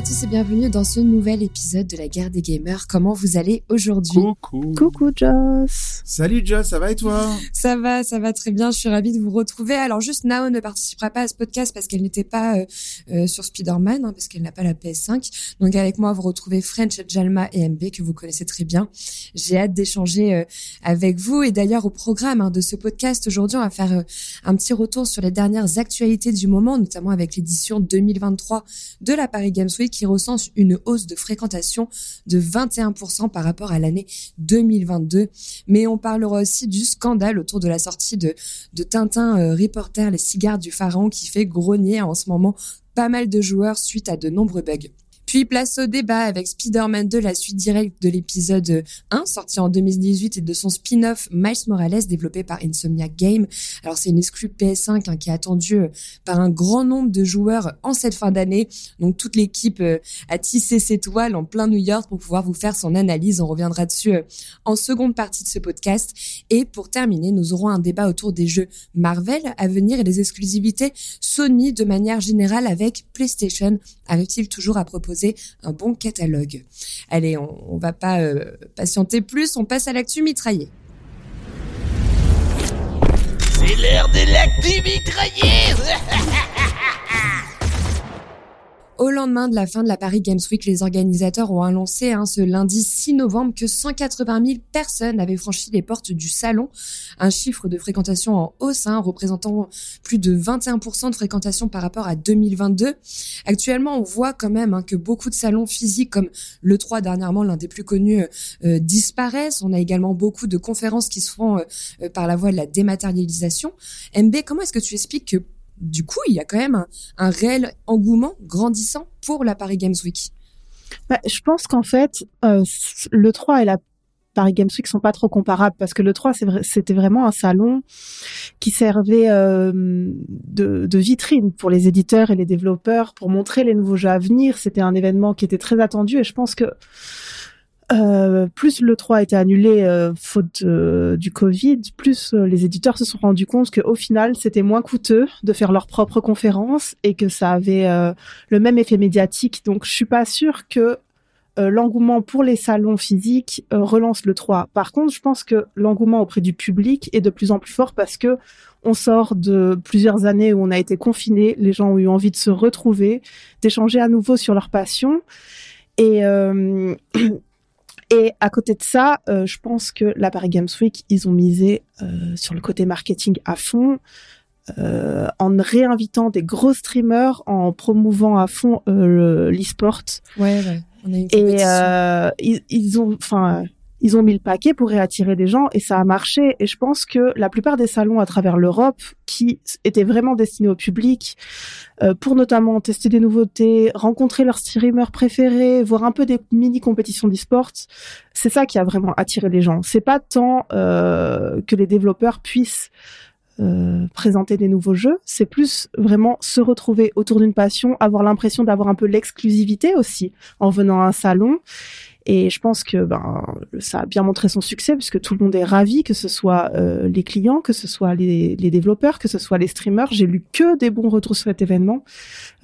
à tous et bienvenue dans ce nouvel épisode de la guerre des gamers. Comment vous allez aujourd'hui Coucou. Coucou Joss. Salut Joss, ça va et toi Ça va, ça va très bien. Je suis ravie de vous retrouver. Alors juste Nao ne participera pas à ce podcast parce qu'elle n'était pas euh, euh, sur Spider-Man, hein, parce qu'elle n'a pas la PS5. Donc avec moi, vous retrouvez French, Jalma et MB que vous connaissez très bien. J'ai hâte d'échanger euh, avec vous. Et d'ailleurs au programme hein, de ce podcast aujourd'hui, on va faire euh, un petit retour sur les dernières actualités du moment, notamment avec l'édition 2023 de la Paris Games Week qui recense une hausse de fréquentation de 21% par rapport à l'année 2022. Mais on parlera aussi du scandale autour de la sortie de, Tintin euh, Reporter, les cigares du pharaon qui fait grogner en ce moment pas mal de joueurs suite à de nombreux bugs. Puis place au débat avec Spider-Man 2, la suite directe de l'épisode 1, sorti en 2018, et de son spin-off Miles Morales, développé par Insomniac Game. Alors c'est une exclue PS5 hein, qui est attendue euh, par un grand nombre de joueurs en cette fin d'année. Donc toute l'équipe euh, a tissé ses toiles en plein New York pour pouvoir vous faire son analyse. On reviendra dessus euh, en seconde partie de ce podcast. Et pour terminer, nous aurons un débat autour des jeux Marvel à venir et des exclusivités Sony de manière générale avec PlayStation. Arrive-t-il toujours à proposer un bon catalogue. Allez, on, va pas euh, patienter plus, on passe à l'actu mitraillée. C'est l'heure de l'actu mitraillée Au lendemain de la fin de la Paris Games Week, les organisateurs ont annoncé hein, ce lundi 6 novembre que 180 000 personnes avaient franchi les portes du salon, un chiffre de fréquentation en hausse, hein, représentant plus de 21% de fréquentation par rapport à 2022. Actuellement, on voit quand même hein, que beaucoup de salons physiques, comme le 3 dernièrement, l'un des plus connus, euh, disparaissent. On a également beaucoup de conférences qui se font euh, par la voie de la dématérialisation. MB, comment est-ce que tu expliques que du coup, il y a quand même un, réel engouement grandissant pour la Paris Games Week. Bah, je pense qu'en fait, euh, le 3 et la Paris Games Week sont pas trop comparables parce que le 3 c'était vraiment un salon qui servait euh, de, de, vitrine pour les éditeurs et les développeurs pour montrer les nouveaux jeux à venir. C'était un événement qui était très attendu et je pense que euh, plus le 3 a été annulé euh, faute euh, du Covid, plus euh, les éditeurs se sont rendus compte qu'au final, c'était moins coûteux de faire leur propre conférence et que ça avait euh, le même effet médiatique. Donc, je suis pas sûre que l'engouement pour les salons physiques relance le 3. Par contre, je pense que l'engouement auprès du public est de plus en plus fort parce que on sort de plusieurs années où on a été confinés, les gens ont eu envie de se retrouver, d'échanger à nouveau sur leur passion. Et Et à côté de ça, euh, je pense que la Paris Games Week, ils ont misé euh, sur le côté marketing à fond, euh, en réinvitant des gros streamers, en promouvant à fond l'e-sport. Ouais, ouais. On a une Et ils, ils, ont, enfin, ils ont mis le paquet pour réattirer des gens et ça a marché. Et je pense que la plupart des salons à travers l'Europe qui étaient vraiment destinés au public euh, pour notamment tester des nouveautés, rencontrer leurs streamers préférés, voir un peu des mini compétitions d'e-sport, c'est ça qui a vraiment attiré les gens. C'est pas tant euh, que les développeurs puissent euh, présenter des nouveaux jeux, c'est plus vraiment se retrouver autour d'une passion, avoir l'impression d'avoir un peu l'exclusivité aussi en venant à un salon et je pense que ben ça a bien montré son succès puisque tout le monde est ravi, que ce soit euh, les clients, que ce soit les, les, développeurs, que ce soit les streamers. J'ai lu que des bons retours sur cet événement.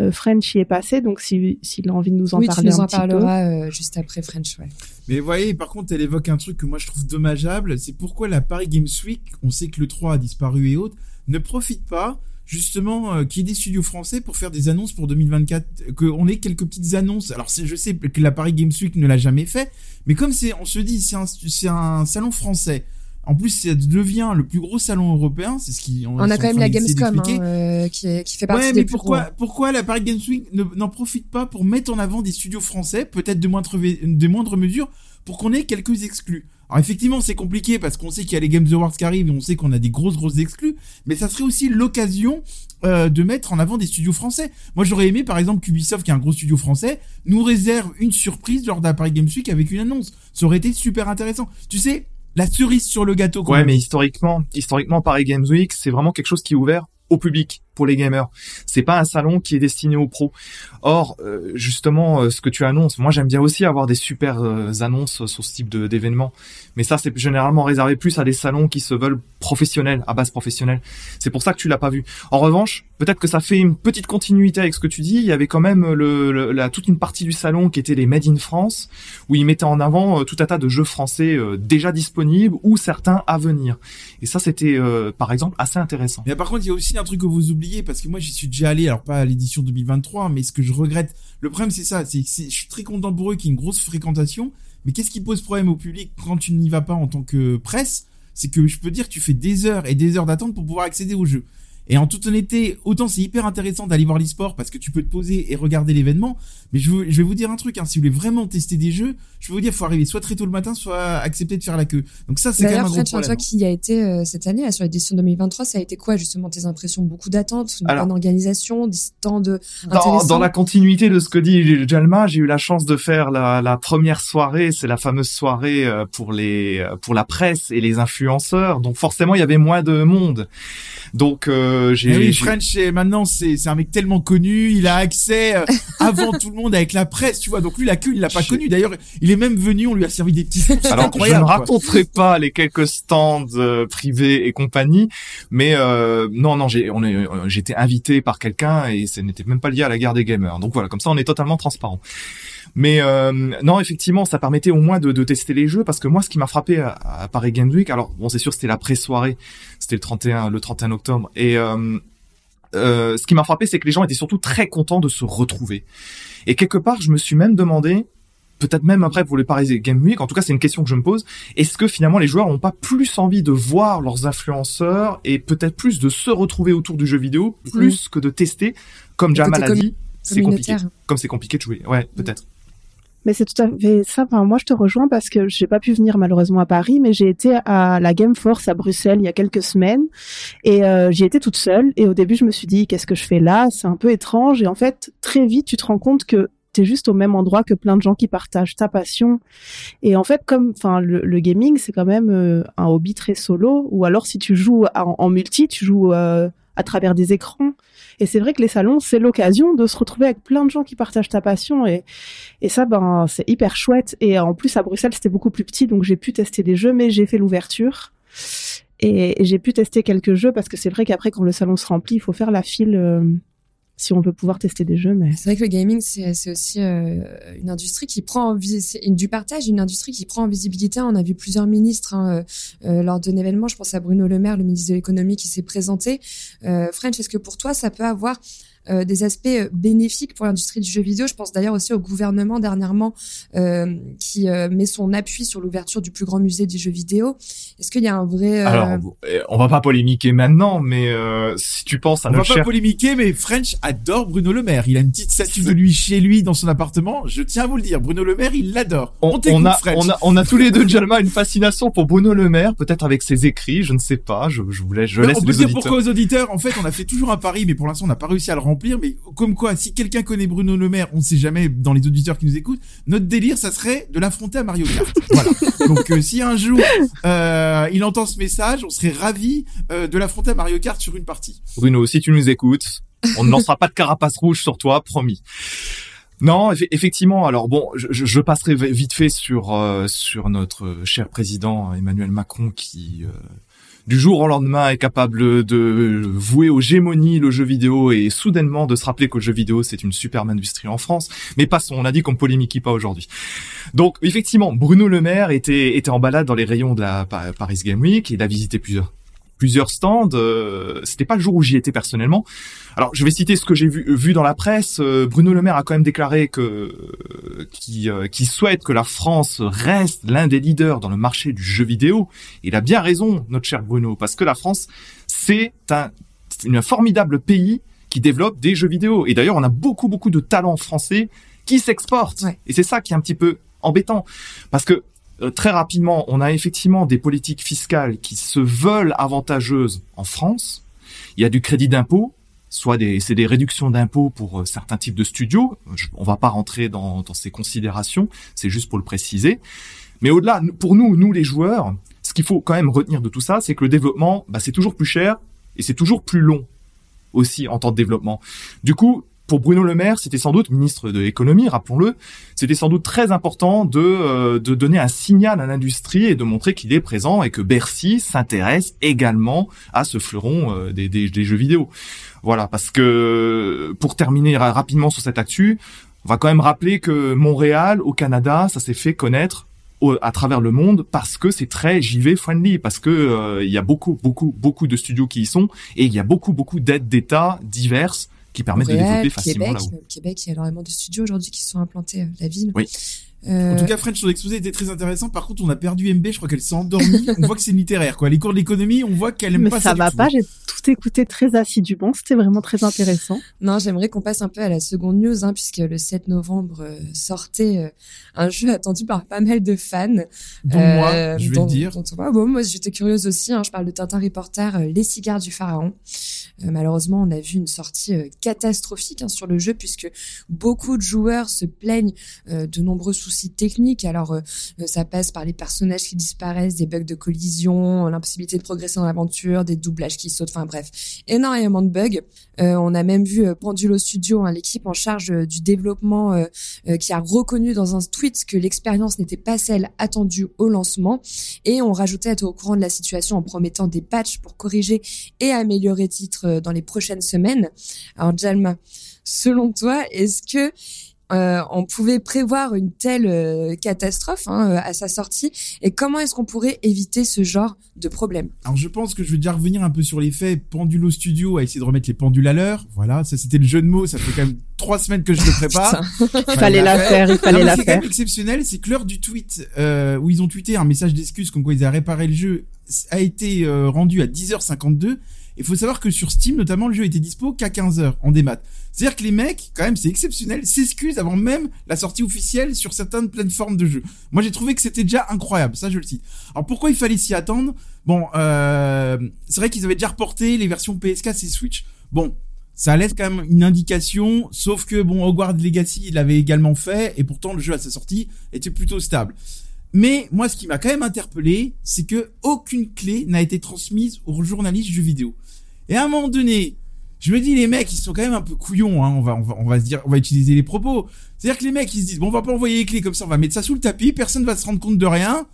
Euh, French y est passé, donc s'il si, a envie de nous en oui, parler tu nous un en petit parleras euh, juste après French. Ouais. Mais vous voyez, par contre, elle évoque un truc que moi je trouve dommageable. C'est pourquoi la Paris Games Week, on sait que le 3 a disparu et autres, ne profite pas justement euh, qui est des studios français pour faire des annonces pour 2024 qu'on ait quelques petites annonces alors je sais que la Paris Games Week ne l'a jamais fait mais comme c'est on se dit c'est un c'est un salon français en plus, ça devient le plus gros salon européen, c'est ce qui. On, a quand même la Gamescom hein, euh, qui, qui, fait partie ouais, des mais pourquoi, gros. pourquoi la Paris Games Week n'en profite pas pour mettre en avant des studios français, peut-être de moindre, de moindre mesure, pour qu'on ait quelques exclus. Alors effectivement, c'est compliqué parce qu'on sait qu'il y a les Games Awards qui arrivent et on sait qu'on a des grosses grosses exclus, mais ça serait aussi l'occasion euh, de mettre en avant des studios français. Moi, j'aurais aimé par exemple qu'Ubisoft, qui est un gros studio français, nous réserve une surprise lors la Paris Games Week avec une annonce. Ça aurait été super intéressant. Tu sais, la cerise sur le gâteau. Ouais, mais historiquement, historiquement, Paris Games Week, c'est vraiment quelque chose qui est ouvert au public. Pour les gamers. C'est pas un salon qui est destiné aux pros. Or, euh, justement, euh, ce que tu annonces, moi j'aime bien aussi avoir des super euh, annonces sur ce type d'événements. Mais ça, c'est généralement réservé plus à des salons qui se veulent professionnels, à base professionnelle. C'est pour ça que tu l'as pas vu. En revanche, peut-être que ça fait une petite continuité avec ce que tu dis. Il y avait quand même la, toute une partie du salon qui était les Made in France, où ils mettaient en avant tout un tas de jeux français déjà disponibles ou certains à venir. Et ça, c'était par exemple assez intéressant. Mais par contre, il y a aussi un truc que vous oubliez, parce que moi, j'y suis déjà allé, alors pas à l'édition 2023, mais ce que je regrette, le problème, c'est ça, c'est que je suis très content pour eux qu'il y ait une grosse fréquentation, mais qu'est-ce qui pose problème au public quand tu n'y vas pas en tant que presse? C'est que je peux dire que tu fais des heures et des heures d'attente pour pouvoir accéder au jeu. Et en toute honnêteté, autant c'est hyper intéressant d'aller voir l'e-sport parce que tu peux te poser et regarder l'événement, mais je, vais vous dire un truc, hein, si vous voulez vraiment tester des jeux, je vais vous dire, faut arriver soit très tôt le matin, soit accepter de faire la queue. Donc ça, c'est quand même un gros problème. toi qui y a été euh, cette année, là, sur l'édition 2023, ça a été quoi justement tes impressions? Beaucoup d'attentes, une Alors- bonne organisation, des stands de Dans, la continuité de ce que dit Jalma, j'ai eu la chance de faire la, la première soirée, c'est la fameuse soirée euh, pour les euh, pour la presse et les influenceurs. Donc forcément, il y avait moins de monde. Donc euh, j'ai Eh oui, French, maintenant, c'est c'est un mec tellement connu, il a accès euh, avant tout le monde avec la presse, tu vois. Donc lui, la queue, il l'a pas Je- connu. D'ailleurs, il est même venu, on lui a servi des petits Alors, je ne raconterai pas les quelques stands euh, privés et compagnie, mais euh, non, non, j'ai, on est, euh, été invité par quelqu'un et ce n'était même pas lié à la guerre des gamers. Donc voilà, comme ça, on est totalement transparent. Mais euh, non, effectivement, ça permettait au moins de, de tester les jeux parce que moi, ce qui m'a frappé à, à Paris Games Week, alors bon, c'est sûr, c'était la pré-soirée, c'était le 31, le 31 octobre, et euh, euh, ce qui m'a frappé, c'est que les gens étaient surtout très contents de se retrouver. Et quelque part, je me suis même demandé, peut-être même après pour les Paris Game Week, en tout cas c'est une question que je me pose, est-ce que finalement les joueurs n'ont pas plus envie de voir leurs influenceurs et peut-être plus de se retrouver autour du jeu vidéo, plus que de tester, comme Jamal a dit, c'est compliqué. Comme c'est compliqué de jouer, ouais, peut-être. Mais c'est tout à fait ça. Enfin, moi, je te rejoins parce que j'ai pas pu venir malheureusement à Paris, mais j'ai été à la Game Force à Bruxelles il y a quelques semaines et euh, j'y étais toute seule. Et au début, je me suis dit, qu'est-ce que je fais là? C'est un peu étrange. Et en fait, très vite, tu te rends compte que t'es juste au même endroit que plein de gens qui partagent ta passion. Et en fait, comme, enfin, le, gaming, c'est quand même euh, un hobby très solo. Ou alors, si tu joues en, en multi, tu joues euh, à travers des écrans. Et c'est vrai que les salons, c'est l'occasion de se retrouver avec plein de gens qui partagent ta passion. Et, et ça, ben, c'est hyper chouette. Et en plus, à Bruxelles, c'était beaucoup plus petit, donc j'ai pu tester des jeux, mais j'ai fait l'ouverture. Et, j'ai pu tester quelques jeux parce que c'est vrai qu'après, quand le salon se remplit, il faut faire la file euh, si on veut pouvoir tester des jeux. Mais C'est vrai que le gaming, c'est aussi euh, une industrie qui prend en du partage, une industrie qui prend en visibilité. On a vu plusieurs ministres hein, euh, euh, lors d'un événement. Je pense à Bruno Le Maire, le ministre de l'économie, qui s'est présenté. Euh, French, est-ce que pour toi, ça peut avoir euh, des aspects euh, bénéfiques pour l'industrie du jeu vidéo Je pense d'ailleurs aussi au gouvernement dernièrement euh, qui euh, met son appui sur l'ouverture du plus grand musée du jeu vidéo. Est-ce qu'il y a un vrai euh, Alors, euh, on va pas polémiquer maintenant, mais euh, si tu penses à On va pas polémiquer, mais French adore Bruno Le Maire. Il a une petite statue de lui chez lui dans son appartement. Je tiens à vous le dire. Bruno Le Maire, il l'adore. On, on, on a, on a, on a tous les deux, Jalma, une fascination pour Bruno Le Maire, peut-être avec ses écrits, je ne sais pas, je, je vous laisse, je laisse on peut les dire auditeurs. pourquoi aux auditeurs. En fait, on a fait toujours un pari, mais pour l'instant, on n'a pas réussi à le remplir. Mais comme quoi, si quelqu'un connaît Bruno Le Maire, on ne sait jamais dans les auditeurs qui nous écoutent. Notre délire, ça serait de l'affronter à Mario Kart. voilà. Donc, euh, si un jour euh, il entend ce message, on serait ravi euh, de l'affronter à Mario Kart sur une partie. Bruno, si tu nous écoutes, on ne lancera pas de carapace rouge sur toi, promis. Non, eff- effectivement. Alors bon, je, passerai vite fait sur euh, sur notre cher président Emmanuel Macron qui euh, du jour au lendemain est capable de vouer aux gémonies le jeu vidéo et soudainement de se rappeler que le jeu vidéo c'est une superbe industrie en France. Mais passons, on a dit qu'on polémiquait pas aujourd'hui. Donc effectivement, Bruno Le Maire était était en balade dans les rayons de la Pa- Paris Game Week il a visité plusieurs plusieurs stands. Euh, C'était pas le jour où j'y étais personnellement. Alors, je vais citer ce que j'ai vu, vu dans la presse. Euh, Bruno Le Maire a quand même déclaré que euh, qui euh, qu'il souhaite que la France reste l'un des leaders dans le marché du jeu vidéo. Il a bien raison, notre cher Bruno, parce que la France, c'est un, un formidable pays qui développe des jeux vidéo. Et d'ailleurs, on a beaucoup, beaucoup de talents français qui s'exportent. Ouais. Et c'est ça qui est un petit peu embêtant. Parce que euh, très rapidement, on a effectivement des politiques fiscales qui se veulent avantageuses en France. Il y a du crédit d'impôt, soit c'est des réductions d'impôts pour euh, certains types de studios. Je- on va pas rentrer dans, dans ces considérations, c'est juste pour le préciser. Mais au-delà, pour nous, nous les joueurs, ce qu'il faut quand même retenir de tout ça, c'est que le développement, bah, c'est toujours plus cher et c'est toujours plus long. aussi en temps de développement. Du coup, pour Bruno Le Maire, c'était sans doute ministre de l'économie, rappelons-le, c'était sans doute très important de euh, de donner un signal à l'industrie et de montrer qu'il est présent et que Bercy s'intéresse également à ce fleuron euh, des, des, des, jeux vidéo. Voilà, parce que pour terminer rapidement sur cette actu, on va quand même rappeler que Montréal, au Canada, ça s'est fait connaître à travers le monde parce que c'est très JV friendly parce que euh, il y a beaucoup beaucoup beaucoup de studios qui y sont et il y a beaucoup beaucoup d'aides d'État diverses qui permettent de développer facilement Québec, là Québec, il y a énormément de studios aujourd'hui qui sont implantés euh, la ville. Oui. Euh... En tout cas, French, son exposé était très intéressant. Par contre, on a perdu MB. Je crois qu'elle s'est endormie. on voit que c'est littéraire, quoi. Les cours de l'économie, on voit qu'elle aime Mais pas ça. ça. va pas. J'ai tout écouté très assidûment. C'était vraiment très intéressant. Non, j'aimerais qu'on passe un peu à la seconde news, hein, puisque le 7 novembre euh, sortait euh, un jeu attendu par pas mal de fans. Dont moi, je vais dont, le dire. dont- bon, moi, j'étais curieuse aussi. Hein, je parle de Tintin Reporter, euh, Les cigares du pharaon. Euh, malheureusement, on a vu une sortie euh, catastrophique hein, sur le jeu, puisque beaucoup de joueurs se plaignent euh, de nombreux soucis techniques. Alors, euh, euh, ça passe par les personnages qui disparaissent, des bugs de collision, l'impossibilité de progresser dans l'aventure, des doublages qui sautent, enfin bref, énormément de bugs. Euh, on a même vu Pendulo Studio, hein, l'équipe en charge du développement, qui a reconnu dans un tweet que l'expérience n'était pas celle attendue au lancement. Et on rajoutait être au courant de la situation en promettant des patchs pour corriger et améliorer le titre dans les prochaines semaines. Alors Jalma, selon toi, est-ce que euh, on pouvait prévoir une telle euh, catastrophe hein, euh, à sa sortie et comment est-ce qu'on pourrait éviter ce genre de problème? Alors, je pense que je vais déjà revenir un peu sur les faits. Pendulo Studio a essayé de remettre les pendules à l'heure. Voilà. Ça, c'était le jeu de mots. Ça fait quand même trois semaines que je le prépare. Il fallait la faire. Il Non, fallait la c'est quand faire. même exceptionnel, c'est que l'heure du tweet euh, où ils ont tweeté un message d'excuse comme quoi ils avaient réparé le jeu a été euh, rendu à 10h52. Il faut savoir que sur Steam, notamment, le jeu était dispo qu'à 15h en démat. C'est-à-dire que les mecs, quand même, c'est exceptionnel, s'excusent avant même la sortie officielle sur certaines plateformes de jeu. Moi, j'ai trouvé que c'était déjà incroyable, ça je le cite. Alors pourquoi il fallait s'y attendre? Bon, euh, c'est vrai qu'ils avaient déjà reporté les versions PS4 et Switch. Bon, ça laisse quand même une indication, sauf que bon, Hogwarts Legacy il l'avait également fait, et pourtant le jeu à sa sortie était plutôt stable. Mais moi, ce qui m'a quand même interpellé, c'est que aucune clé n'a été transmise aux journalistes jeux vidéo. Et à un moment donné, je me dis les mecs, ils sont quand même un peu couillons. Hein, on va, on va, on va se dire, on va utiliser les propos. C'est-à-dire que les mecs, ils se disent, bon, on va pas envoyer les clés comme ça, on va mettre ça sous le tapis, personne va se rendre compte de rien.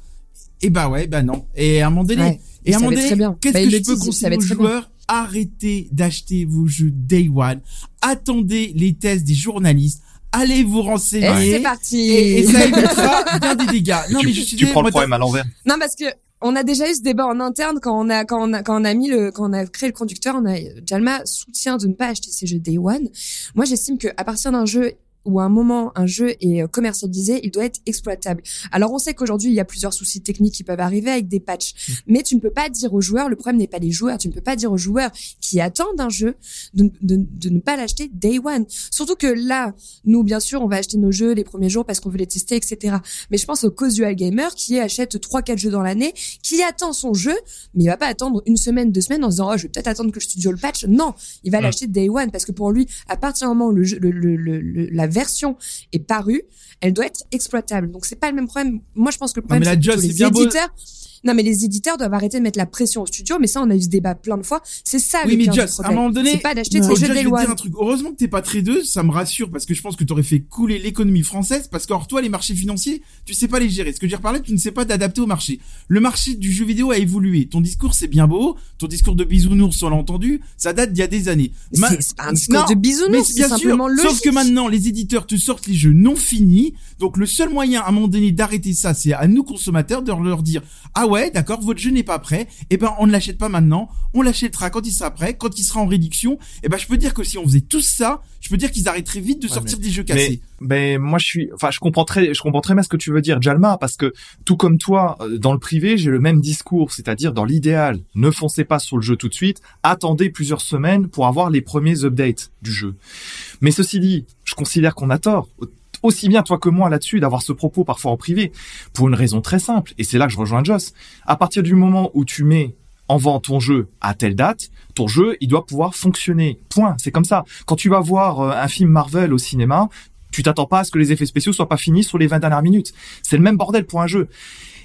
Et bah ouais, bah non. Et à un moment donné, Ouais, et à un moment donné, qu'est-ce Bah, que je peux conseiller aux bien. joueurs? Arrêtez d'acheter vos jeux Day One. Attendez les tests des journalistes. Allez vous Et renseigner. c'est parti Et, et ça évitera bien des dégâts. Non, tu, mais je suis tu prends le problème à l'envers. Non, parce que on a déjà eu ce débat en interne quand on a quand on a quand on a mis le quand on a créé le conducteur. On a Jalma soutient de ne pas acheter ces jeux Day One. Moi, j'estime que à partir d'un jeu où à un moment un jeu est euh, commercialisé, il doit être exploitable. Alors on sait qu'aujourd'hui il y a plusieurs soucis techniques qui peuvent arriver avec des patchs, mais tu ne peux pas dire aux joueurs, le problème n'est pas les joueurs, tu ne peux pas dire aux joueurs qui attendent un jeu de, de, de ne pas l'acheter day one. Surtout que là, nous bien sûr on va acheter nos jeux les premiers jours parce qu'on veut les tester, etc. Mais je pense au casual gamer qui achète trois quatre jeux dans l'année, qui attend son jeu, mais il va pas attendre une semaine, deux semaines en se disant oh je vais peut-être attendre que le studio le patch. Non, il va Mm. l'acheter day one parce que pour lui, à partir du moment où le, jeu- le, le, le- le- la version est parue, elle doit être exploitable. Donc c'est pas le même problème. Moi je pense que le problème c'est c'est les beau. Non mais les éditeurs doivent arrêter de mettre la pression au studio. Mais ça on a eu ce débat plein de fois. C'est ça Oui, le mais cœur du Joss, à un moment donné, c'est pas d'acheter Ouais. ces jeux déjà, day je vais te dire one. un truc. Heureusement que t'es pas tradeuse, ça me rassure parce que je pense que t'aurais fait couler l'économie française parce qu'or toi, les marchés financiers, tu sais pas les gérer. Ce que par là, tu ne sais pas t'adapter au marché. Le marché du jeu vidéo a évolué. Ton discours, c'est bien beau. Ton discours de bisounours, on l'a entendu, ça date d'il y a des années. Ma- C'est pas un discours Non, de mais bisounours, c'est c'est bien sûr. simplement logique. Sauf que maintenant, les éditeurs te sortent les jeux non finis. Donc, le seul moyen, à un moment donné, d'arrêter ça, c'est à nous, consommateurs, de leur dire, ah ouais, d'accord, votre jeu n'est pas prêt. Eh ben, on ne l'achète pas maintenant. On l'achètera quand il sera prêt, quand il sera en réduction. Eh ben, je peux dire que si on faisait tout ça, je peux dire qu'ils arrêteraient vite de Ouais, sortir des jeux cassés. Mais, mais moi je suis, enfin je comprends très, je comprends très bien ce que tu veux dire, Jalma, parce que tout comme toi, euh, dans le privé, j'ai le même discours, c'est-à-dire dans l'idéal, ne foncez pas sur le jeu tout de suite, attendez plusieurs semaines pour avoir les premiers updates du jeu. Mais ceci dit, je considère qu'on a tort. Aussi bien toi que moi là-dessus d'avoir ce propos parfois en privé, pour une raison très simple, et c'est là que je rejoins Joss. À partir du moment où tu mets en vente ton jeu à telle date, ton jeu, il doit pouvoir fonctionner. Point. C'est comme ça. Quand tu vas voir euh, un film Marvel au cinéma, tu t'attends pas à ce que les effets spéciaux soient pas finis sur les 20 dernières minutes. C'est le même bordel pour un jeu.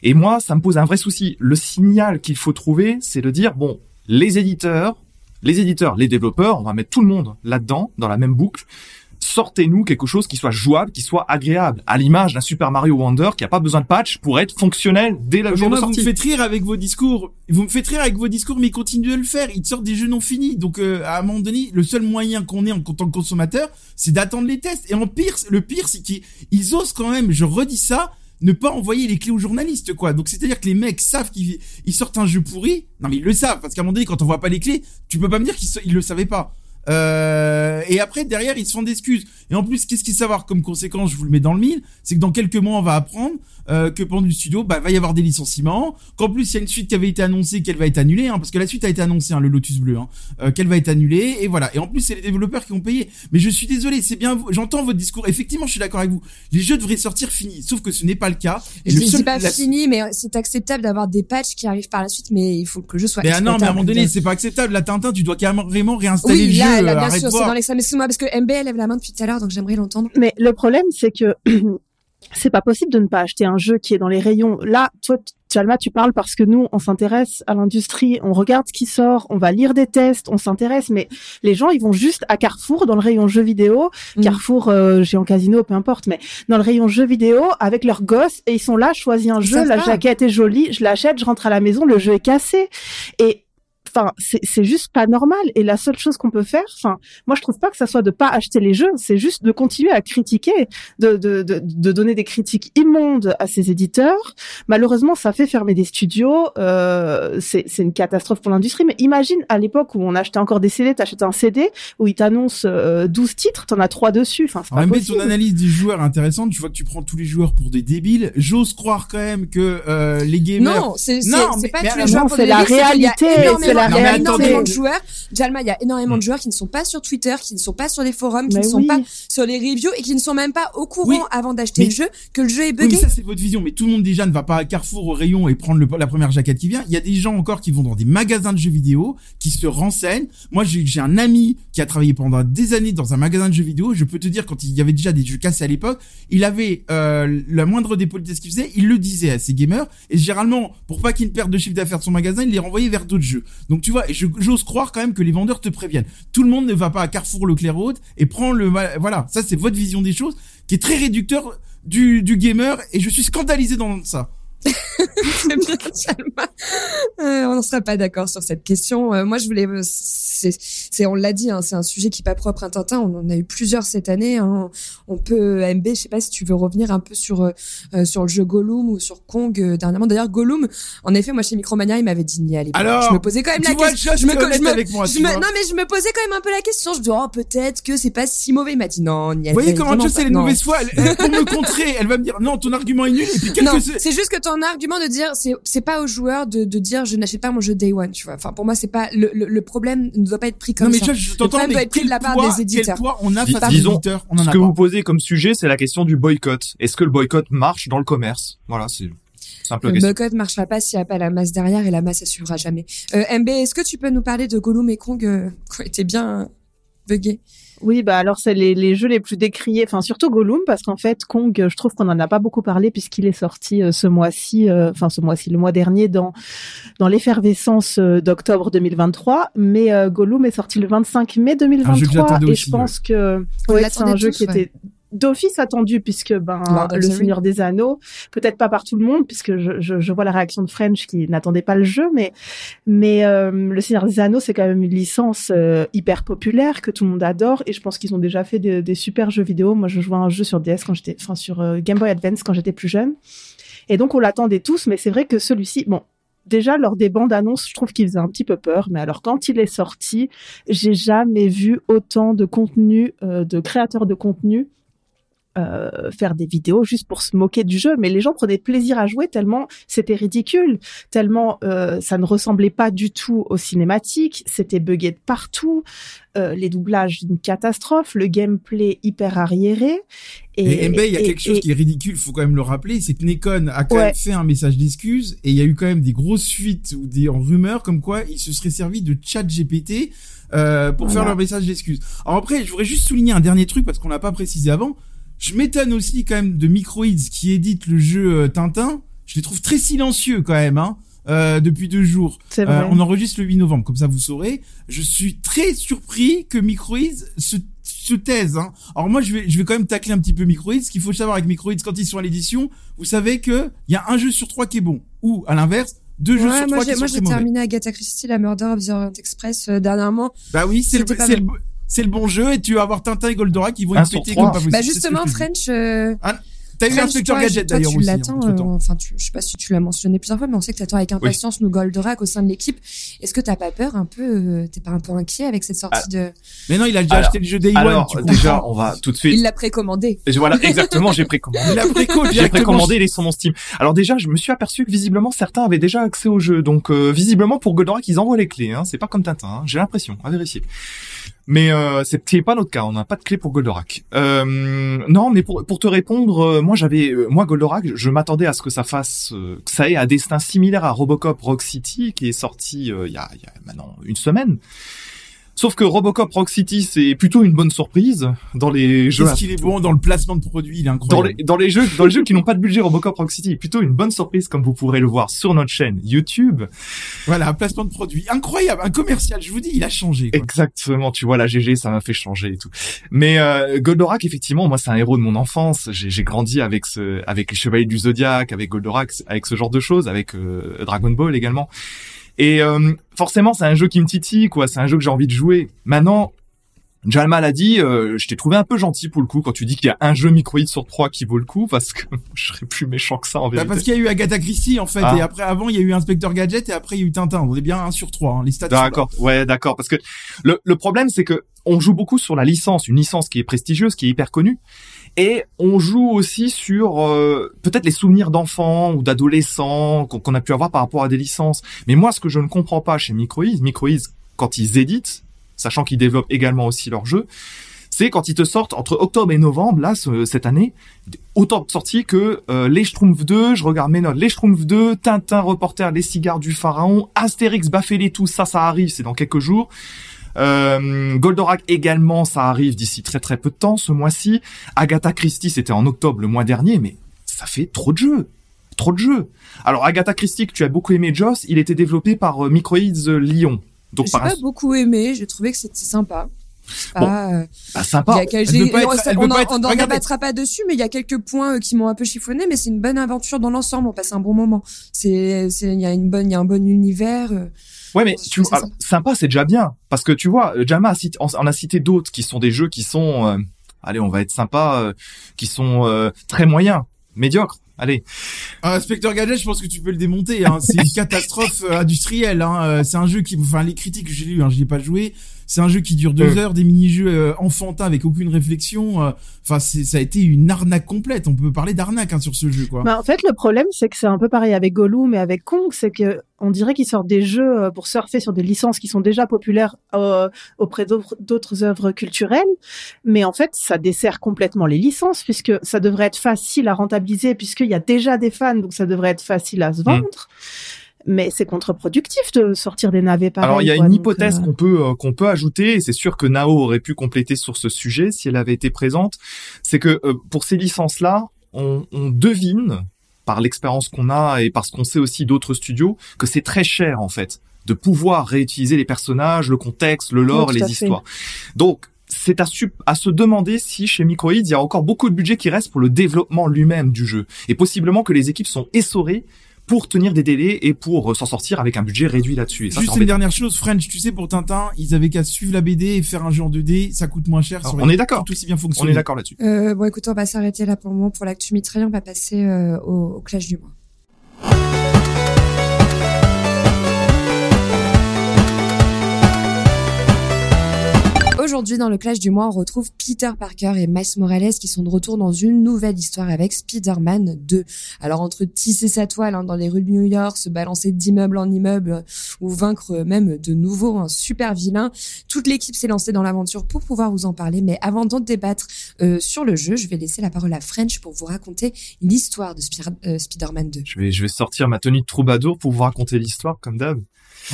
Et moi, ça me pose un vrai souci. Le signal qu'il faut trouver, c'est de dire, bon, les éditeurs, les éditeurs, les développeurs, on va mettre tout le monde là-dedans, dans la même boucle. Sortez-nous quelque chose qui soit jouable, qui soit agréable, à l'image d'un Super Mario Wonder qui a pas besoin de patch pour être fonctionnel dès la Mais jour de moi, vous me faites rire avec vos discours. Vous me faites rire avec vos discours, mais ils continuent de le faire. Ils te sortent des jeux non finis. Donc, euh, à un moment donné, le seul moyen qu'on ait en tant que consommateur, c'est d'attendre les tests. Et en pire, le pire, c'est qu'ils ils osent quand même, je redis ça, ne pas envoyer les clés aux journalistes, quoi. Donc, c'est-à-dire que les mecs savent qu'ils ils sortent un jeu pourri. Non, mais ils le savent. Parce qu'à un moment donné, quand on voit pas les clés, tu peux pas me dire qu'ils ils le savaient pas. Euh, et après, derrière, ils se font d'excuses. Et en plus, qu'est-ce qu'il faut savoir comme conséquence, je vous le mets dans le mille, c'est que dans quelques mois, on va apprendre euh, que pendant le studio, bah, va y avoir des licenciements, qu'en plus, il y a une suite qui avait été annoncée, qu'elle va être annulée, hein, parce que la suite a été annoncée, hein, le Lotus Bleu, hein, euh, qu'elle va être annulée, et voilà. Et en plus, c'est les développeurs qui ont payé. Mais je suis désolé, c'est bien, j'entends votre discours. Effectivement, je suis d'accord avec vous. Les jeux devraient sortir finis, sauf que ce n'est pas le cas. Et Je le dis seul- pas la- fini, mais c'est acceptable d'avoir des patchs qui arrivent par la suite, mais il faut que le jeu soit. Mais ah non, mais à un moment donné, c'est pas acceptable. La Tintin, tu dois carrément réinstaller Oui, le là, jeu. là, euh, bien arrête sûr, c'est dans l'examen. Excuse-moi, parce que MB lève la main depuis tout à l'heure, donc j'aimerais l'entendre. Mais le problème, c'est que c'est pas possible de ne pas acheter un jeu qui est dans les rayons. Là, toi, Chalma, tu parles parce que nous, on s'intéresse à l'industrie, on regarde ce qui sort, on va lire des tests, on s'intéresse, mais les gens, ils vont juste à Carrefour, dans le rayon jeux vidéo, Mm. Carrefour, euh, géant casino, peu importe, mais dans le rayon jeux vidéo, avec leurs gosses, et ils sont là, choisis un jeu, la jaquette est jolie, je l'achète, je rentre à la maison, le jeu est cassé. Et Enfin, c'est c'est juste pas normal. Et la seule chose qu'on peut faire, enfin, moi je trouve pas que ça soit de pas acheter les jeux, c'est juste de continuer à critiquer, de, de, de, de donner des critiques immondes à ces éditeurs. Malheureusement, ça fait fermer des studios. Euh, c'est c'est une catastrophe pour l'industrie. Mais imagine à l'époque où on achetait encore des CD, t'achètes un CD où ils t'annoncent euh, 12 titres, t'en as trois dessus. Enfin, c'est pas même possible. ton analyse des joueurs est intéressante. Tu vois que tu prends tous les joueurs pour des débiles. J'ose croire quand même que euh, les gamers. Non, c'est pas mais tous les joueurs non, pour c'est des la débiles, c'est qu'il y a réalité, c'est la il y a énormément de joueurs. Jalma, il y a énormément de joueurs qui ne sont pas sur Twitter, qui ne sont pas sur les forums, qui ne sont oui. pas sur les reviews et qui ne sont même pas au courant Oui, avant d'acheter le jeu que le jeu est Oui, buggé. mais ça c'est votre vision, mais tout le monde déjà ne va pas à Carrefour au rayon et prendre le- la première jaquette qui vient. Il y a des gens encore qui vont dans des magasins de jeux vidéo, qui se renseignent. Moi j'ai j'ai un ami qui a travaillé pendant des années dans un magasin de jeux vidéo. Je peux te dire quand il y avait déjà des jeux cassés à l'époque, il avait euh, la moindre dépolitesse qu'il faisait, il le disait à ses gamers. Et généralement, pour pas qu'il ne perde de chiffre d'affaires de son magasin, il les renvoyait vers d'autres jeux. Donc tu vois, j'ose croire quand même que les vendeurs te préviennent. Tout le monde ne va pas à Carrefour Leclerc Haute et prend le ma- voilà. Ça c'est votre vision des choses qui est très réducteur du, du gamer et je suis scandalisé dans ça. Euh, on n'en sera pas d'accord sur cette question. Euh, moi, je voulais, euh, c'est, c'est, on l'a dit, hein, c'est un sujet qui est pas propre à Tintin. On en a eu plusieurs cette année. Hein. On peut, MB, je sais pas si tu veux revenir un peu sur euh, euh, sur le jeu Gollum ou sur Kong euh, dernièrement. D'ailleurs, Gollum, en effet, moi chez Micromania, il m'avait dit ni aller. Alors, je me posais quand même la question. Je me, je avec moi, je me- non, mais je me posais quand même un peu la question. Je dis, oh, peut-être que c'est pas si mauvais. Il m'a dit non, ni aller. Vous voyez comment tu sais les mauvaises fois, elle- elle- pour me contrer, elle va me dire non, ton argument est nul c'est juste que ton argument de dire c'est c'est pas aux joueurs de, de dire je n'achète pas mon jeu day one, tu vois. Enfin pour moi c'est pas le, le, le problème ne doit pas être pris comme Non mais ça. tu vois, je t'entends problème mais doit être pris de la part poids- des éditeurs. Quel poids on a face aux disons, éditeurs? On en Ce a que pas. vous posez comme sujet, c'est la question du boycott. Est-ce que le boycott marche dans le commerce? Voilà, c'est simple Le question. boycott marchera pas s'il n'y a pas la masse derrière et la masse elle suivra jamais. Euh, MB, est-ce que tu peux nous parler de Gollum et Kong euh, qui ont été bien Oui, bah alors c'est les, les jeux les plus décriés, enfin surtout Gollum parce qu'en fait Kong, je trouve qu'on en a pas beaucoup parlé puisqu'il est sorti euh, ce mois-ci, euh, enfin ce mois-ci, le mois dernier dans dans l'effervescence euh, d'octobre 2023, mais euh, Gollum est sorti le 25 mai Un jeu que 2023 j'attendais et aussi, je pense que ouais, c'est un jeu tous, qui ouais. était d'office attendu puisque ben Lord of le Seigneur des Anneaux, peut-être pas par tout le monde puisque je, je, je vois la réaction de French qui n'attendait pas le jeu, mais mais euh, le Seigneur des Anneaux c'est quand même une licence euh, hyper populaire que tout le monde adore et je pense qu'ils ont déjà fait des, des super jeux vidéo. Moi je jouais à un jeu sur DS quand j'étais, enfin sur euh, Game Boy Advance quand j'étais plus jeune et donc on l'attendait tous, mais c'est vrai que celui-ci, bon. Déjà, lors des bandes annonces, je trouve qu'il faisait un petit peu peur. Mais alors, quand il est sorti, j'ai jamais vu autant de contenu, euh, de créateurs de contenu euh, faire des vidéos juste pour se moquer du jeu, mais les gens prenaient plaisir à jouer tellement c'était ridicule, tellement euh, ça ne ressemblait pas du tout aux cinématiques, c'était buggé de partout, euh, les doublages une catastrophe, le gameplay hyper arriéré. Et, MB, il y a et- quelque chose et- qui est ridicule, faut quand même le rappeler, c'est que Nekon a quand Ouais. même fait un message d'excuse et il y a eu quand même des grosses fuites ou des en rumeurs comme quoi il se serait servi de chat GPT euh, pour Voilà. faire leur message d'excuse. Alors après, je voudrais juste souligner un dernier truc parce qu'on l'a pas précisé avant. Je m'étonne aussi quand même de Microids qui édite le jeu euh, Tintin. Je les trouve très silencieux quand même. Hein. euh, depuis deux jours. Euh, on enregistre le 8 novembre, comme ça vous saurez. Je suis très surpris que Microids se, se taise. Hein. Alors moi, je vais, je vais quand même tacler un petit peu Microids. Ce qu'il faut savoir avec Microids, quand ils sont à l'édition, vous savez que il y a un jeu sur trois qui est bon. Ou, à l'inverse, deux jeux sur moi trois j'ai qui moi sont j'ai très mauvais. terminé Agatha Christie, la Murder of the Orient Express euh, dernièrement. Bah oui, c'est le, c'est le, bon jeu et tu vas avoir Tintin et Goldorak qui vont être trois. comme pas possible. Bah ce que justement. French euh, T'as eu l'inspecteur Gadget d'ailleurs tu aussi. l'attends, entre temps. euh, enfin, tu, je sais pas si tu l'as mentionné plusieurs fois, mais on sait que t'attends avec impatience nous Goldorak au sein de l'équipe. Est-ce que t'as pas peur un peu, euh, t'es pas un peu inquiet avec cette sortie Ah. de, Mais non, il a déjà Alors- acheté le jeu Day One. Alors, tu déjà, on va tout de suite. il l'a précommandé. Et Voilà, exactement, j'ai précommandé. il a préco J'ai précommandé les sur mon Steam. Alors déjà, je me suis aperçu que visiblement certains avaient déjà accès au jeu. Donc euh, visiblement pour Goldorak, ils envoient les clés. Hein. C'est pas comme Tintin. Hein. J'ai l'impression, à vérifier. Mais euh, c'est pas notre cas. On n'a pas de clé pour Goldorak. Euh, non, mais pour pour te répondre, euh, moi j'avais, euh, moi Goldorak, je m'attendais à ce que ça fasse, euh, que ça ait un destin similaire à Robocop Rock City qui est sorti il y, a, il y a maintenant une semaine. Sauf que Robocop Rock City, c'est plutôt une bonne surprise dans les jeux. Qu'est-ce qu'il est bon dans le placement de produits, il est Dans incroyable. les, dans les jeux, dans les jeux qui n'ont pas de budget, Robocop Rock City est plutôt une bonne surprise, comme vous pourrez le voir sur notre chaîne YouTube. Voilà, un placement de produits incroyable, un commercial. Je vous dis, il a changé. Quoi. Exactement, tu vois, la GG, ça m'a fait changer et tout. Mais euh, Goldorak, effectivement, moi, c'est un héros de mon enfance. J'ai j'ai grandi avec ce, avec les Chevaliers du Zodiaque, avec Goldorak, avec ce genre de choses, avec euh, Dragon Ball également. Et euh, forcément, c'est un jeu qui me titille, quoi. C'est un jeu que j'ai envie de jouer. Maintenant, Jalma l'a dit, euh, je t'ai trouvé un peu gentil pour le coup quand tu dis qu'il y a un jeu microïde sur trois qui vaut le coup, parce que je serais plus méchant que ça en Bah, vérité. parce qu'il y a eu Agatha Christie en fait, Ah. et après avant il y a eu Inspecteur Gadget et après il y a eu Tintin. On est bien un sur trois. Hein. Les stats. D'accord, ouais, d'accord. Parce que le, le problème, c'est que on joue beaucoup sur la licence, une licence qui est prestigieuse, qui est hyper connue, et on joue aussi sur euh, peut-être les souvenirs d'enfants ou d'adolescents qu'on a pu avoir par rapport à des licences. Mais moi, ce que je ne comprends pas chez Microids, Microids, quand ils éditent, sachant qu'ils développent également aussi leurs jeux, c'est quand ils te sortent entre octobre et novembre, là, ce- cette année, autant de sorties que euh, Les Schtroumpfs 2, je regarde mes notes, Les Schtroumpfs 2, Tintin, Reporter, Les Cigares du Pharaon, Astérix, Baffelé, tout ça, ça arrive, c'est dans quelques jours. Euh, Goldorak également, ça arrive d'ici très très peu de temps, ce mois-ci. Agatha Christie, c'était en octobre le mois dernier, mais ça fait trop de jeux. Trop de jeux. Alors Agatha Christie, que tu as beaucoup aimé, Joss, il était développé par euh, Microids euh, Lyon. Donc J'ai un... pas beaucoup aimé, j'ai trouvé que c'était sympa. Bon. pas, euh, bah, il sympa. y a quelques- on- être- être- n'en regardez. débattra pas dessus, mais il y a quelques points euh, qui m'ont un peu chiffonné, mais c'est une bonne aventure dans l'ensemble. On passe un bon moment. C'est, il y a une bonne, il y a un bon univers. Euh. Ouais, mais tu ça vois, sympa, c'est déjà bien. Parce que tu vois, Jama a cité, en, en a cité d'autres qui sont des jeux qui sont, euh, allez, on va être sympa, euh, qui sont euh, très moyens, médiocres. Allez, Ah, Inspecteur Gadget, je pense que tu peux le démonter. Hein. C'est une catastrophe euh, industrielle. Hein. Euh, C'est un jeu qui, enfin, les critiques que j'ai lues, hein, je l'ai pas joué. C'est un jeu qui dure deux Mm. heures, des mini-jeux euh, enfantins avec aucune réflexion. euh, Enfin, c'est ça a été une arnaque complète. On peut parler d'arnaque hein, sur ce jeu, quoi. Bah, en fait, le problème, c'est que c'est un peu pareil avec Gollum et avec Kong, c'est que on dirait qu'ils sortent des jeux euh, pour surfer sur des licences qui sont déjà populaires euh, auprès d'autres- d'autres œuvres culturelles, mais en fait, ça dessert complètement les licences puisque ça devrait être facile à rentabiliser puisqu'il y a déjà des fans, donc ça devrait être facile à se vendre. Mais c'est contre-productif de sortir des navets pareils. Alors il y a quoi, une hypothèse euh, qu'on peut euh, qu'on peut ajouter et c'est sûr que Nao aurait pu compléter sur ce sujet si elle avait été présente, c'est que euh, pour ces licences là, on, on devine par l'expérience qu'on a et parce qu'on sait aussi d'autres studios que c'est très cher en fait de pouvoir réutiliser les personnages, le contexte, le lore, Oui, les histoires. Donc c'est à, à se demander si chez Microids il y a encore beaucoup de budget qui reste pour le développement lui-même du jeu et possiblement que les équipes sont essorées pour tenir des délais et pour euh, s'en sortir avec un budget réduit là-dessus. Juste une dernière chose, French, tu sais, pour Tintin, ils avaient qu'à suivre la BD et faire un jeu en 2D, ça coûte moins cher. Alors, on est d'accord. Tout aussi bien On est d'accord là-dessus. Euh, bon, écoute, on va s'arrêter là pour le moment pour l'actu mitraille. On va passer euh, au, au clash du mois. Aujourd'hui, dans le clash du mois, on retrouve Peter Parker et Miles Morales qui sont de retour dans une nouvelle histoire avec Spider-Man 2. Alors, entre tisser sa toile hein, dans les rues de New York, se balancer d'immeuble en immeuble euh, ou vaincre euh, même de nouveau un super vilain, toute l'équipe s'est lancée dans l'aventure pour pouvoir vous en parler. Mais avant d'en débattre euh, sur le jeu, je vais laisser la parole à French pour vous raconter l'histoire de Spider-Man 2. Je vais, je vais sortir ma tenue de troubadour pour vous raconter l'histoire comme d'hab.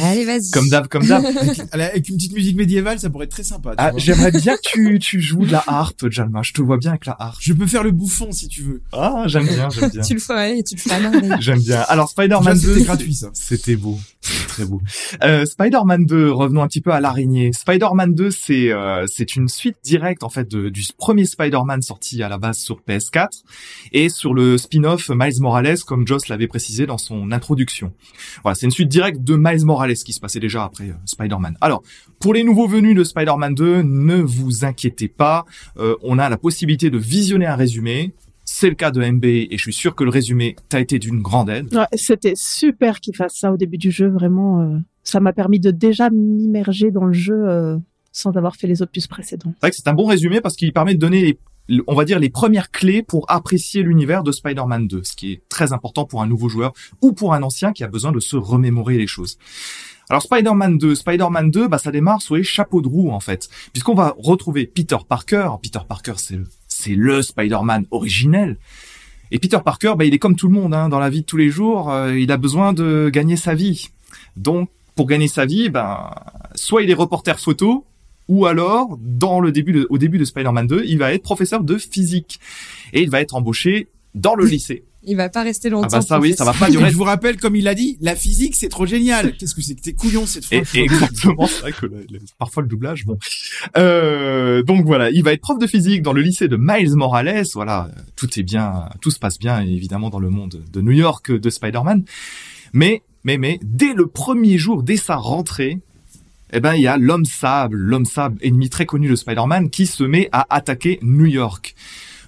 Allez, vas-y. Comme d'hab, comme d'hab. avec, avec une petite musique médiévale, ça pourrait être très sympa. Ah, j'aimerais bien que tu, tu joues de la harpe, Jalma. Je te vois bien avec la harpe. Je peux faire le bouffon si tu veux. Ah, j'aime bien, j'aime bien. Tu le ferais et tu le feras. J'aime bien. Alors, Spider-Man Déjà, 2. c'était gratuit ça. C'était beau. C'était très beau. Euh, Spider-Man 2, revenons un petit peu à l'araignée. Spider-Man 2, c'est euh, c'est une suite directe en fait de- du premier Spider-Man sorti à la base sur PS4 et sur le spin-off Miles Morales comme Joss l'avait précisé dans son introduction. Voilà, c'est une suite directe de Miles Morales qui se passait déjà après euh, Spider-Man. Alors, pour les nouveaux venus de Spider-Man 2, ne vous inquiétez pas, euh, on a la possibilité de visionner un résumé. C'est le cas de MB et je suis sûr que le résumé t'a été d'une grande aide. Ouais, C'était super qu'il fasse ça au début du jeu, vraiment. euh, ça m'a permis de déjà m'immerger dans le jeu sans avoir fait les opus précédents. C'est vrai que c'est un bon résumé parce qu'il permet de donner, les, on va dire, les premières clés pour apprécier l'univers de Spider-Man 2, ce qui est très important pour un nouveau joueur ou pour un ancien qui a besoin de se remémorer les choses. Alors Spider-Man 2, Spider-Man 2, bah ça démarre sur les chapeaux de roue en fait, puisqu'on va retrouver Peter Parker. Peter Parker, c'est le, c'est le Spider-Man originel. Et Peter Parker, bah, il est comme tout le monde hein, dans la vie de tous les jours. euh, il a besoin de gagner sa vie. Donc, pour gagner sa vie, ben, soit il est reporter photo, ou alors, dans le début de- au début de Spider-Man 2, il va être professeur de physique. Et il va être embauché dans le lycée. Il va pas rester longtemps. Ah bah ça oui, ça va pas durer. je vous rappelle, comme il l'a dit, la physique c'est trop génial. Qu'est-ce que c'est que t'es couillon cette Et, fois et exactement, c'est vrai que le- le- parfois le doublage, bon. Euh, donc voilà, il va être prof de physique dans le lycée de Miles Morales. Voilà, euh, tout est bien, tout se passe bien évidemment dans le monde de New York de Spider-Man. Mais, mais, mais, dès le premier jour, dès sa rentrée, eh ben il y a l'homme sable, l'homme sable, ennemi très connu de Spider-Man, qui se met à attaquer New York.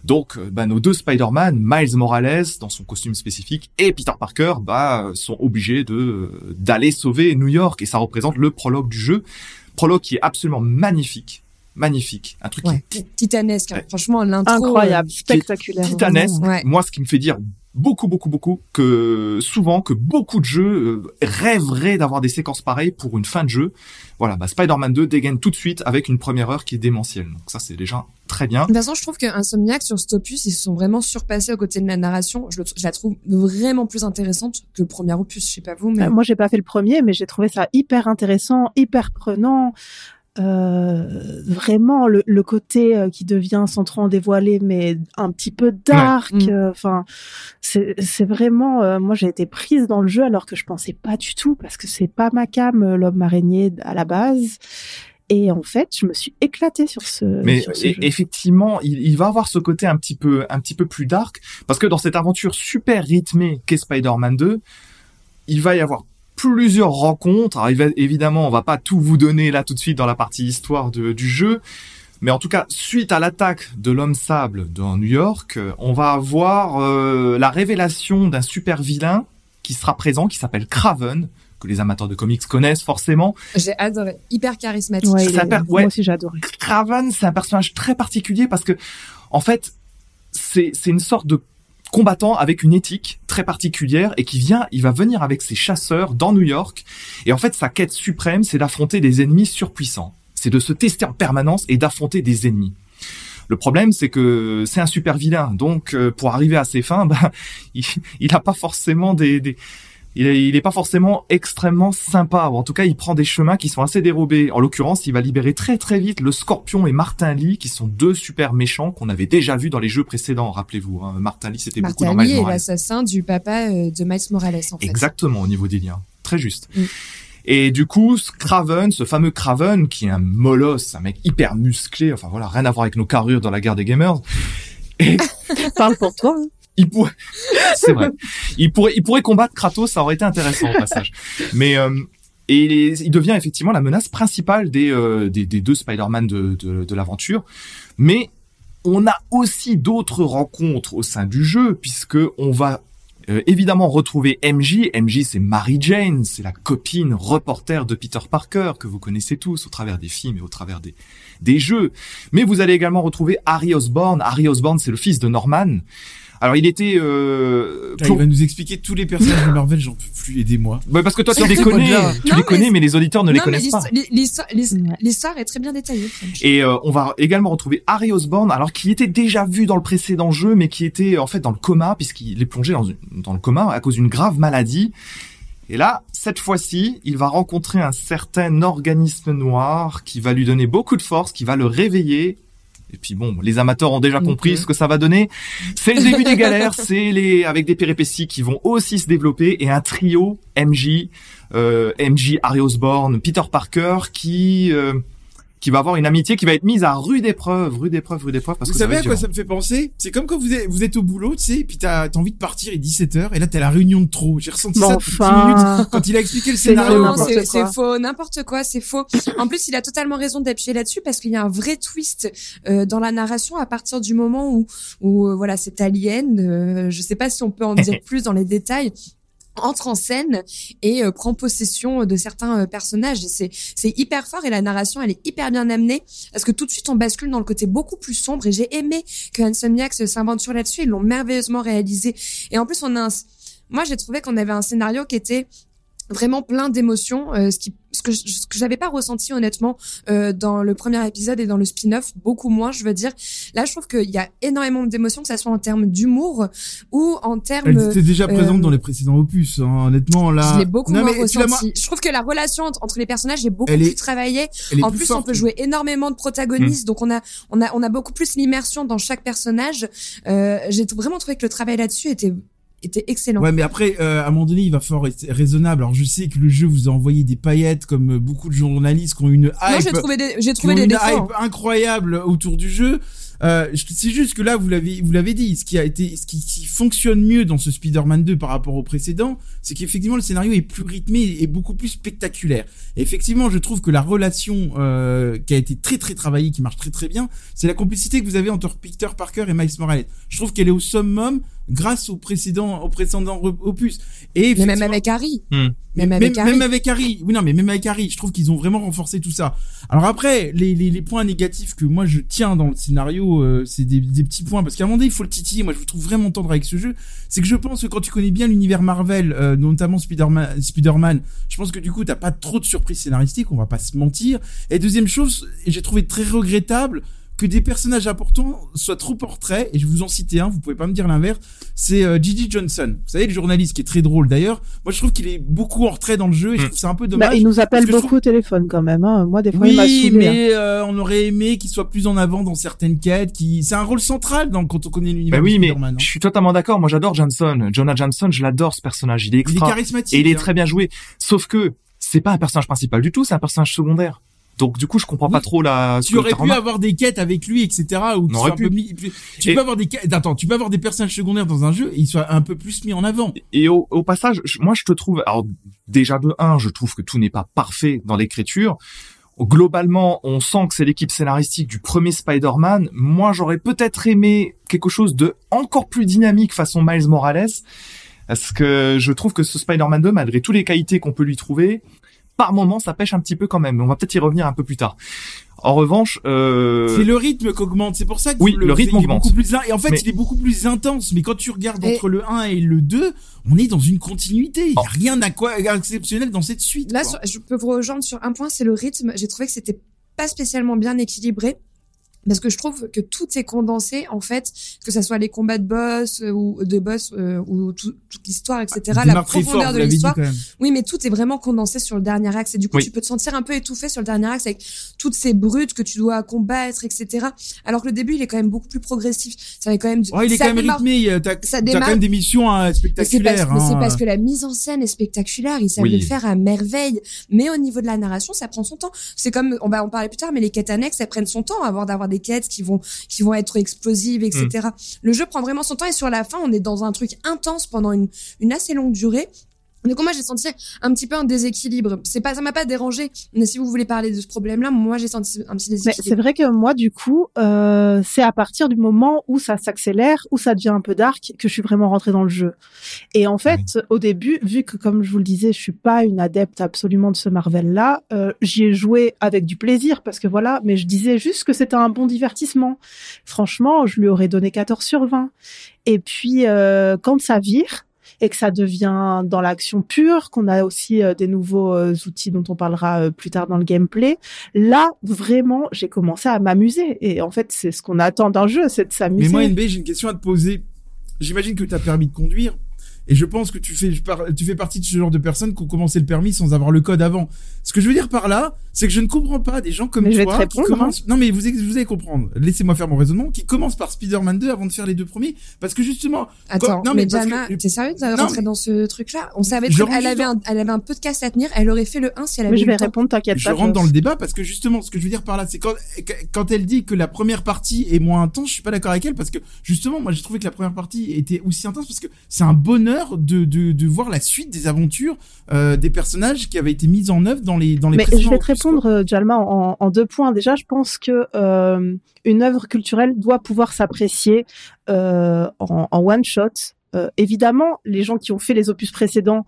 Donc, euh, bah, nos deux Spider-Man, Miles Morales dans son costume spécifique et Peter Parker, bah, sont obligés de euh, d'aller sauver New York et ça représente le prologue du jeu, prologue qui est absolument magnifique, magnifique, un truc Ouais, qui est titanesque. hein. Ouais. Franchement, l'intro. Incroyable, est spectaculaire. titanesque. Ouais. Moi, ce qui me fait dire beaucoup, beaucoup, beaucoup que souvent que beaucoup de jeux euh, rêveraient d'avoir des séquences pareilles pour une fin de jeu. Voilà, bah, Spider-Man 2 dégaine tout de suite avec une première heure qui est démentielle. Donc ça, c'est déjà très bien. De toute façon, je trouve que Insomniac sur cet opus, ils se sont vraiment surpassés aux côtés de la narration. Je, le- je la trouve vraiment plus intéressante que le premier opus. Je sais pas vous, mais Euh, Moi, j'ai pas fait le premier, mais j'ai trouvé ça hyper intéressant, hyper prenant. Euh, vraiment le, le côté euh, qui devient sans trop en dévoiler, mais un petit peu dark. Ouais. Euh, Enfin, c'est c'est vraiment. moi, j'ai été prise dans le jeu alors que je pensais pas du tout parce que c'est pas ma cam, l'homme araignée à la base. Et en fait, je me suis éclatée sur ce. Mais sur ce e- jeu. effectivement, il, il va avoir ce côté un petit peu, un petit peu plus dark, parce que dans cette aventure super rythmée qu'est Spider-Man 2, il va y avoir plusieurs rencontres. Alors, évidemment, on va pas tout vous donner là tout de suite dans la partie histoire de- du jeu, mais en tout cas, suite à l'attaque de l'homme sable dans New York, on va avoir euh, la révélation d'un super vilain qui sera présent, qui s'appelle Craven, que les amateurs de comics connaissent forcément. j'ai adoré. Hyper charismatique. Ouais, il ça est- per- ouais. Moi aussi, j'ai adoré. Craven, c'est un personnage très particulier parce que, en fait, c'est une sorte de combattant avec une éthique très particulière et qui vient, il va venir avec ses chasseurs dans New York. Et en fait, sa quête suprême, c'est d'affronter des ennemis surpuissants. C'est de se tester en permanence et d'affronter des ennemis. Le problème, c'est que c'est un super vilain. Donc, euh, pour arriver à ses fins, bah, il, il a pas forcément des, des il est, il est pas forcément extrêmement sympa. Ou en tout cas, il prend des chemins qui sont assez dérobés. En l'occurrence, il va libérer très très vite le Scorpion et Martin Lee, qui sont deux super méchants qu'on avait déjà vus dans les jeux précédents. Rappelez-vous, hein. Martin Lee, c'était beaucoup Martin dans Lee Miles est Morales. l'assassin du papa euh, de Miles Morales, en fait. Exactement, au niveau des liens. Très juste. Mm. Et du coup, ce Craven, ce fameux Craven, qui est un molosse, un mec hyper musclé, enfin voilà, rien à voir avec nos carrures dans la guerre des gamers. Et Parle pour toi. hein. Il pourrait, c'est vrai, il pourrait, il pourrait combattre Kratos, ça aurait été intéressant au passage. Mais euh, et il, est- il devient effectivement la menace principale des euh, des, des deux Spider-Man de, de, de l'aventure. Mais on a aussi d'autres rencontres au sein du jeu, puisque on va euh, évidemment retrouver MJ. MJ, c'est Mary Jane, c'est la copine reporter de Peter Parker que vous connaissez tous au travers des films et au travers des des jeux. Mais vous allez également retrouver Harry Osborn. Harry Osborn, c'est le fils de Norman. Alors il était euh, Putain, Il va nous expliquer tous les personnages de Marvel, j'en peux plus, aidez-moi. Ouais, parce que toi tu les connais, tu Non, les mais connais, mais les auditeurs ne les Non, connaissent pas. l'histoire- est très bien détaillée. Et euh, on va également retrouver Harry Osborn, alors qui était déjà vu dans le précédent jeu, mais qui était en fait dans le coma puisqu'il est plongé dans, une- dans le coma à cause d'une grave maladie. Et là, cette fois-ci, il va rencontrer un certain organisme noir qui va lui donner beaucoup de force, qui va le réveiller. Et puis bon, les amateurs ont déjà compris ce que ça va donner. C'est le début des galères, c'est les avec des péripéties qui vont aussi se développer et un trio MJ, euh, MJ, Harry Osborn, Peter Parker qui euh, qui va avoir une amitié qui va être mise à rude épreuve, rude épreuve, rude épreuve parce Vous que savez à quoi ça me fait penser? C'est comme quand vous êtes, vous êtes au boulot, tu sais, et puis t'as as envie de partir, il est 17h, et là t'as la réunion de trop. J'ai ressenti ça depuis 10 minutes quand il a expliqué le scénario. c'est faux, n'importe quoi, c'est faux. En plus, il a totalement raison d'appuyer là-dessus parce qu'il y a un vrai twist euh, dans la narration à partir du moment où, où euh, voilà, cet alien, euh, je sais pas si on peut en dire plus dans les détails, entre en scène et euh, prend possession de certains euh, personnages. Et c'est c'est hyper fort et la narration elle est hyper bien amenée parce que tout de suite on bascule dans le côté beaucoup plus sombre. Et j'ai aimé que Insomniac s'aventure là-dessus. Ils l'ont merveilleusement réalisé. Et en plus on a un, moi j'ai trouvé qu'on avait un scénario qui était vraiment plein d'émotions, euh, ce qui ce que ce que j'avais pas ressenti honnêtement euh, dans le premier épisode et dans le spin-off, beaucoup moins, je veux dire. Là, je trouve qu'il y a énormément d'émotions, que ça soit en termes d'humour ou en termes Elle était déjà présente euh, dans les précédents opus, hein, honnêtement là. je l'ai beaucoup Non, moins ressenti. Je trouve que la relation entre, les personnages est beaucoup Elle plus est- travaillée. elle est En plus plus, on peut jouer énormément de protagonistes, donc on a, on a, on a beaucoup plus l'immersion dans chaque personnage. Euh, J'ai vraiment trouvé que le travail là-dessus était, était excellent. Ouais, mais après, euh, à un moment donné, il va falloir rester raisonnable. Alors, je sais que le jeu vous a envoyé des paillettes, comme euh, beaucoup de journalistes qui ont une hype. Moi, j'ai trouvé des, j'ai trouvé des une défauts. hype incroyable autour du jeu. Euh, c'est juste que là, vous l'avez, vous l'avez dit, ce qui a été, ce qui, qui fonctionne mieux dans ce Spider-Man 2 par rapport au précédent, c'est qu'effectivement le scénario est plus rythmé et beaucoup plus spectaculaire. Et effectivement, je trouve que la relation euh, qui a été très très travaillée, qui marche très très bien, c'est la complicité que vous avez entre Peter Parker et Miles Morales. Je trouve qu'elle est au summum grâce au précédent, au précédent opus. Et Mais même avec Harry. Hmm. Même même, avec Harry. même avec Harry. Oui, non, mais même avec Harry, je trouve qu'ils ont vraiment renforcé tout ça. Alors après, les, les, les points négatifs que moi je tiens dans le scénario, euh, c'est des, des petits points, parce qu'à un moment donné, il faut le titiller. Moi, je vous trouve vraiment tendre avec ce jeu. C'est que je pense que quand tu connais bien l'univers Marvel, euh, notamment Spider-Man, Spider-Man, je pense que du coup, t'as pas trop de surprises scénaristiques, on va pas se mentir. Et deuxième chose, et j'ai trouvé très regrettable que des personnages importants soient trop portraits, et je vais vous en citer un, vous pouvez pas me dire l'inverse, c'est euh, Gigi Johnson. Vous savez, le journaliste qui est très drôle d'ailleurs. Moi, je trouve qu'il est beaucoup en retrait dans le jeu, et je Mm. trouve ça un peu dommage. bah, il nous appelle beaucoup au téléphone quand même. Hein. Moi, des fois, il m'a Oui, saoulé. hein. mais euh, on aurait aimé qu'il soit plus en avant dans certaines quêtes. Qui, c'est un rôle central dans quand on connaît l'univers. Bah oui, mais hein. je suis totalement d'accord. Moi, j'adore Johnson. Jonah Johnson, je l'adore ce personnage. Il est Il est extra. charismatique. et il est hein. très bien joué. Sauf que c'est pas un personnage principal du tout, c'est un personnage secondaire. Donc du coup, je comprends pas trop la. Tu aurais pu avoir des quêtes avec lui, etc. Ou On aurait pu. peu Tu Et- peux avoir des quêtes- attends, tu peux avoir des personnages secondaires dans un jeu et ils soient un peu plus mis en avant. Et au, au passage, moi, je te trouve. Alors déjà de un, je trouve que tout n'est pas parfait dans l'écriture. Globalement, on sent que c'est l'équipe scénaristique du premier Spider-Man. Moi, j'aurais peut-être aimé quelque chose de encore plus dynamique façon Miles Morales. Parce que je trouve que ce Spider-Man 2, malgré toutes les qualités qu'on peut lui trouver, par moment, ça pêche un petit peu quand même. On va peut-être y revenir un peu plus tard. En revanche, euh... C'est le rythme qu'augmente. C'est pour ça que Oui, le rythme il est augmente. beaucoup plus in- Et en fait, Mais- il est beaucoup plus intense. Mais quand tu regardes Et- entre le 1 et le 2, on est dans une continuité. Il y Oh. a rien d'inqua- exceptionnel dans cette suite. Là, quoi. sur- je peux vous rejoindre sur un point, c'est le rythme. J'ai trouvé que c'était pas spécialement bien équilibré. Parce que je trouve que tout est condensé, en fait, que ça soit les combats de boss euh, ou de boss euh, ou tout- toute l'histoire, etc. La fort, profondeur de l'histoire. Oui, mais tout est vraiment condensé sur le dernier axe et du coup, Oui. tu peux te sentir un peu étouffé sur le dernier axe avec toutes ces brutes que tu dois combattre, etc. Alors que le début, il est quand même beaucoup plus progressif. Ça va quand même. Ouais, il est ça quand même rythmé. euh, T'as quand même des missions Mais c'est spectaculaires. parce, mais c'est hein. parce que la mise en scène est spectaculaire, ils savent Oui. le faire à merveille. Mais au niveau de la narration, ça prend son temps. C'est comme, on va en parler plus tard, mais les quêtes annexes, elles prennent son temps avant d'avoir des quêtes qui vont, qui vont être explosives, etc. Le jeu prend vraiment son temps et sur la fin, on est dans un truc intense pendant une, une assez longue durée. Coup, moi, j'ai senti un petit peu un déséquilibre. C'est pas, ça m'a pas dérangé. Mais si vous voulez parler de ce problème-là, moi, j'ai senti un petit Mais déséquilibre. c'est vrai que moi, du coup, euh, c'est à partir du moment où ça s'accélère, où ça devient un peu dark, que je suis vraiment rentrée dans le jeu. Et en fait, au début, vu que, comme je vous le disais, je suis pas une adepte absolument de ce Marvel-là, euh, j'y ai joué avec du plaisir, parce que voilà, mais je disais juste que c'était un bon divertissement. Franchement, je lui aurais donné 14 sur 20. Et puis, euh, quand ça vire, et que ça devient dans l'action pure, qu'on a aussi euh, des nouveaux euh, outils dont on parlera euh, plus tard dans le gameplay, là, vraiment, j'ai commencé à m'amuser. Et en fait, c'est ce qu'on attend d'un jeu, c'est de s'amuser. Mais moi, NB, j'ai une question à te poser. J'imagine que tu as permis de conduire. Et je pense que tu fais, tu fais partie de ce genre de personnes qui ont commencé le permis sans avoir le code avant. Ce que je veux dire par là, c'est que je ne comprends pas des gens comme Mais je vais te toi qui répondre, hein. commencent. Non, mais vous, vous allez comprendre. Laissez-moi faire mon raisonnement. Qui commence par Spider-Man 2 avant de faire les deux premiers, parce que justement. Attends, non, mais, Jalma, que- t'es sérieux de rentrer mais- dans ce truc-là? On savait Je très rentre elle avait, un, elle avait un podcast à tenir, elle aurait fait le 1 si elle avait Mais je vais répondre, t'inquiète Je pas. rentre Joss. dans le débat parce que justement, ce que je veux dire par là, c'est quand, quand elle dit que la première partie est moins intense, je suis pas d'accord avec elle parce que justement, moi, j'ai trouvé que la première partie était aussi intense parce que c'est un bonheur de, de, de voir la suite des aventures euh, des personnages qui avaient été mis en œuvre dans les dans les Mais je vais te répondre, euh, Jalma, en, en deux points. Déjà, je pense que euh, une œuvre culturelle doit pouvoir s'apprécier en, en one shot. Euh, évidemment, les gens qui ont fait les opus précédents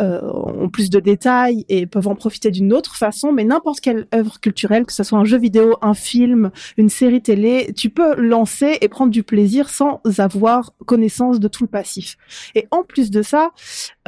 euh, ont plus de détails et peuvent en profiter d'une autre façon, mais n'importe quelle œuvre culturelle, que ce soit un jeu vidéo, un film, une série télé, tu peux lancer et prendre du plaisir sans avoir connaissance de tout le passif. Et en plus de ça,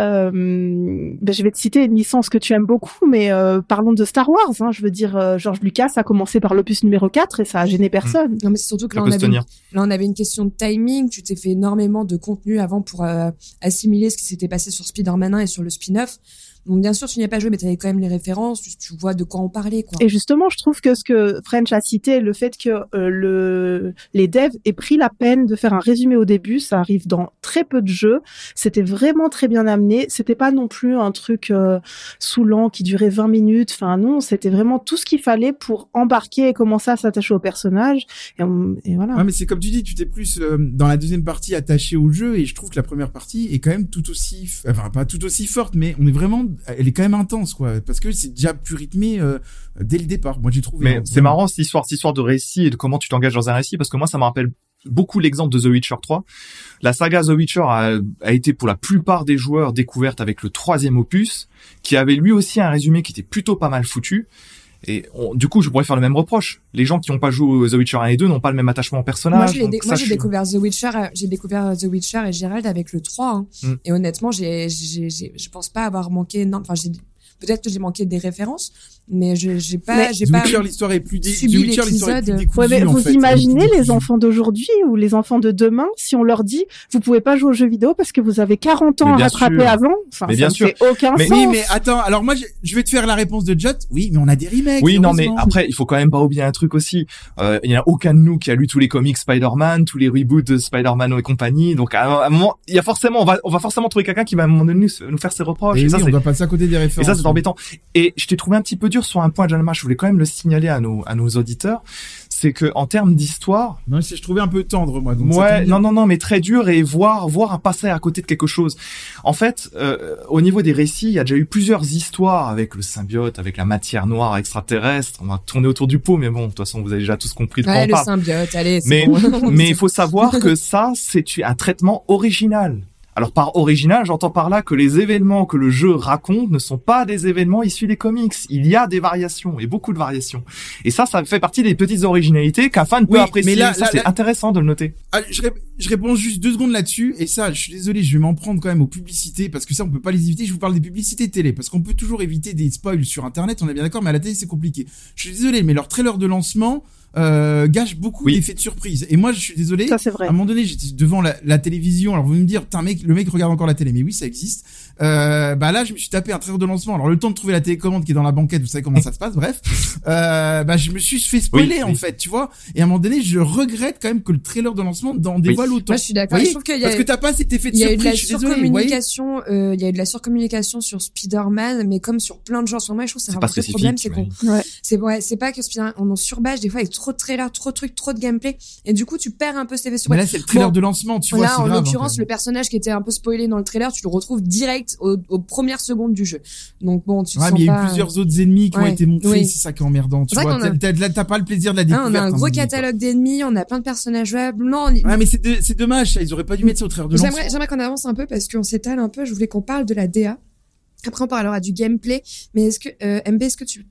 euh, ben, je vais te citer une licence que tu aimes beaucoup, mais euh, parlons de Star Wars. Hein, je veux dire, euh, George Lucas a commencé par l'opus numéro 4 et ça a gêné personne. Non, mais c'est surtout que on, avait là, on avait une question de timing. Tu t'es fait énormément de contenu avant pour euh, assimiler ce qui s'était passé sur Spider-Man 1 et sur le spin-off. Donc, bien sûr, tu n'y as pas joué, mais tu avais quand même les références. Tu, tu vois de quoi on parlait, quoi. Et justement, je trouve que ce que French a cité, le fait que euh, le, les devs aient pris la peine de faire un résumé au début, ça arrive dans très peu de jeux. C'était vraiment très bien amené. C'était pas non plus un truc euh, saoulant qui durait 20 minutes. Enfin non, c'était vraiment tout ce qu'il fallait pour embarquer et commencer à s'attacher au personnage. Et, on- et voilà. Ouais, mais c'est comme tu dis, tu t'es plus euh, dans la deuxième partie attaché au jeu et je trouve que la première partie est quand même tout aussi, enfin pas tout aussi forte, mais on est vraiment, elle est quand même intense quoi, parce que c'est déjà plus rythmé euh, dès le départ. Moi j'ai trouvé. Mais hein, c'est marrant cette histoire, cette histoire de récit et de comment tu t'engages dans un récit, parce que moi, ça me rappelle beaucoup l'exemple de The Witcher 3. La saga The Witcher a, a été pour la plupart des joueurs découverte avec le troisième opus, qui avait lui aussi un résumé qui était plutôt pas mal foutu. Et on- du coup, je pourrais faire le même reproche. Les gens qui n'ont pas joué The Witcher 1 et 2 n'ont pas le même attachement au personnage. Moi, dé- j'ai suis- découvert The Witcher, euh, j'ai découvert The Witcher et Gérald avec le 3. hein. Mm. Et honnêtement, j'ai- je pense pas avoir manqué, non, enfin, j'ai, peut-être que j'ai manqué des références, mais je, j'ai pas, Mais j'ai The pas. Witcher, l'histoire est plus dé... subi The Witcher, l'histoire est plus l'épisode. décousue, Ouais, mais en vous fait. Imaginez les enfants d'aujourd'hui ou les enfants de demain si on leur dit vous pouvez pas jouer aux jeux vidéo parce que vous avez 40 ans à rattraper sûr. avant? Enfin, Mais ça bien ne sûr. fait aucun Mais- sens. Oui, mais attends, alors moi, je, je vais te faire la réponse de Jot. Oui, mais on a des remakes. Oui, non, mais après, il faut quand même pas oublier un truc aussi. Euh, Il y a aucun de nous qui a lu tous les comics Spider-Man, tous les reboots de Spider-Man et compagnie. Donc, à un, moment, il y a forcément, on va, on va forcément trouver quelqu'un qui va à un moment donné nous, nous faire ses reproches. Et Et, ça, oui, on c'est- doit passer à côté des et références. ça, c'est embêtant. Et je t'ai trouvé un petit peu dur sur un point, Jalma. Je voulais quand même le signaler à nos, à nos auditeurs. C'est que, en termes d'histoire, Non, c'est- je trouvais un peu tendre, moi. donc ça ouais, non, non, non, mais très dur et voir, voir un passer à côté de quelque chose. En fait, euh, au niveau des récits, il y a déjà eu plusieurs histoires avec le symbiote, avec la matière noire extraterrestre. On va tourner autour du pot, mais bon, de toute façon, vous avez déjà tous compris de quoi Ouais, on le parle. symbiote, allez, c'est Mais, bon. mais il faut savoir que ça, c'est un traitement original. Alors par original, j'entends par là que les événements que le jeu raconte ne sont pas des événements issus des comics. Il y a des variations et beaucoup de variations. Et ça, ça fait partie des petites originalités qu'un fan peut apprécier. mais là- ça, là- c'est là- intéressant de le noter. Ah, je, rép- je réponds juste deux secondes là-dessus et ça, je suis désolé, je vais m'en prendre quand même aux publicités parce que ça, on peut pas les éviter. Je vous parle des publicités télé parce qu'on peut toujours éviter des spoils sur Internet. On est bien d'accord, mais à la télé c'est compliqué. Je suis désolé, mais leur trailer de lancement euh, gâche beaucoup Oui. d'effets de surprise. Et moi, je suis désolé. Ça c'est vrai. À un moment donné, j'étais devant la, la télévision. Alors vous me dire, putain, mec, le mec regarde encore la télé. Mais oui, ça existe. Euh, bah là, je me suis tapé un trailer de lancement. Alors le temps de trouver la télécommande qui est dans la banquette, vous savez comment ça se passe. Bref, euh, bah je me suis fait spoiler Oui, en oui. fait, tu vois. Et à un moment donné, je regrette quand même que le trailer de lancement d'en dévoile autant. Moi, je suis d'accord. Vous Je voyez trouve qu'il y a, Parce que t'as pas cet effet de il y a eu de surprise. la surcommunication, euh, il y a eu de la surcommunication sur Spider-Man, mais comme sur plein de gens. Sur moi, je trouve que c'est un vrai problème, c'est qu'on, c'est ouais, c'est pas que Spider-Man, on en surbâche des fois avec trop de trailers, trop de trucs, trop de gameplay, et du coup, tu perds un peu cet effet Mais là, c'est le trailer Bon. de lancement, tu vois. Là, en hein, l'occurrence, le personnage qui était un peu spoilé dans le trailer, tu le retrouves direct au- aux premières secondes du jeu. Donc bon, tu Ouais, sens mais il y a eu plusieurs autres ennemis qui ont été montrés, Oui. c'est ça qui est emmerdant, tu vois. T'as- pas le plaisir de la Hein, découverte. on a un à gros catalogue d'ennemis, on a plein de personnages jouables. Non, Ouais, mais c'est dommage. Ils auraient pas dû mettre ça au trailer de lancement. J'aimerais, j'aimerais qu'on avance un peu parce qu'on s'étale un peu. Je voulais qu'on parle de la DA. Après, on parlera du gameplay. Mais est-ce que, euh, MB, est-ce que tu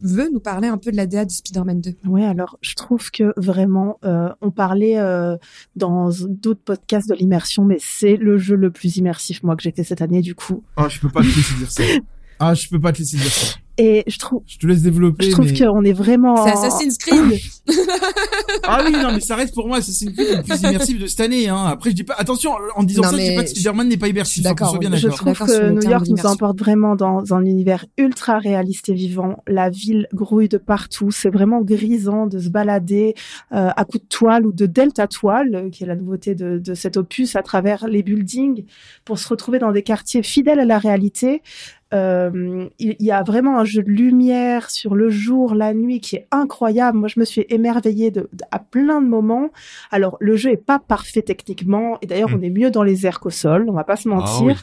veux nous parler un peu de la DA du Spider-Man 2 Ouais, alors je trouve que vraiment, euh, on parlait euh, dans d'autres podcasts de l'immersion, mais c'est le jeu le plus immersif moi que j'ai fait cette année du coup. Ah, je peux pas te laisser dire ça. Ah, je peux pas te laisser dire ça. Et je trouve, Je te laisse développer. je trouve mais... qu'on est vraiment. C'est Assassin's Creed. Ah oui, non, mais ça reste pour moi, c'est une le plus immersif de cette année. Hein. Après, je dis pas, attention, en disant Non, ça, je dis pas que Spider-Man n'est pas immersif. hein, d'accord, bien je trouve que New York nous emporte vraiment dans un univers ultra réaliste et vivant. La ville grouille de partout. C'est vraiment grisant de se balader euh, à coups de toile ou de delta toile, euh, qui est la nouveauté de, de cet opus, à travers les buildings, pour se retrouver dans des quartiers fidèles à la réalité. Euh, il il y a vraiment un jeu de lumière sur le jour, la nuit qui est incroyable. Moi, je me suis émerveillée de, de- à plein de moments. Alors, le jeu est pas parfait techniquement, et d'ailleurs, Mm. on est mieux dans les airs qu'au sol. On va pas se mentir. Ah oui.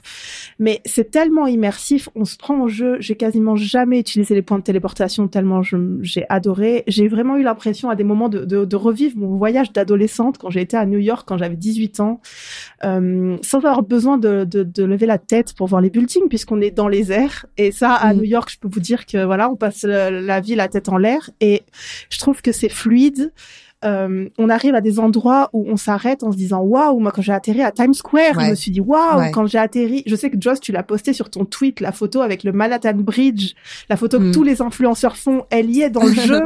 Mais c'est tellement immersif, on se prend au jeu. J'ai quasiment jamais utilisé les points de téléportation tellement j'ai adoré. J'ai vraiment eu l'impression à des moments de, de, de revivre mon voyage d'adolescente quand j'ai été à New York quand j'avais 18 ans, euh, sans avoir besoin de, lever la tête pour voir les buildings puisqu'on est dans les airs. Et ça, à Mm. New York, je peux vous dire que voilà, on passe la, la vie la tête en l'air et je trouve que c'est fluide. Euh, on arrive à des endroits où on s'arrête en se disant waouh moi quand j'ai atterri à Times Square Ouais. je me suis dit waouh Ouais. quand j'ai atterri je sais que Joss tu l'as posté sur ton tweet la photo avec le Manhattan Bridge la photo que Mm. tous les influenceurs font elle y est dans le jeu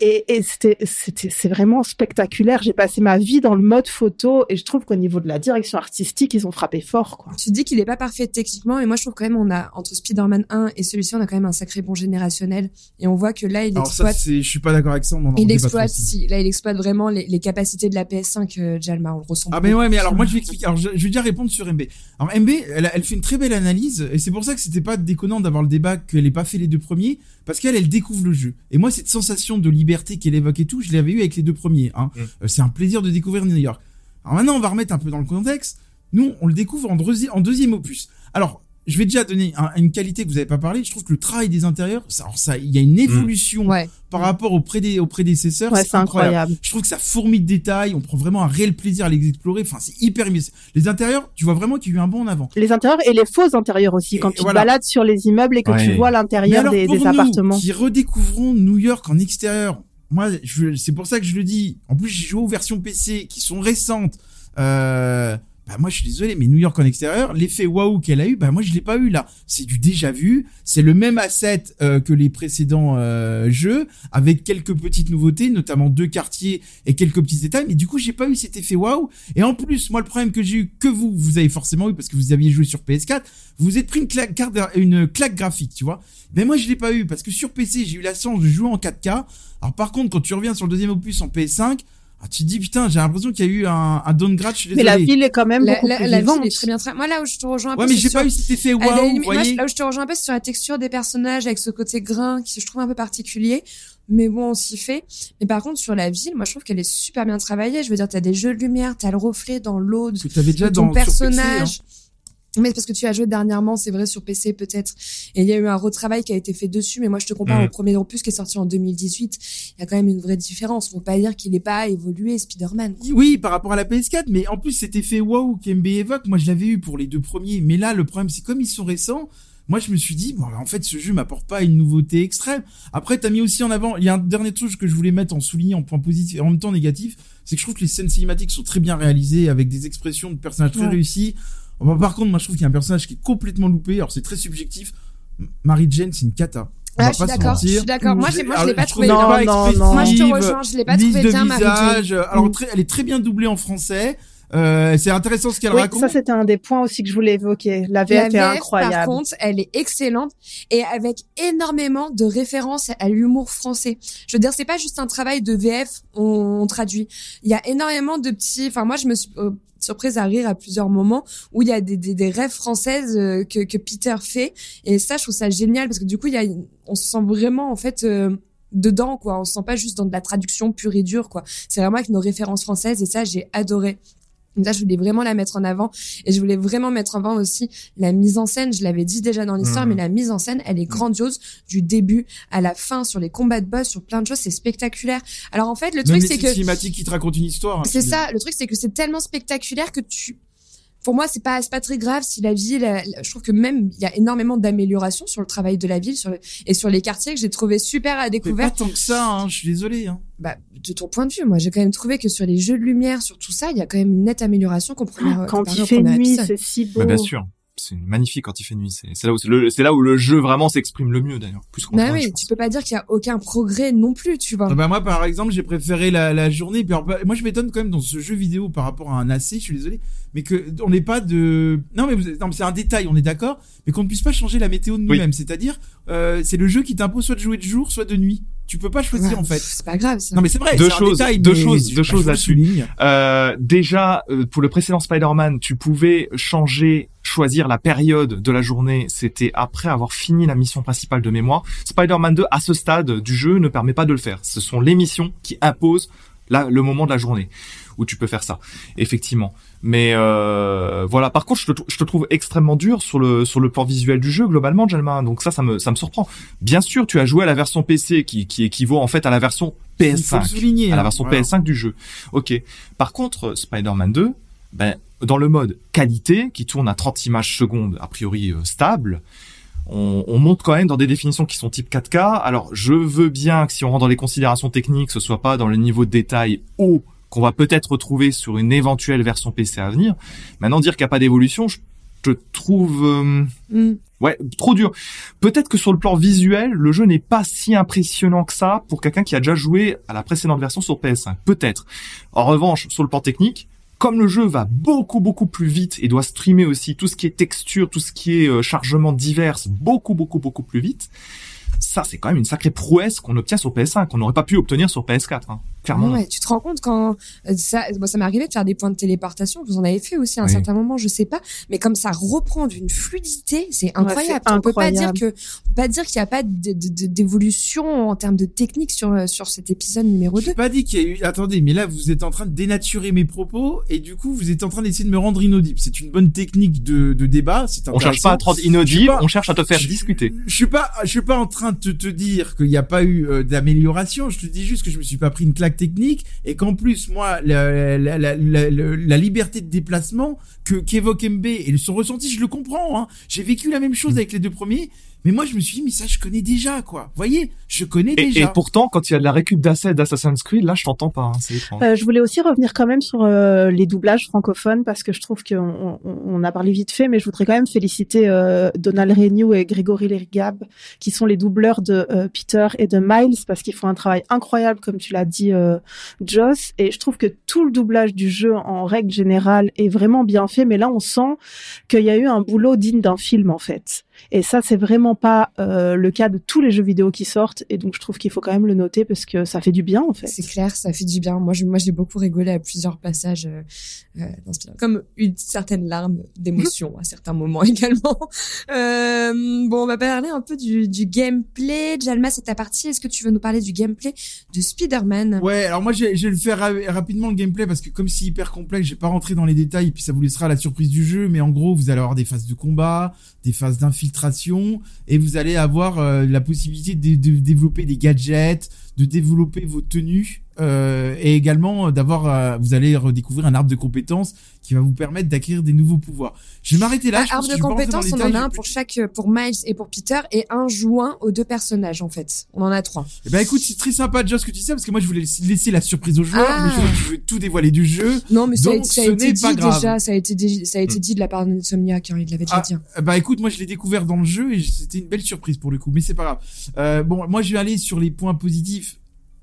et, et c'était c'était c'est vraiment spectaculaire j'ai passé ma vie dans le mode photo et je trouve qu'au niveau de la direction artistique ils ont frappé fort quoi Tu dis qu'il est pas parfait techniquement, et moi je trouve quand même on a entre Spider-Man 1 et celui-ci, on a quand même un sacré bon générationnel, et on voit que là il Alors ça, exploite, c'est, je suis pas d'accord avec ça, on en il exploite, si, là il exploite vraiment les, les capacités de la PS5 euh, Jalma, on le ressent. Ah mais ouais mais alors moi je vais expliquer alors je, je vais déjà répondre sur MB. Alors MB elle, fait une très belle analyse et c'est pour ça que c'était pas déconnant d'avoir le débat qu'elle ait pas fait les deux premiers parce qu'elle elle découvre le jeu. Et moi cette sensation de liberté qu'elle évoque et tout, je l'avais eu avec les deux premiers hein. Mm. Euh, c'est un plaisir de découvrir New York. Alors maintenant on va remettre un peu dans le contexte. Nous on le découvre en, deuxi- en deuxième opus. Alors je vais déjà donner un- une qualité que vous avez pas parlé. Je trouve que le travail des intérieurs, ça, alors ça, il y a une évolution Ouais. par rapport aux, prédé- aux prédécesseurs. ouais c'est incroyable Je trouve que ça fourmille de détails, on prend vraiment un réel plaisir à les explorer. Enfin, c'est hyper mieux. Les intérieurs, tu vois vraiment qu'il y a eu un bond en avant. les intérieurs et les faux intérieurs aussi Et quand tu voilà. te balades sur les immeubles et que tu vois l'intérieur alors des, pour des nous, appartements qui redécouvrons New York en extérieur, moi, c'est pour ça que je le dis. En plus, j'ai joué aux versions PC qui sont récentes. Euh, bah moi, je suis désolé, mais New York en extérieur, l'effet waouh qu'elle a eu, bah moi, je l'ai pas eu là. C'est du déjà vu. C'est le même asset euh, que les précédents euh, jeux, avec quelques petites nouveautés, notamment deux quartiers et quelques petits détails. Mais du coup, j'ai pas eu cet effet waouh. Et en plus, moi, le problème que j'ai eu, que vous, vous avez forcément eu parce que vous aviez joué sur PS4, vous êtes pris une claque, carte- une claque graphique, tu vois. Ben moi, je l'ai pas eu parce que sur PC, j'ai eu la chance de jouer en 4K. Alors par contre, quand tu reviens sur le deuxième opus en PS5, ah, tu te dis putain, j'ai l'impression qu'il y a eu un, un downgrade. Je suis mais la ville est quand même La, beaucoup la, plus la ville est très bien travaillée. Moi là où je te rejoins un Ouais, peu, mais c'est j'ai sur- pas eu cet effet waouh. limite, Vous moi, voyez là où je te rejoins un peu, c'est sur la texture des personnages avec ce côté grain qui je trouve un peu particulier. Mais bon, on s'y fait. Mais par contre, sur la ville, moi, je trouve qu'elle est super bien travaillée. Je veux dire, t'as des jeux de lumière, t'as le reflet dans l'eau de que t'avais déjà de ton dans sur PC, hein. Mais parce que tu as joué dernièrement, c'est vrai, sur PC peut-être. Et il y a eu un retravail qui a été fait dessus. Mais moi, je te compare Mhm. au premier opus qui est sorti en 2018. Il y a quand même une vraie différence. On peut pas dire qu'il n'est pas évolué, Spider-Man. Oui, par rapport à la PS4, mais en plus cet effet waouh qu'MB évoque, moi je l'avais eu pour les deux premiers. Mais là, le problème, c'est comme ils sont récents. Moi, je me suis dit, bon, en fait, ce jeu m'apporte pas une nouveauté extrême. Après, t'as mis aussi en avant, il y a un dernier truc que je voulais mettre en soulignant en point positif et en même temps négatif, c'est que je trouve que les scènes cinématiques sont très bien réalisées avec des expressions de personnages très Ouais. réussis. Bon, par contre, moi, je trouve qu'il y a un personnage qui est complètement loupé. Alors, c'est très subjectif. Marie Jane, c'est une cata. On Ah, je suis pas d'accord. Je suis d'accord. Moi, Je j'ai, l'ai- moi, je l'ai pas trouve trouvé. Non, pas non, expressive, non. Moi, je te rejoins. Je l'ai pas trouvé de bien, Mary Jane. visage. Alors, Mm. très, elle est très bien doublée en français. Euh, c'est intéressant ce qu'elle oui raconte. ça c'était un des points aussi que je voulais évoquer la La VF, est incroyable par contre, elle est excellente et avec énormément de références à l'humour français. Je veux dire, c'est pas juste un travail de VF, on, on traduit. Il y a énormément de petits. Enfin, moi, je me suis euh, surprise à rire à plusieurs moments où il y a des, des, des rêves françaises euh, que, que Peter fait et ça, je trouve ça génial parce que du coup, il y a, une- on se sent vraiment en fait. euh, dedans quoi on se sent pas juste dans de la traduction pure et dure quoi c'est vraiment avec nos références françaises et ça j'ai adoré donc ça, je voulais vraiment la mettre en avant. Et je voulais vraiment mettre en avant aussi la mise en scène. Je l'avais dit déjà dans l'histoire, Mhm. mais la mise en scène, elle est grandiose du début à la fin, sur les combats de boss, sur plein de choses. C'est spectaculaire. Alors en fait, le Même truc, c'est que cinématiques qui te racontent une histoire. hein, c'est ça. Le truc, c'est que c'est tellement spectaculaire que tu. Pour moi, c'est pas c'est pas très grave si la ville. Je trouve que même il y a énormément d'améliorations sur le travail de la ville, sur le, et sur les quartiers que j'ai trouvé super à Mais pas découvrir. tant que ça, hein, je suis désolé. Hein. Bah, de ton point de vue, moi, j'ai quand même trouvé que sur les jeux de lumière, sur tout ça, il y a quand même une nette amélioration qu'on première. quand il fait nuit c'est si beau Bah, bien sûr. C'est magnifique quand il fait nuit. C'est c'est là où c'est le- c'est là où le jeu vraiment s'exprime le mieux d'ailleurs. Plus Bah oui, tu peux pas dire qu'il y a aucun progrès non plus, tu vois. Ah bah moi par exemple j'ai préféré la, la journée puis alors, moi je m'étonne quand même dans ce jeu vidéo par rapport à un AC je suis désolé mais que on n'ait pas de non mais, vous... non, mais c'est un détail on est d'accord mais qu'on ne puisse pas changer la météo de nous-mêmes c'est-à-dire euh, c'est le jeu qui t'impose soit de jouer de jour soit de nuit tu peux pas choisir Ouais, en fait C'est pas grave, ça. non mais c'est vrai Deux c'est un choses- détail, deux choses- deux choses là-dessus. Euh, déjà, euh, pour le précédent Spider-Man, tu pouvais changer, choisir la période de la journée. C'était après avoir fini la mission principale de mémoire. Spider-Man 2, à ce stade du jeu, ne permet pas de le faire. Ce sont les missions qui imposent là le moment de la journée où tu peux faire ça. Effectivement. Mais euh, voilà. Par contre, je te, je te trouve extrêmement dur sur le sur le plan visuel du jeu globalement, Jalma. Donc ça, ça me ça me surprend. Bien sûr, tu as joué à la version PC qui qui équivaut en fait à la version il faut le PS5 souligner à la hein, version voilà. PS5 du jeu. Ok. Par contre, Spider-Man 2, ben, dans le mode qualité, qui tourne à 30 images secondes, a priori euh, stable, on, on monte quand même dans des définitions qui sont type 4K. Alors, je veux bien que si on rentre dans les considérations techniques, ce soit pas dans le niveau de détail haut qu'on va peut-être retrouver sur une éventuelle version PC à venir. Maintenant, dire qu'il n'y a pas d'évolution, je te trouve... euh, Mm. Ouais, trop dur. Peut-être que sur le plan visuel, le jeu n'est pas si impressionnant que ça pour quelqu'un qui a déjà joué à la précédente version sur PS5. Peut-être. En revanche, sur le plan technique, comme le jeu va beaucoup beaucoup plus vite et doit streamer aussi tout ce qui est texture, tout ce qui est euh, chargement divers, beaucoup beaucoup beaucoup plus vite, ça c'est quand même une sacrée prouesse qu'on obtient sur PS5, qu'on n'aurait pas pu obtenir sur PS4. Hein. Clairement. Ouais, tu te rends compte quand euh, ça, moi, ça m'est arrivé de faire des points de téléportation. Vous en avez fait aussi à un Oui. certain moment, je sais pas. Mais comme ça reprend d'une fluidité, c'est incroyable. on peut pas dire incroyable. que, on peut pas dire qu'il n'y a pas d'évolution en termes de technique sur euh, sur cet épisode numéro 2 J'ai pas dit qu'il y a eu. Attendez, mais là vous êtes en train de dénaturer mes propos et du coup vous êtes en train d'essayer de me rendre inaudible. C'est une bonne technique de, de débat. C'est On cherche pas à te rendre inaudible, pas- on cherche à te faire Je- discuter. Je suis pas, je suis pas en train de te, te dire qu'il n'y a pas eu euh, d'amélioration. Je te dis juste que je me suis pas pris une claque technique et qu'en plus moi la, la, la, la, la- la liberté de déplacement que qu'évoque MB et son ressenti, je le comprends. Hein. J'ai vécu la même chose Mm. avec les deux premiers, mais moi je me suis dit mais ça je connais déjà quoi. Vous voyez, je connais Et, déjà. et pourtant, quand il y a de la récup d'assets d'Assassin's Creed, là, je t'entends pas. hein, c'est étrange. Euh, je voulais aussi revenir quand même sur euh, les doublages francophones parce que je trouve qu'on on, on a parlé vite fait, mais je voudrais quand même féliciter euh, Donald Renew et Grégory Lergab qui sont les doubleurs de euh, Peter et de Miles parce qu'ils font un travail incroyable comme tu l'as dit euh, Joss et je trouve que tout le doublage du jeu en règle générale est vraiment bien fait, mais là on sent qu'il y a eu un boulot digne d'un film en fait. Et ça c'est vraiment pas euh, le cas de tous les jeux vidéo qui sortent et donc je trouve qu'il faut quand même le noter parce que ça fait du bien en fait. C'est clair, ça fait du bien. Moi, je, moi, j'ai beaucoup rigolé à plusieurs passages euh, euh, dans ce film. comme une certaine larme d'émotion à certains moments également. Euh, bon, on va parler un peu du, du gameplay. Jalma, c'est ta partie. Est-ce que tu veux nous parler du gameplay de Spider-Man? Ouais, alors moi je vais, je vais le faire ra- rapidement le gameplay parce que comme c'est hyper complexe, j'ai pas rentré dans les détails et puis ça vous laissera la surprise du jeu. Mais en gros, vous allez avoir des phases de combat, des phases d'infiltration et vous allez avoir euh, la possibilité de, de développer des gadgets, de développer vos tenues euh, et également euh, d'avoir, euh, vous allez redécouvrir un arbre de compétences qui va vous permettre d'acquérir des nouveaux pouvoirs. Je vais m'arrêter là. Ah, je pense arbre de compétences, on en a un pour chaque, pour Miles et pour Peter, et un joint aux deux personnages en fait. On en a trois. Eh ben écoute, c'est très sympa Joss que tu dis ça parce que moi je voulais laisser la surprise aux joueurs, Ah. mais je tu veux tout dévoiler du jeu. Non, mais ça, a- Donc, ça a ce été dit déjà. Ça a été, dé- ça a été dit de la part d'Insomniac. Hein, il l'avait déjà Ah, dit. Euh, Bah écoute, moi je l'ai découvert dans le jeu et c'était une belle surprise pour le coup, mais c'est pas grave. Euh, bon, moi je vais aller sur les points positifs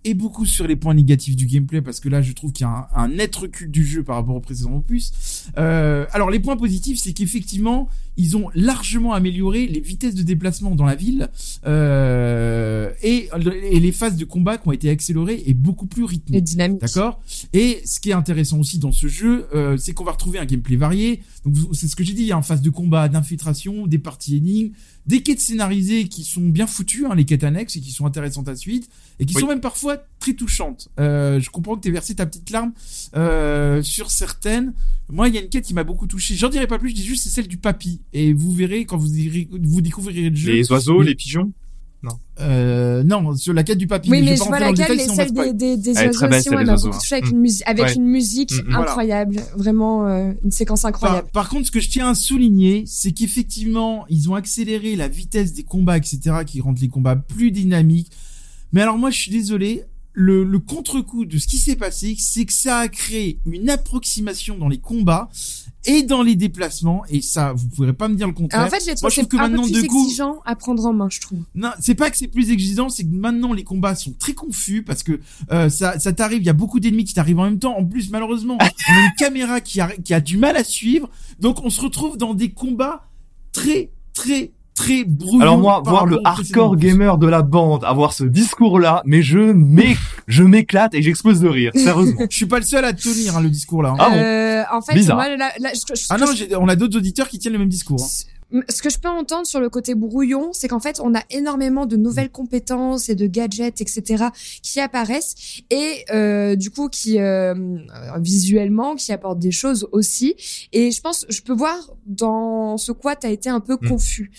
et beaucoup sur les points négatifs du gameplay parce que là je trouve qu'il y a un, un net recul du jeu par rapport au précédent opus. Euh, alors les points positifs, c'est qu'effectivement ils ont largement amélioré les vitesses de déplacement dans la ville euh, et, et les phases de combat qui ont été accélérées et beaucoup plus rythmées. Les dynamiques. D'accord? Et ce qui est intéressant aussi dans ce jeu, euh, c'est qu'on va retrouver un gameplay varié. Donc c'est ce que j'ai dit, il y a une phase de combat, d'infiltration, des parties énigmes, des quêtes scénarisées qui sont bien foutues, hein, les quêtes annexes, et qui sont intéressantes à suite, et qui Oui. sont même parfois très touchantes. Euh, je comprends que tu versé ta petite larme euh, sur certaines. Moi, il y a une quête qui m'a beaucoup touché. J'en dirai pas plus, je dis juste c'est celle du papy. Et vous verrez quand vous, irez- vous découvrirez le jeu. Les oiseaux, les pigeons? Euh, non, sur la quête du papy. Oui, je mais je pas vois laquelle, mais celle des, des, des Elle oiseaux aussi, beaucoup touché avec, hein. une, musique avec Ouais. une musique Mm, mm. Voilà. incroyable. Vraiment, euh, une séquence incroyable. Par, par contre, ce que je tiens à souligner, c'est qu'effectivement, ils ont accéléré la vitesse des combats, etc., qui rendent les combats plus dynamiques. Mais alors moi, je suis désolé, le, le contre-coup de ce qui s'est passé, c'est que ça a créé une approximation dans les combats et dans les déplacements. Et ça, vous pourrez pas me dire le contraire. Alors, en fait, je Moi, trouve je trouve que un peu maintenant, plus de exigeant à prendre en main, je trouve. Non, c'est pas que c'est plus exigeant, c'est que maintenant les combats sont très confus parce que euh, ça, ça t'arrive, il y a beaucoup d'ennemis qui t'arrivent en même temps. En plus, malheureusement, on a une caméra qui a, qui a du mal à suivre, donc on se retrouve dans des combats très, très, très brouillons. Alors moi, voir le hardcore gamer de la bande avoir ce discours-là, mais je je m'éclate et j'explose de rire, sérieusement. Je suis pas le seul à tenir hein, le discours là. hein. Ah bon Euh, en fait, Bizarre. moi, là, là, je- je- Ah non, on a d'autres auditeurs qui tiennent le même discours. hein. Ce que je peux entendre sur le côté brouillon, c'est qu'en fait, on a énormément de nouvelles compétences et de gadgets, etc., qui apparaissent et euh, du coup qui euh, visuellement qui apportent des choses aussi. Et je pense, je peux voir dans ce quoi tu as été un peu Mm. confus.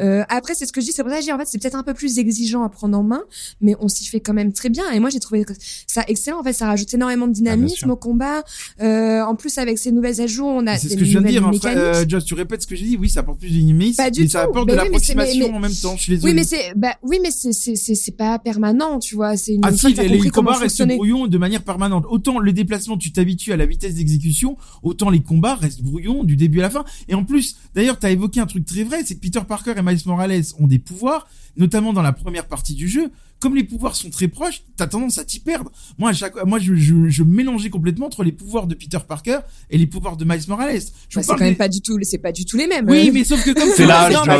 Euh, après, c'est ce que je dis, c'est pour ça que je dis en fait, c'est peut-être un peu plus exigeant à prendre en main, mais on s'y fait quand même très bien. Et moi, j'ai trouvé ça excellent. En fait, ça rajoute énormément de dynamisme sûr. au combat. Euh, en plus, avec ces nouvelles ajouts, on a C'est ce que je viens de dire, frère. mécaniques. Euh, Joss, tu répètes ce que j'ai dit. Oui, ça apporte plus Pas du mais ça tout. apporte de oui, mais- l'approximation mais- en même temps. Je suis désolé. Oui, mais c'est bah oui, mais c'est c'est c'est pas permanent, tu vois. C'est une Ah si, les, les combats restent brouillons de manière permanente. Autant le déplacement, tu t'habitues à la vitesse d'exécution, autant les combats restent brouillons du début à la fin. Et en plus, d'ailleurs, t'as évoqué un truc très vrai, c'est que Peter Parker et Miles Morales ont des pouvoirs, notamment dans la première partie du jeu. Comme les pouvoirs sont très proches, t'as tendance à t'y perdre. Moi, à chaque, moi, je, je, je mélangeais complètement entre les pouvoirs de Peter Parker et les pouvoirs de Miles Morales. Je Bah, c'est quand même pas du tout, c'est pas du tout les mêmes. Oui, Euh, mais sauf que comme C'est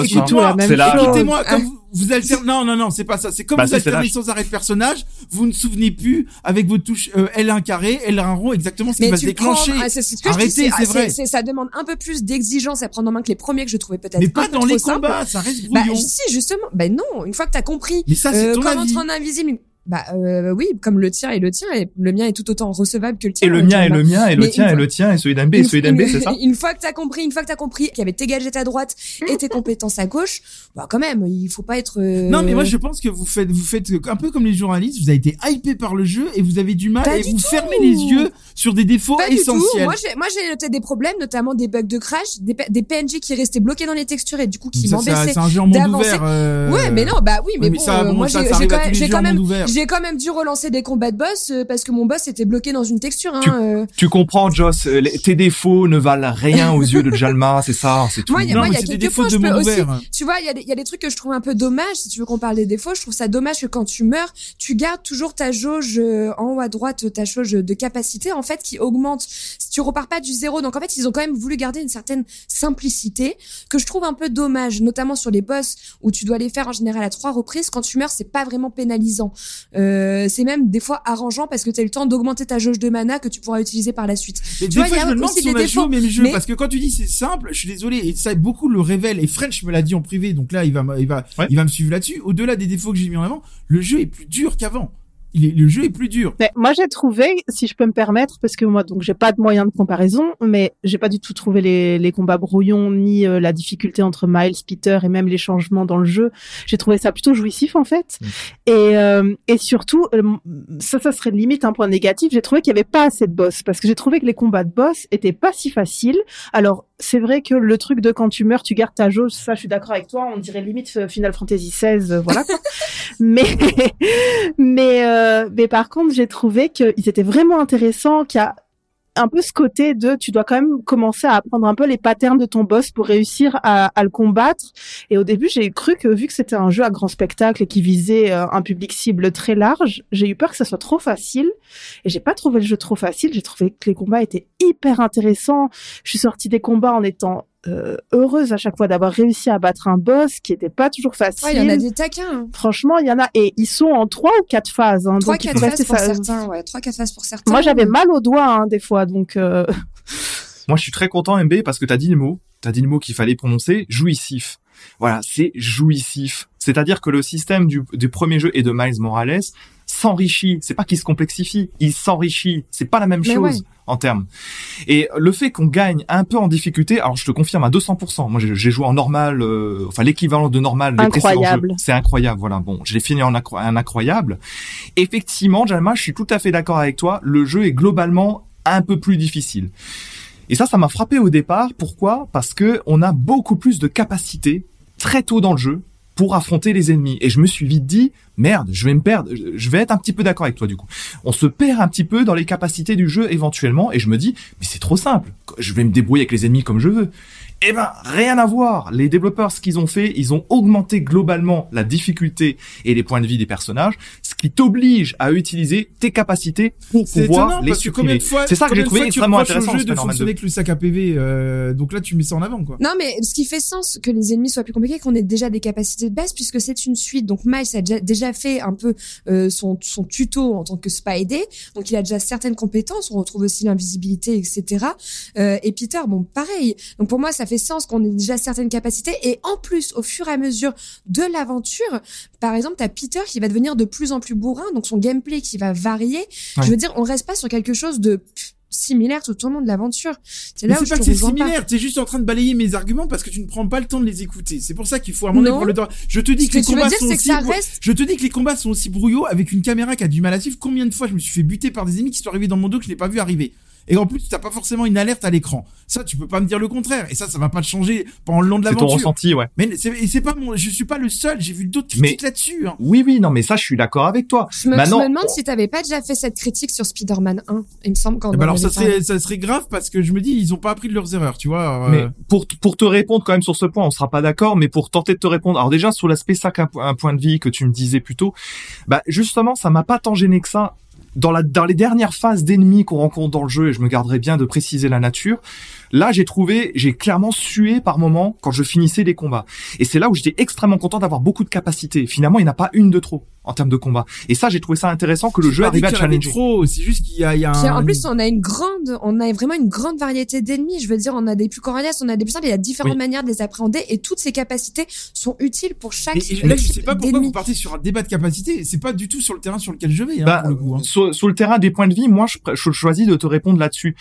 écoutez-moi, hein. C'est l'âge. écoutez-moi, Ah. comme vous, vous alternez, non, non, non, c'est pas ça. C'est comme Bah vous alternez sans arrêt de personnage, vous ne souvenez plus avec votre touche euh, L1 carré, L1 rond, exactement ce qui mais va se déclencher. prends- ah, c'est ce que je dis, Arrêtez, c'est- ah, vrai. ça demande un peu plus d'exigence à prendre en main que les premiers que je trouvais peut-être mais pas dans les combats, ça reste Bah brouillon. si, justement. Bah non, une fois que t'as compris. mais ça, c'est Euh, ton comment avis. entrer en invisible Bah euh, oui, comme le tien et le tien, et le mien est tout autant recevable que le tien. Et le mien, et le mien, et le tien, et le tien, et celui d'MB, et Une- celui d'MB, une- c'est ça Une fois que t'as compris, une fois que t'as compris qu'il y avait tes gadgets à droite et tes compétences à gauche, bah quand même, il faut pas être. euh, Non, mais moi, je pense que vous faites, vous faites un peu comme les journalistes, vous avez été hypé par le jeu et vous avez du mal Pas et du vous tout. fermez les yeux sur des défauts Pas du tout. essentiels. Moi, j'ai, moi, j'ai noté des problèmes, notamment des bugs de crash, des, des PNJ qui restaient bloqués dans les textures et du coup qui m'embêtaient. c'est un jeu en monde d'avancer. ouvert. euh, Ouais, mais non, bah oui, mais, mais bon, ça, euh, bon, moi, j'ai, quand, même- j'ai quand même, dû relancer des combats de boss euh, parce que mon boss était bloqué dans une texture. Hein, Tu- euh. Tu comprends, Joss, euh, les- tes défauts ne valent rien aux yeux de Jalma, c'est ça, c'est tout. Moi, il y a- Non, moi, mais il y a c'est des quelques défauts fois, de je peux aussi- ouvert. Tu vois, il y, a des- il y a des trucs que je trouve un peu dommages. Si tu veux qu'on parle des défauts, je trouve ça dommage que quand tu meurs, tu gardes toujours ta jauge euh, en haut à droite, ta jauge de capacité, en fait, qui augmente. Si tu repars pas du zéro. Donc, en fait, ils ont quand même voulu garder une certaine simplicité que je trouve un peu dommage, notamment sur les boss où tu dois les faire en général à trois reprises. Quand tu meurs, c'est pas vraiment pénalisant. Euh, c'est même des fois arrangeant parce que tu as eu le temps d'augmenter ta jauge de mana que tu pourras utiliser par la suite. Mais Tu des vois, fois, il y a je me demande si on des a joué au défauts, même jeu, mais- parce que quand tu dis c'est simple, je suis désolé, et ça beaucoup le révèle, et French me l'a dit en privé, donc là, il va, me- il va, Ouais. il va me suivre là-dessus. Au-delà des défauts que j'ai mis en avant, le jeu est plus dur qu'avant. Est, le jeu est plus dur. Mais moi, j'ai trouvé, si je peux me permettre, parce que moi, donc, j'ai pas de moyen de comparaison, mais j'ai pas du tout trouvé les, les combats brouillons ni euh, la difficulté entre Miles, Peter et même les changements dans le jeu. J'ai trouvé ça plutôt jouissif en fait. Mm. Et euh, et surtout, euh, ça, ça serait limite un point négatif. J'ai trouvé qu'il y avait pas assez de boss parce que j'ai trouvé que les combats de boss étaient pas si faciles. Alors c'est vrai que le truc de quand tu meurs, tu gardes ta jauge, ça, je suis d'accord avec toi. On dirait limite euh, Final Fantasy XVI, voilà. mais mais euh, mais par contre, j'ai trouvé qu'ils étaient vraiment intéressants, qu'il y a un peu ce côté de tu dois quand même commencer à apprendre un peu les patterns de ton boss pour réussir à, à le combattre. Et au début, j'ai cru que vu que c'était un jeu à grand spectacle et qui visait euh, un public cible très large, j'ai eu peur que ça soit trop facile. Et j'ai pas trouvé le jeu trop facile. J'ai trouvé que les combats étaient hyper intéressants. Je suis sortie des combats en étant euh, heureuse à chaque fois d'avoir réussi à battre un boss qui était pas toujours facile. Ouais, il y en a des taquins. hein. Franchement, il y en a et ils sont en trois ou quatre phases. Hein, Trois, donc quatre phases pour ça- certains. Ouais, trois, quatre phases pour certains. Moi, j'avais mal aux doigts hein, des fois, donc euh, Moi, je suis très content, MB, parce que t'as dit le mot, t'as dit le mot qu'il fallait prononcer, jouissif. Voilà, c'est jouissif. C'est-à-dire que le système du, du premier jeu et de Miles Morales s'enrichit. C'est pas qu'il se complexifie, il s'enrichit. C'est pas la même Mais chose ouais. En termes. Et le fait qu'on gagne un peu en difficulté, alors je te confirme à 200%. Moi, j'ai joué en normal, euh, enfin l'équivalent de normal des Incroyable. C'est incroyable. Voilà. Bon, je l'ai fini en accro- un incroyable. Effectivement, Jalma, je suis tout à fait d'accord avec toi. Le jeu est globalement un peu plus difficile. Et ça, ça m'a frappé au départ. Pourquoi? Parce que on a beaucoup plus de capacités très tôt dans le jeu pour affronter les ennemis. Et je me suis vite dit, merde, je vais me perdre. Je vais être un petit peu d'accord avec toi du coup. On se perd un petit peu dans les capacités du jeu éventuellement, et je me dis, mais c'est trop simple. Je vais me débrouiller avec les ennemis comme je veux. Eh ben, rien à voir. Les développeurs, ce qu'ils ont fait, ils ont augmenté globalement la difficulté et les points de vie des personnages, ce qui t'oblige à utiliser tes capacités pour C'est pouvoir les supprimer. C'est ça que j'ai trouvé extrêmement intéressant. jeu de Spider-Man 2. fonctionner avec le sac à PV, euh, donc là tu mets ça en avant quoi. Non, mais ce qui fait sens que les ennemis soient plus compliqués, qu'on ait déjà des capacités de base, puisque c'est une suite. Donc Miles a déjà, déjà fait un peu euh, son, son tuto en tant que Spidey, donc il a déjà certaines compétences. On retrouve aussi l'invisibilité, etc. Euh, et Peter, bon, pareil. Donc pour moi, ça fait sens qu'on ait déjà certaines capacités. Et en plus, au fur et à mesure de l'aventure, par exemple, t'as Peter qui va devenir de plus en plus bourrin, donc son gameplay qui va varier. Ouais. Je veux dire, on reste pas sur quelque chose de similaire tout au long de l'aventure. C'est là où je pas te que c'est similaire, t'es juste en train de balayer mes arguments parce que tu ne prends pas le temps de les écouter. C'est pour ça qu'il faut à mon avis Non. prendre le temps. Je te dis Ce que les tu combats dire, sont aussi brou- reste Je te dis que les combats sont aussi brouillots avec une caméra qui a du mal à suivre. Combien de fois je me suis fait buter par des ennemis qui sont arrivés dans mon dos que je n'ai pas vu arriver? Et en plus, t'as pas forcément une alerte à l'écran. Ça, tu peux pas me dire le contraire. Et ça, ça va pas te changer pendant le long de C'est ton l'aventure. ressenti, ouais. Mais c'est, pas mon, je suis pas le seul. J'ai vu d'autres critiques là-dessus. hein. Oui, oui, non, mais ça, je suis d'accord avec toi. Je me, Maintenant, je me demande on- si t'avais pas déjà fait cette critique sur Spider-Man 1. Il me semble qu'en Eh ben alors, ça serait, ça serait grave parce que je me dis, ils ont pas appris de leurs erreurs, tu vois. euh, Mais pour, pour te répondre quand même sur ce point, on sera pas d'accord, mais pour tenter de te répondre, alors déjà sur l'aspect sac à un point de vie que tu me disais plus tôt, bah justement ça m'a pas tant gêné que ça. Dans, la, dans les dernières phases d'ennemis qu'on rencontre dans le jeu, et je me garderai bien de préciser la nature, là j'ai trouvé, j'ai clairement sué par moment quand je finissais les combats. Et c'est là où j'étais extrêmement content d'avoir beaucoup de capacités. Finalement, il n'y en a pas une de trop en termes de combat. Et ça, j'ai trouvé ça intéressant que le jeu arrive à challenger. trop. C'est juste qu'il y a, il y a Puis, un... en plus, on a une grande, on a vraiment une grande variété d'ennemis. Je veux dire, on a des plus coriaces, on a des plus simples. Il y a différentes Oui. manières de les appréhender et toutes ces capacités sont utiles pour chaque Mais et là, je sais pas pourquoi vous partez sur un débat de capacité. C'est pas du tout sur le terrain sur lequel je vais, hein, Bah, pour le coup. hein. sur, sur le terrain des points de vie, moi, je, je choisis de te répondre là-dessus.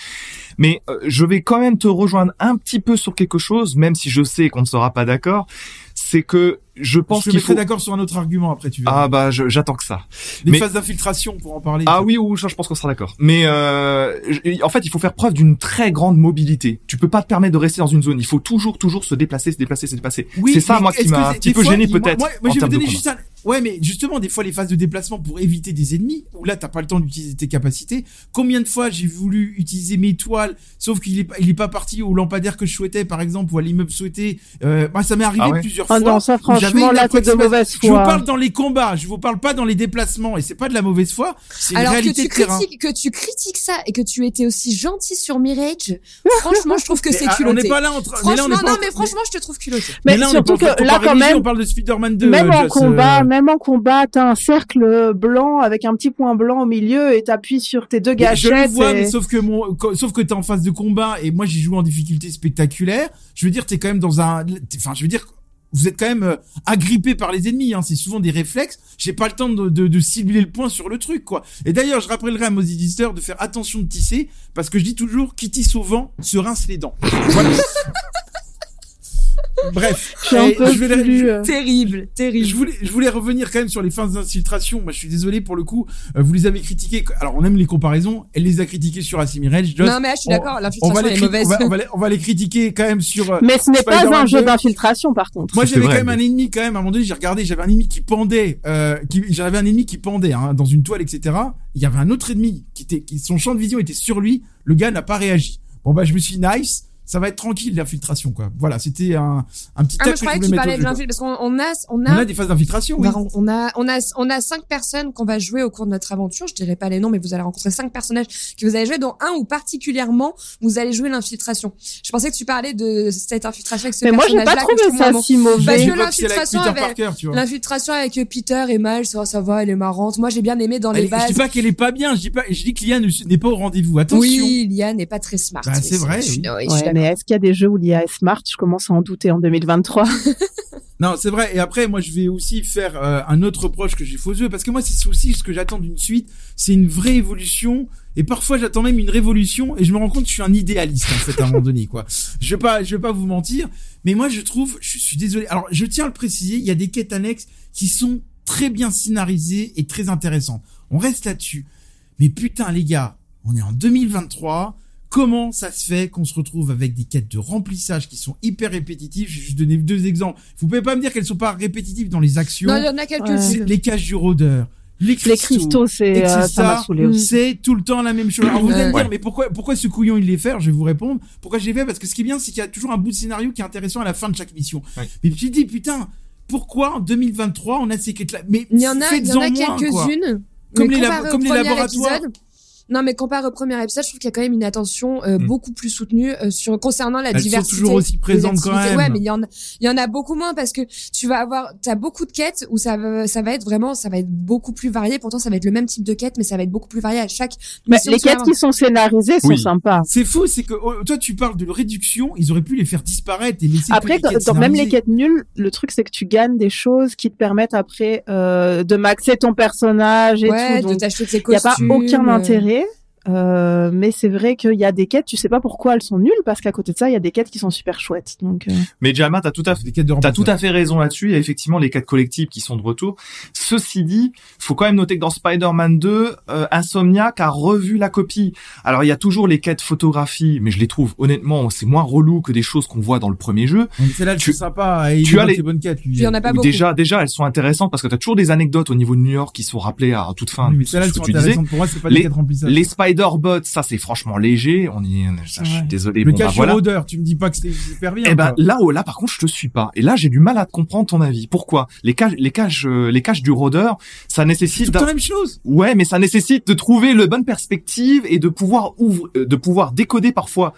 Mais euh, je vais quand même te rejoindre un petit peu sur quelque chose, même si je sais qu'on ne sera pas d'accord. C'est que je pense qu'il mettrai faut. d'accord sur un autre argument après, tu verras. Ah bah, j'attends que ça. Les mais- phases d'infiltration pour en parler. Ah oui, ou ça, je pense qu'on sera d'accord. Mais euh, en fait, il faut faire preuve d'une très grande mobilité. Tu peux pas te permettre de rester dans une zone. Il faut toujours, toujours se déplacer, se déplacer, se déplacer. Oui, c'est ça, moi, qui m'a un petit peu fois, gêné peut-être Moi, moi, en je vais termes vous de donner combat. juste un... Ouais, mais justement, des fois, les phases de déplacement pour éviter des ennemis, où là, t'as pas le temps d'utiliser tes capacités. Combien de fois j'ai voulu utiliser mes toiles, sauf qu'il est, pas- il est pas parti au lampadaire que je souhaitais, par exemple, ou à l'immeuble souhaité. Euh, moi, ça m'est arrivé Ah ouais plusieurs Ah fois. non, ça franchement, là, t'es de mauvaise Je vous foi. parle dans les combats, je vous parle pas dans les déplacements, et c'est pas de la mauvaise foi, c'est une Alors que réalité tu de terrain. critiques, que tu critiques ça et que tu étais aussi gentil sur Mirage, franchement, je trouve que c'est ah, on culotté. n'est pas là entre. mais là, on Franchement, n'est pas non, en- mais franchement, je te trouve culotté. Mais, on surtout en train que là, quand même, on parle de Spider-Man 2. même euh, en Joss, combat, euh, même en combat, t'as un cercle blanc avec un petit point blanc au milieu et t'appuies sur tes deux Mais Je gâchettes. le vois, mais sauf que mon, sauf que t'es en phase de combat et moi j'ai joué en difficulté spectaculaire. Je veux dire, t'es quand même dans un, enfin, je veux dire, vous êtes quand même euh, agrippé par les ennemis. Hein. C'est souvent des réflexes. J'ai pas le temps de, cibler le point sur le truc, quoi. Et d'ailleurs, je rappellerai à nos éditeurs de faire attention de tisser parce que je dis toujours, qui tisse au vent se rince les dents. Voilà. Bref, Je suis un Et peu je vais plus, euh, Terrible, terrible. je voulais, je voulais revenir quand même sur les fins d'infiltration. Moi, je suis désolé pour le coup. euh, vous les avez critiquées. Alors, on aime les comparaisons. Elle les a critiquées sur Asimirage. Joss. Non, mais là, je suis d'accord, on va, l'infiltration les est mauvaise. on, va, on va les, on va les critiquer quand même sur. euh, Mais ce n'est pas un jeu 2. d'infiltration, par contre. Moi, j'avais quand même un ennemi quand même. À un moment donné, j'ai regardé. J'avais un ennemi qui pendait. Euh, qui, j'avais un ennemi qui pendait hein, dans une toile, etc. Il y avait un autre ennemi qui était, qui son champ de vision était sur lui. Le gars n'a pas réagi. Bon bah, je me suis dit, nice. Ça va être tranquille l'infiltration quoi. Voilà, c'était un, un petit Ah, mais que je croyais que voulais tu mettre parlais de l'infiltration, parce qu'on on a, on a, a des phases d'infiltration, oui. on a, on a, on a, cinq personnes qu'on va jouer au cours de notre aventure. Je dirais pas les noms, mais vous allez rencontrer cinq personnages que vous allez jouer, dont un où particulièrement vous allez jouer l'infiltration. Je pensais que tu parlais de cette infiltration avec ce Mais moi, j'ai personnage-là pas que trouvé ça si Parce mauvais. que celle avec l'infiltration Peter avec- Parker, tu vois. L'infiltration avec Peter et Miles, ça, ça va, elle est marrante. Moi, j'ai bien aimé dans les Elle- je bases. dis pas qu'elle est pas bien, je dis pas, je dis que Liane ne- n'est pas au rendez-vous. Attention. Oui, Liane n'est pas très smart. Bah, c'est vrai, Je oui. Ouais. Mais est-ce qu'il y a des jeux où l'IA est smart? Je commence à en douter en 2023. Non, c'est vrai. Et après, moi, je vais aussi faire euh, un autre reproche que j'ai faux yeux, parce que moi, c'est aussi ce que j'attends d'une suite, c'est une vraie évolution. Et parfois, j'attends même une révolution, et je me rends compte que je suis un idéaliste en fait à un moment donné, quoi. Je vais pas, je vais pas vous mentir, mais moi, je trouve, je suis désolé. Alors, je tiens à le préciser, il y a des quêtes annexes qui sont très bien scénarisées et très intéressantes. On reste là-dessus. Mais putain, les gars, on est en 2023. Comment ça se fait qu'on se retrouve avec des quêtes de remplissage qui sont hyper répétitives? Je vais juste donner deux exemples. Vous pouvez pas me dire qu'elles sont pas répétitives dans les actions? Non, il y en a quelques-unes. Les cages du rôdeur, les cristaux. C'est euh, c'est tout le temps la même chose. Alors vous allez me Ouais. dire, mais pourquoi, pourquoi ce couillon il les fait? Alors, Je vais vous répondre. Pourquoi je les fais? Parce que ce qui est bien, c'est qu'il y a toujours un bout de scénario qui est intéressant à la fin de chaque mission. Ouais. Mais je me dis, putain, pourquoi en 2023 on a ces quêtes-là? Mais Il y en a, il y en faites-en a moins, quoi. quelques-unes. Comme les comme laboratoires. épisode- non, mais comparé au premier épisode, je trouve qu'il y a quand même une attention euh, Hmm. beaucoup plus soutenue euh, sur concernant la Elles sont diversité. toujours aussi des présentes quand même. Ouais, mais il y en a, il y en a beaucoup moins parce que tu vas avoir, t'as beaucoup de quêtes où ça va, ça va être vraiment, ça va être beaucoup plus varié. Pourtant, ça va être le même type de quête, mais ça va être beaucoup plus varié à chaque. Mais les quêtes qui sont scénarisées sont Oui. sympas. C'est faux, c'est que oh, toi tu parles de réduction, ils auraient pu les faire disparaître et laisser que Après, les dans, même les quêtes nulles, le truc c'est que tu gagnes des choses qui te permettent après euh, de maxer ton personnage et Ouais, tout. de Donc, t'acheter tes il n'y a pas costumes. aucun euh, intérêt. Euh, mais c'est vrai qu'il y a des quêtes, tu sais pas pourquoi elles sont nulles, parce qu'à côté de ça, il y a des quêtes qui sont super chouettes. Donc, euh, Mais Jalma, t'as tout à fait Des quêtes de T'as tout à fait raison là-dessus. Il y a effectivement les quêtes collectives qui sont de retour. Ceci dit, faut quand même noter que dans Spider-Man 2, euh, Insomniac a revu la copie. Alors il y a toujours les quêtes photographie, mais je les trouve honnêtement, c'est moins relou que des choses qu'on voit dans le premier jeu. Donc, Celle-là, Tu- sympa. Et tu as les- bonnes quêtes. lui. Y en a pas beaucoup. déjà, déjà, elles sont intéressantes parce que t'as toujours des anecdotes au niveau de New York qui sont rappelées à toute fin. Oui, mais ce celles-là, sont tu disais. intéressantes pour moi, c'est pas Les- les quêtes remplissage. Les Spider-Bots, ça c'est franchement léger. On y, ça, je suis désolé. Le bon, bah, cache voilà. odeur, tu me dis pas que c'est super bien. Eh ben là, oh, là par contre, je te suis pas. Et là, j'ai du mal à comprendre ton avis. Pourquoi? Les cages, les cages, euh, les cages du rôdeur, ça c'est nécessite. temps la même chose. Ouais, mais ça nécessite de trouver le bonne perspective et de pouvoir ouvre, euh, de pouvoir décoder parfois.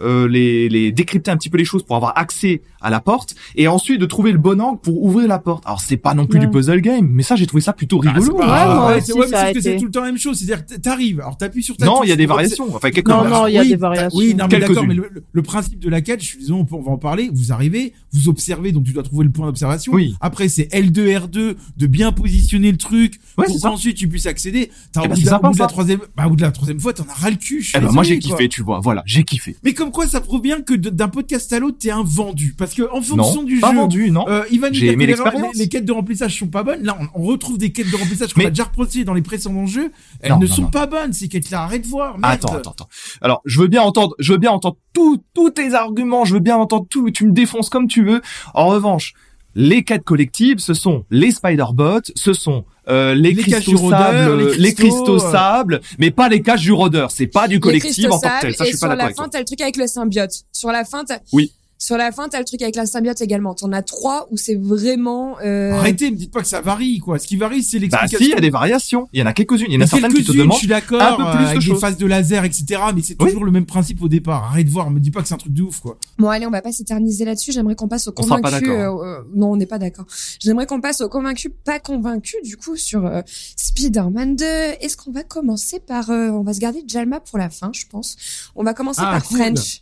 Euh, les, les décrypter un petit peu les choses pour avoir accès à la porte et ensuite de trouver le bon angle pour ouvrir la porte. Alors c'est pas non plus Ouais. du puzzle game, mais ça j'ai trouvé ça plutôt Ah, c'est rigolo. pas- Ouais, moi ouais, aussi, c'est- ouais, que c'est été. tout le temps la même chose. C'est-à-dire, que t'arrives, alors t'appuies sur ta non, il y a des variations. Enfin quelques Non, non, il y a Oui, des variations. Oui, non, mais d'accord, mais le, le- le principe de la quête, je suis désolé, on, va en parler. Vous arrivez, vous observez, donc tu dois trouver le point d'observation. Oui. Après, c'est L2, R2, de bien positionner le truc Ouais, pour qu'ensuite tu puisses accéder. T'as Eh au ben, bout c'est de la- sympa, au bout de la ça. troisième, bah, au bout de la troisième fois, t'en as ras le cul. Eh ben moi j'ai kiffé, tu vois. Voilà, j'ai kiffé. Mais comme quoi, ça prouve bien que d'un podcast à l'autre, t'es un vendu. Parce que en fonction Non, du pas jeu, vendu, non. euh, il va nous J'ai dire aimé que les, les- quêtes de remplissage sont pas bonnes. Là, on, on retrouve des quêtes de remplissage qu'on a déjà reproduites dans les précédents jeux. Elles Non, ne non, sont pas bonnes, ces quêtes-là. Arrête de voir. Merde. Attends, attends, attends. Alors, je veux bien entendre, je veux bien entendre tous tous tes arguments, je veux bien entendre tout, tu me défonces comme tu veux. En revanche, les quêtes collectives, ce sont les Spider-Bots, ce sont euh, les, Les caches cristaux du rôdeur, sable, les les cristaux, cristaux euh. sable, mais pas les caches du rôdeur. C'est pas du Les collectif en tant que tel. sables, Ça, je suis sur pas d'accord la avec toi. fin, t'as le truc avec le symbiote. Sur la fin, t'as... Oui. Sur la fin, t'as le truc avec la symbiote également. T'en as trois où c'est vraiment. Euh... Arrêtez, me dites pas que ça varie, quoi. Ce qui varie, c'est Bah l'explication. si, il y a des variations. Il y en a quelques-unes. Il y en a certaines qui te demandent. je suis d'accord, un peu plus euh, de avec des choses. phases de laser, etc. Mais c'est Oui. toujours le même principe au départ. Arrête de voir, me dis pas que c'est un truc de ouf, quoi. Bon, allez, on va pas s'éterniser là-dessus. J'aimerais qu'on passe au On sera pas convaincu. d'accord. euh, euh, non, on n'est pas d'accord. J'aimerais qu'on passe au convaincu, pas convaincu, du coup, sur euh, Spider-Man 2. Est-ce qu'on va commencer par... euh, on va se garder Jalma pour la fin, je pense. On va commencer Ah, par cool. French.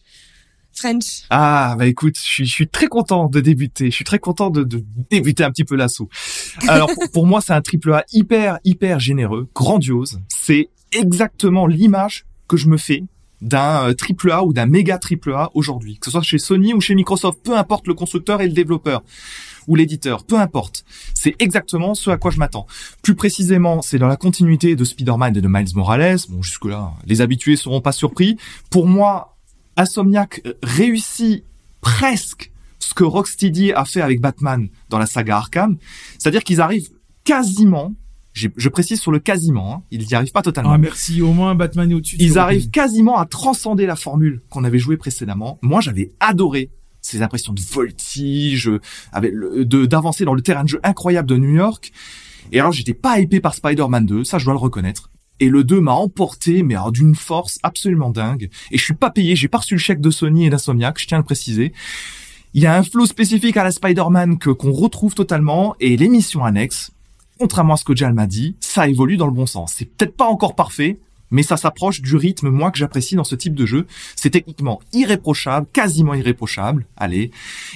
Ah bah écoute, je suis, je suis très content de débuter. Je suis très content de, de débuter un petit peu l'assaut. Alors pour, pour moi, c'est un triple A hyper hyper généreux, grandiose. C'est exactement l'image que je me fais d'un euh, triple A ou d'un méga triple A aujourd'hui, que ce soit chez Sony ou chez Microsoft, peu importe le constructeur et le développeur ou l'éditeur, peu importe. C'est exactement ce à quoi je m'attends. Plus précisément, c'est dans la continuité de Spider-Man et de Miles Morales. Bon, jusque-là, les habitués seront pas surpris. Pour moi, Insomniac euh, réussit presque ce que Rocksteady a fait avec Batman dans la saga Arkham. C'est-à-dire qu'ils arrivent quasiment, je précise sur le quasiment, hein, ils n'y arrivent pas totalement. Ah, merci. Au moins, Batman est au-dessus. de Ils arrivent quasiment à transcender la formule qu'on avait jouée précédemment. Moi, j'avais adoré ces impressions de voltige, avec d'avancer dans le terrain de jeu incroyable de New York. Et alors, j'étais pas hypé par Spider-Man 2, ça je dois le reconnaître. Et le 2 m'a emporté, mais d'une force absolument dingue. Et je suis pas payé, j'ai pas reçu le chèque de Sony et d'Insomniac, je tiens à le préciser. Il y a un flow spécifique à la Spider-Man que qu'on retrouve totalement, et les missions annexes, contrairement à ce que Jal m'a dit, ça évolue dans le bon sens. C'est peut-être pas encore parfait, mais ça s'approche du rythme, moi, que j'apprécie dans ce type de jeu. C'est techniquement irréprochable, quasiment irréprochable, allez.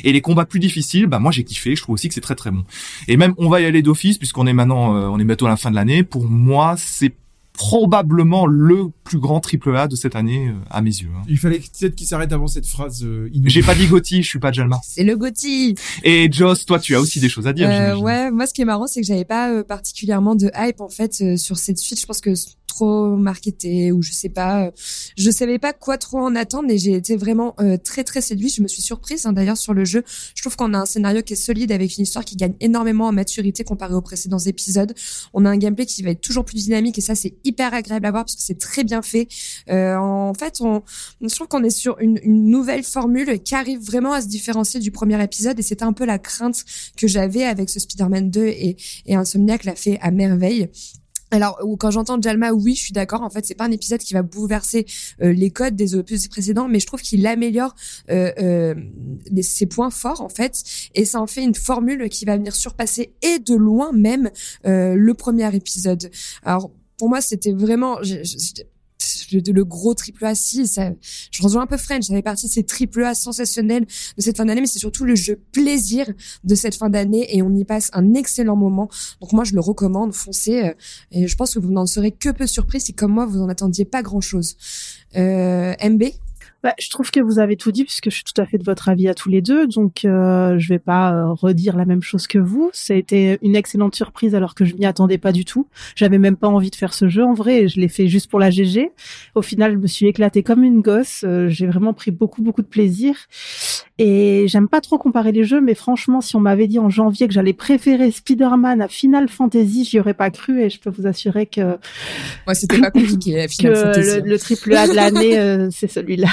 Et les combats plus difficiles, bah, moi, j'ai kiffé, je trouve aussi que c'est très très bon. Et même, on va y aller d'office, puisqu'on est maintenant, euh, on est bientôt à la fin de l'année. Pour moi, c'est probablement le plus grand triple A de cette année, euh, à mes yeux. hein. Il fallait peut-être qu'il s'arrête avant cette phrase euh. J'ai pas dit Gotti, je suis pas Jalma. C'est le Gotti. Et Joss, toi, tu as aussi des choses à dire, Euh, ouais, moi ce qui est marrant, c'est que j'avais pas euh, particulièrement de hype en fait euh, sur cette suite. Je pense que trop marketé ou je sais pas, euh, je savais pas quoi trop en attendre et j'ai été vraiment euh, très très séduite. Je me suis surprise hein, d'ailleurs sur le jeu. Je trouve qu'on a un scénario qui est solide avec une histoire qui gagne énormément en maturité comparé aux précédents épisodes. On a un gameplay qui va être toujours plus dynamique et ça c'est hyper agréable à voir parce que c'est très bien fait. Euh, en fait, on, je trouve qu'on est sur une, une nouvelle formule qui arrive vraiment à se différencier du premier épisode et c'était un peu la crainte que j'avais avec ce Spider-Man 2 et, et Insomniac l'a fait à merveille. Alors, quand j'entends Jalma, oui, je suis d'accord. En fait, c'est pas un épisode qui va bouleverser euh, les codes des opus précédents, mais je trouve qu'il améliore euh, euh, ses points forts, en fait, et ça en fait une formule qui va venir surpasser et de loin même euh, le premier épisode. Alors, pour moi, c'était vraiment, le, le, gros triple A, si, ça, je rejoins un peu French, ça fait partie de ces triple A sensationnels de cette fin d'année, mais c'est surtout le jeu plaisir de cette fin d'année et on y passe un excellent moment. Donc moi, je le recommande, foncez, euh, et je pense que vous n'en serez que peu surpris si comme moi, vous en attendiez pas grand chose. Euh, MB? Bah, je trouve que vous avez tout dit puisque je suis tout à fait de votre avis à tous les deux, donc euh, je vais pas euh, redire la même chose que vous. Ça a été une excellente surprise alors que je m'y attendais pas du tout. J'avais même pas envie de faire ce jeu en vrai, et je l'ai fait juste pour la GG. Au final, je me suis éclatée comme une gosse. Euh, J'ai vraiment pris beaucoup beaucoup de plaisir. Et j'aime pas trop comparer les jeux, mais franchement, si on m'avait dit en janvier que j'allais préférer Spider-Man à Final Fantasy, j'y aurais pas cru et je peux vous assurer que. Ouais, c'était pas compliqué. Final Fantasy. Le, le triple A de l'année, euh, c'est celui-là.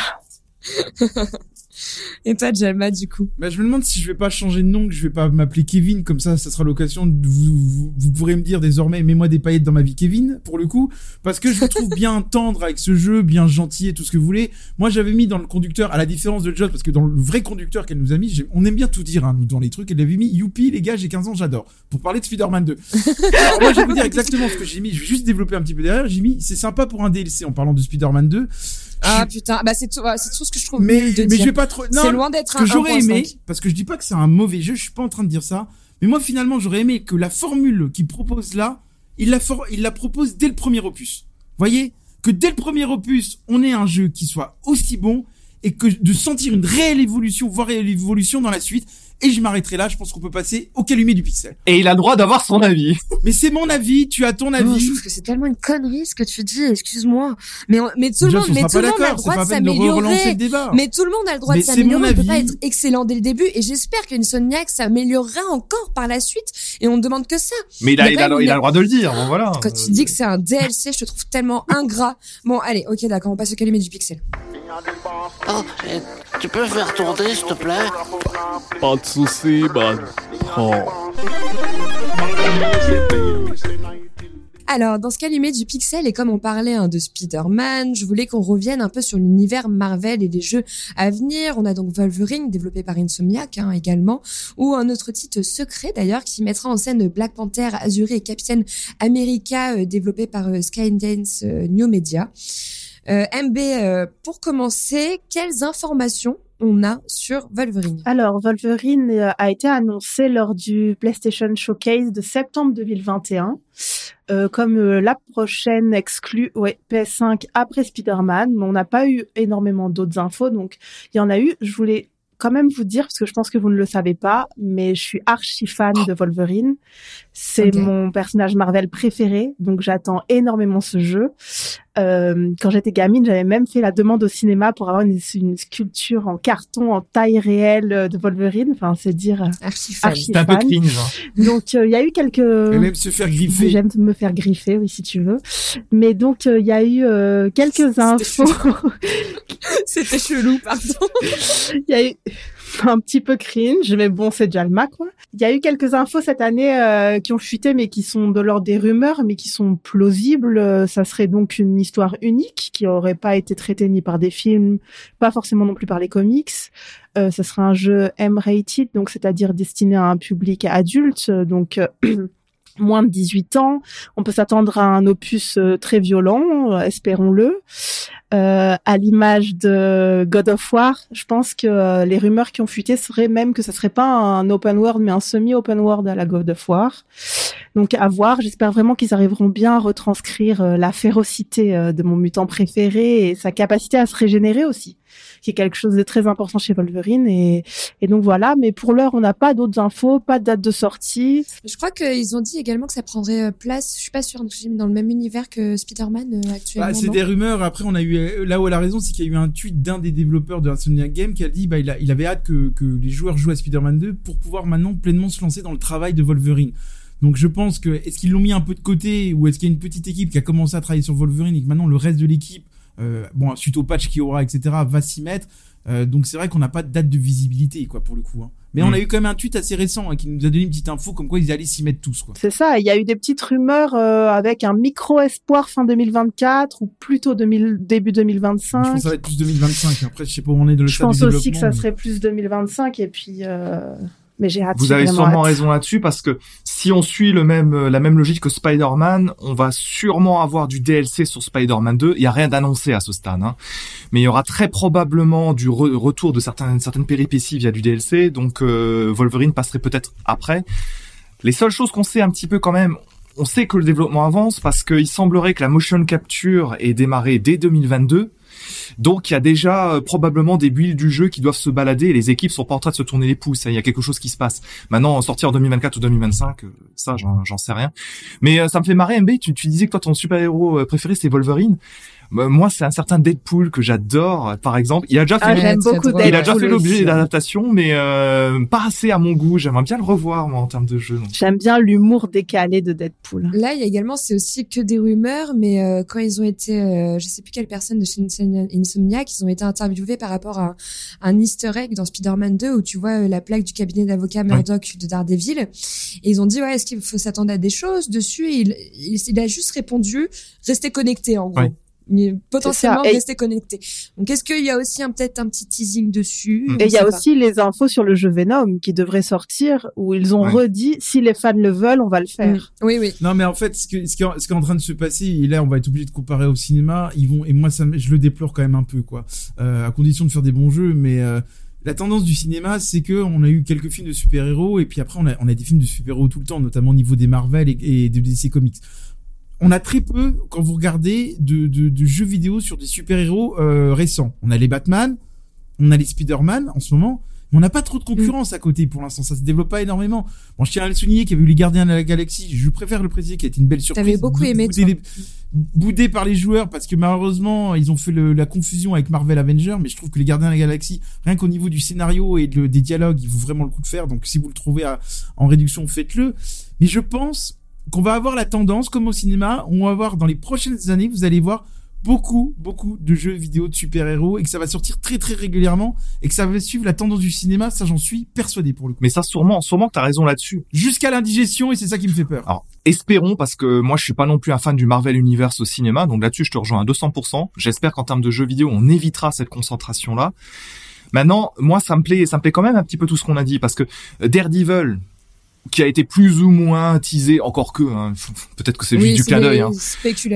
Et toi, Jalma, du coup? Bah, Je me demande si je vais pas changer de nom, que je vais pas m'appeler Kevin, comme ça, ça sera l'occasion de vous, vous, vous, pourrez me dire désormais, mets-moi des paillettes dans ma vie, Kevin, pour le coup, parce que je vous trouve bien tendre avec ce jeu, bien gentil et tout ce que vous voulez. Moi, j'avais mis dans le conducteur, à la différence de Joss, parce que dans le vrai conducteur qu'elle nous a mis, on aime bien tout dire, hein, nous, dans les trucs, elle avait mis, youpi, les gars, j'ai 15 ans, j'adore, pour parler de Spider-Man 2. Alors, moi, je vais vous dire exactement ce que j'ai mis, je vais juste développer un petit peu derrière, j'ai mis, c'est sympa pour un DLC en parlant de Spider-Man 2. Ah putain, bah c'est tout, c'est tout ce que je trouve. Mais de mais dire. je vais pas trop. C'est loin d'être un. que j'aurais aimé, parce que je dis pas que c'est un mauvais jeu, je suis pas en train de dire ça. Mais moi finalement j'aurais aimé que la formule qu'il propose là, il la for... il la propose dès le premier opus. Voyez? Que dès le premier opus, on ait un jeu qui soit aussi bon et que de sentir une réelle évolution, voire réelle évolution dans la suite. Et je m'arrêterai là, je pense qu'on peut passer au calumet du pixel. Et il a le droit d'avoir son avis. Mais c'est mon avis, tu as ton avis. Oh, je trouve que c'est tellement une connerie ce que tu dis, excuse-moi. Mais, mais tout le monde, mais tout le monde a le droit de s'améliorer. Mais tout le monde a le droit mais de s'améliorer. On peut pas être excellent dès le début. Et j'espère qu'Insomniac s'améliorera encore par la suite. Et on ne demande que ça. Mais il a, il a, il a, il a le droit de le dire, bon voilà. Quand tu dis que c'est un DLC, je te trouve tellement ingrat. Bon, allez, ok, d'accord, on passe au calumet du pixel. Oh, tu peux faire tourner, s'il te plaît? Man. Prends. Alors, dans ce calumet du pixel, et comme on parlait hein, de Spider-Man, je voulais qu'on revienne un peu sur l'univers Marvel et les jeux à venir. On a donc Wolverine, développé par Insomniac hein, également, ou un autre titre secret d'ailleurs, qui mettra en scène Black Panther, Azuri et Captain America, euh, développé par euh, Skydance euh, New Media. Euh, MB, pour commencer, quelles informations on a sur Wolverine Alors, Wolverine euh, a été annoncé lors du PlayStation Showcase de septembre 2021 euh, comme euh, la prochaine exclue ouais, PS5 après Spider-Man, mais on n'a pas eu énormément d'autres infos, donc il y en a eu. Je voulais quand même vous dire, parce que je pense que vous ne le savez pas, mais je suis archi fan de Wolverine. C'est mon personnage Marvel préféré, donc j'attends énormément ce jeu. Euh, quand j'étais gamine, j'avais même fait la demande au cinéma pour avoir une, une sculpture en carton en taille réelle euh, de Wolverine. Enfin, c'est dire. euh, Archi fan. Archi C'est un peu cringe. hein. Donc euh, il y a eu quelques. Et même se faire griffer. J'aime me faire griffer, oui, si tu veux. Mais donc, euh, il y a eu euh, quelques infos. C'était chelou, pardon. Il y a eu un petit peu cringe, mais bon, c'est déjà le Mac. Il y a eu quelques infos cette année euh, qui ont fuité, mais qui sont de l'ordre des rumeurs, mais qui sont plausibles. Euh, Ça serait donc une histoire unique qui aurait pas été traitée ni par des films, pas forcément non plus par les comics. Euh, ça serait un jeu M-rated, donc c'est-à-dire destiné à un public adulte, euh, donc moins de 18 ans. On peut s'attendre à un opus euh, très violent, euh, espérons-le. Euh, à l'image de God of War, je pense que euh, les rumeurs qui ont fuité seraient même que ce serait pas un open world, mais un semi-open world à la God of War. Donc à voir. J'espère vraiment qu'ils arriveront bien à retranscrire la férocité de mon mutant préféré et sa capacité à se régénérer aussi. Qui est quelque chose de très important chez Wolverine. Et, et donc voilà. Mais pour l'heure, on n'a pas d'autres infos, pas de date de sortie. Je crois qu'ils ont dit également que ça prendrait euh, place, je suis pas sûre, dans le même univers que Spider-Man euh, actuellement. Bah, c'est des rumeurs. Après, on a eu euh, là où elle a raison, c'est qu'il y a eu un tweet d'un des développeurs de Insomniac Game qui a dit bah il, a- il avait hâte que, que les joueurs jouent à Spider-Man 2 pour pouvoir maintenant pleinement se lancer dans le travail de Wolverine. Donc je pense que est-ce qu'ils l'ont mis un peu de côté ou est-ce qu'il y a une petite équipe qui a commencé à travailler sur Wolverine et que maintenant le reste de l'équipe, bon suite au patch qu'il y aura etc va s'y mettre. Euh, donc c'est vrai qu'on n'a pas de date de visibilité quoi pour le coup. hein. Mais on Mm. a eu quand même un tweet assez récent hein, qui nous a donné une petite info comme quoi ils allaient s'y mettre tous quoi. C'est ça. Il y a eu des petites rumeurs euh, avec un micro espoir fin 2024 ou plutôt 2000, début Je 2025. pense que ça va être plus 2025. Après je sais pas où on est de le Je pense aussi que ça serait plus 2025 et puis euh... mais j'ai hâte. Vous avez sûrement hâte. raison là-dessus parce que si on suit le même euh, la même logique que Spider-Man, on va sûrement avoir du DLC sur Spider-Man 2. Il y a rien d'annoncé à ce stade, hein. mais il y aura très probablement du re- retour de certaines certaines péripéties via du DLC. Donc euh, Wolverine passerait peut-être après. Les seules choses qu'on sait un petit peu quand même, on sait que le développement avance parce qu'il semblerait que la motion capture ait démarré dès 2022. Donc il y a déjà euh, probablement des builds du jeu qui doivent se balader et les équipes sont pas en train de se tourner les pouces. hein. Il y a quelque chose qui se passe. Maintenant, sortir en 2024 ou 2025, euh, ça j'en sais rien. Mais euh, ça me fait marrer, MB, tu, tu disais que toi ton super-héros euh, préféré c'est Wolverine. Euh, moi c'est un certain Deadpool que j'adore, par exemple. Il a déjà fait, Ah, il a déjà fait l'objet aussi. d'adaptation, mais euh, pas assez à mon goût. J'aimerais bien le revoir moi en termes de jeu. J'aime bien l'humour décalé de Deadpool. Là, il y a également, c'est aussi que des rumeurs, mais euh, quand ils ont été, euh, je sais plus quelle personne de chez Insomnia- Insomniac, ils ont été interviewés par rapport à un, un Easter egg dans Spider-Man 2 où tu vois euh, la plaque du cabinet d'avocat Murdoch de Daredevil. Et ils ont dit, ouais, est-ce qu'il faut s'attendre à des choses dessus? Et il, il, il a juste répondu, restez connectés, en gros. Ouais. Mais potentiellement, restez connectés. Donc, est-ce qu'il y a aussi un- peut-être un petit teasing dessus? Mm. Et il y a pas. aussi les infos sur le jeu Venom qui devrait sortir où ils ont Ouais. redit si les fans le veulent, on va le faire. Mm. Oui, oui. Non, mais en fait, ce, que, ce, qui est, ce qui est en train de se passer, et là, on va être obligé de comparer au cinéma. Ils vont, et moi, ça, je le déplore quand même un peu, quoi. Euh, à condition de faire des bons jeux, mais euh, la tendance du cinéma, c'est que on a eu quelques films de super-héros, et puis après, on a, on a des films de super-héros tout le temps, notamment au niveau des Marvel et, et de DC Comics. On a très peu, quand vous regardez, de, de, de jeux vidéo sur des super-héros euh, récents. On a les Batman, on a les Spider-Man en ce moment, mais on n'a pas trop de concurrence à côté pour l'instant. Ça se développe pas énormément. Bon, je tiens à le souligner qu'il y avait eu les Gardiens de la Galaxie. Je préfère le préciser, qui a été une belle surprise. T'avais beaucoup aimé, boudé, toi. les- boudé par les joueurs parce que malheureusement ils ont fait le- la confusion avec Marvel Avengers. Mais je trouve que les Gardiens de la Galaxie, rien qu'au niveau du scénario et de- des dialogues, il vaut vraiment le coup de faire. Donc si vous le trouvez à- en réduction, faites-le. Mais je pense qu'on va avoir la tendance, comme au cinéma, on va avoir dans les prochaines années, vous allez voir beaucoup, beaucoup de jeux vidéo de super-héros et que ça va sortir très, très régulièrement et que ça va suivre la tendance du cinéma. Ça, j'en suis persuadé pour le coup. Mais ça sûrement, sûrement que t'as raison là-dessus. Jusqu'à l'indigestion et c'est ça qui me fait peur. Alors, espérons, parce que moi, je suis pas non plus un fan du Marvel Universe au cinéma, donc là-dessus, je te rejoins à 200%. J'espère qu'en termes de jeux vidéo, on évitera cette concentration-là. Maintenant, moi, ça me plaît, ça me plaît quand même un petit peu tout ce qu'on a dit, parce que Daredevil, qui a été plus ou moins teasé, encore que, hein, peut-être que c'est Oui, juste du clin d'œil. Hein.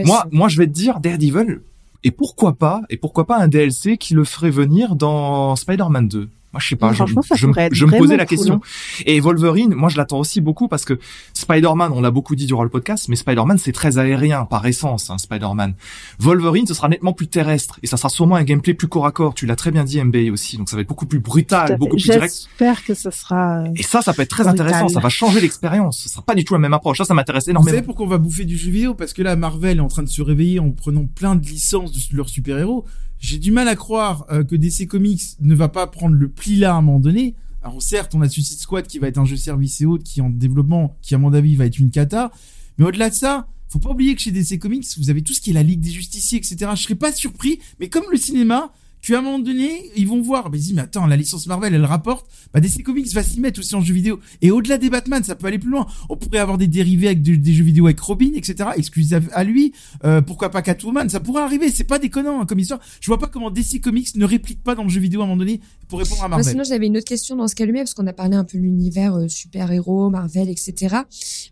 Moi, moi, je vais te dire Daredevil, et pourquoi pas, et pourquoi pas un DLC qui le ferait venir dans Spider-Man 2. Moi, je sais pas, je, Franchement, ça je, être je me posais la cool, question. Et Wolverine, moi, je l'attends aussi beaucoup parce que Spider-Man, on l'a beaucoup dit durant le podcast, mais Spider-Man, c'est très aérien par essence, hein, Spider-Man. Wolverine, ce sera nettement plus terrestre, et ça sera sûrement un gameplay plus corps à corps. Tu l'as très bien dit, MB aussi, donc ça va être beaucoup plus brutal, beaucoup plus direct. J'espère que ce sera. euh, Et ça, ça peut être très Brutal. intéressant, ça va changer l'expérience. Ce sera pas du tout la même approche. Ça, ça m'intéresse Vous énormément. savez pourquoi on va bouffer du jeu vidéo? Parce que là, Marvel est en train de se réveiller en prenant plein de licences de leurs super-héros. J'ai du mal à croire euh, que DC Comics ne va pas prendre le pli là à un moment donné. Alors certes, on a Suicide Squad qui va être un jeu service et autres, qui en développement, qui à mon avis va être une cata. Mais au-delà de ça, faut pas oublier que chez DC Comics, vous avez tout ce qui est la Ligue des Justiciers, etc. Je serais pas surpris, mais comme le cinéma, qu'à un moment donné, ils vont voir, ils disent, mais attends, la licence Marvel, elle rapporte, bah, DC Comics va s'y mettre aussi en jeu vidéo. Et au-delà des Batman, ça peut aller plus loin. On pourrait avoir des dérivés avec de- des jeux vidéo avec Robin, etc., exclusifs à lui. Euh, pourquoi pas Catwoman? Ça pourrait arriver. C'est pas déconnant, hein, comme histoire. Je vois pas comment DC Comics ne réplique pas dans le jeu vidéo à un moment donné pour répondre à Moi, Marvel. sinon, j'avais une autre question dans ce cas parce qu'on a parlé un peu de l'univers euh, super-héros, Marvel, etc.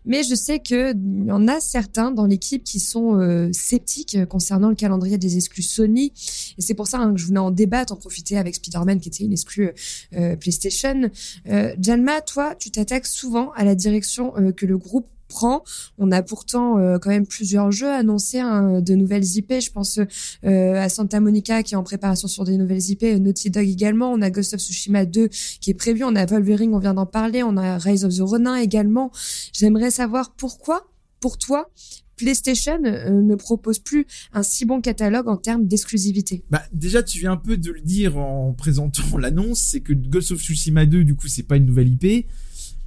Mais je sais que il y en a certains dans l'équipe qui sont euh, sceptiques euh, concernant le calendrier des exclus Sony. Et c'est pour ça hein, que je voulais en débattre, en profiter avec Spider-Man, qui était une exclue euh, PlayStation. Jalma, toi, tu t'attaques souvent à la direction que le groupe On a pourtant euh, quand même plusieurs jeux annoncés, hein, de nouvelles IP. Je pense euh, à Santa Monica qui est en préparation sur des nouvelles IP, Naughty Dog également. On a Ghost of Tsushima 2 qui est prévu. On a Wolverine, on vient d'en parler. On a Rise of the Ronin également. J'aimerais savoir pourquoi, pour toi, PlayStation euh, ne propose plus un si bon catalogue en termes d'exclusivité? Bah déjà tu viens un peu de le dire en présentant l'annonce, c'est que Ghost of Tsushima 2 du coup c'est pas une nouvelle IP.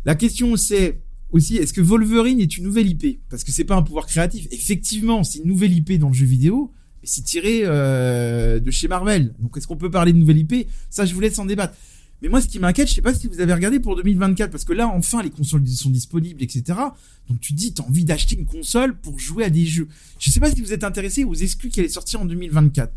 La question c'est aussi est-ce que Wolverine est une nouvelle IP Parce que c'est pas un pouvoir créatif. Effectivement, c'est une nouvelle IP dans le jeu vidéo, mais c'est tiré euh, de chez Marvel. Donc est-ce qu'on peut parler de nouvelle IP Ça je vous laisse en débattre. Mais moi, ce qui m'inquiète, je sais pas si vous avez regardé pour 2024, parce que là, enfin, les consoles sont disponibles, etc. Donc tu dis, t'as envie d'acheter une console pour jouer à des jeux. Je sais pas si vous êtes intéressé aux exclus qui allaient sortir en 2024.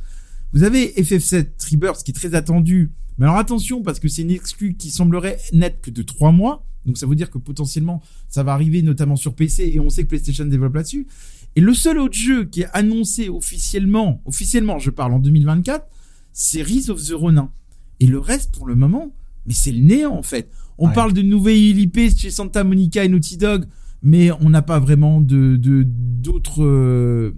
Vous avez FF7 Rebirth qui est très attendu. Mais alors attention, parce que c'est une exclue qui semblerait n'être que de 3 mois. Donc ça veut dire que potentiellement, ça va arriver notamment sur PC, et on sait que PlayStation développe là-dessus. Et le seul autre jeu qui est annoncé officiellement, officiellement, je parle en 2024, c'est Rise of the Ronin. Et le reste, pour le moment, mais c'est le néant en fait. On Ouais. parle de nouvelles IP chez Santa Monica et Naughty Dog, mais on n'a pas vraiment de de- d'autres. euh,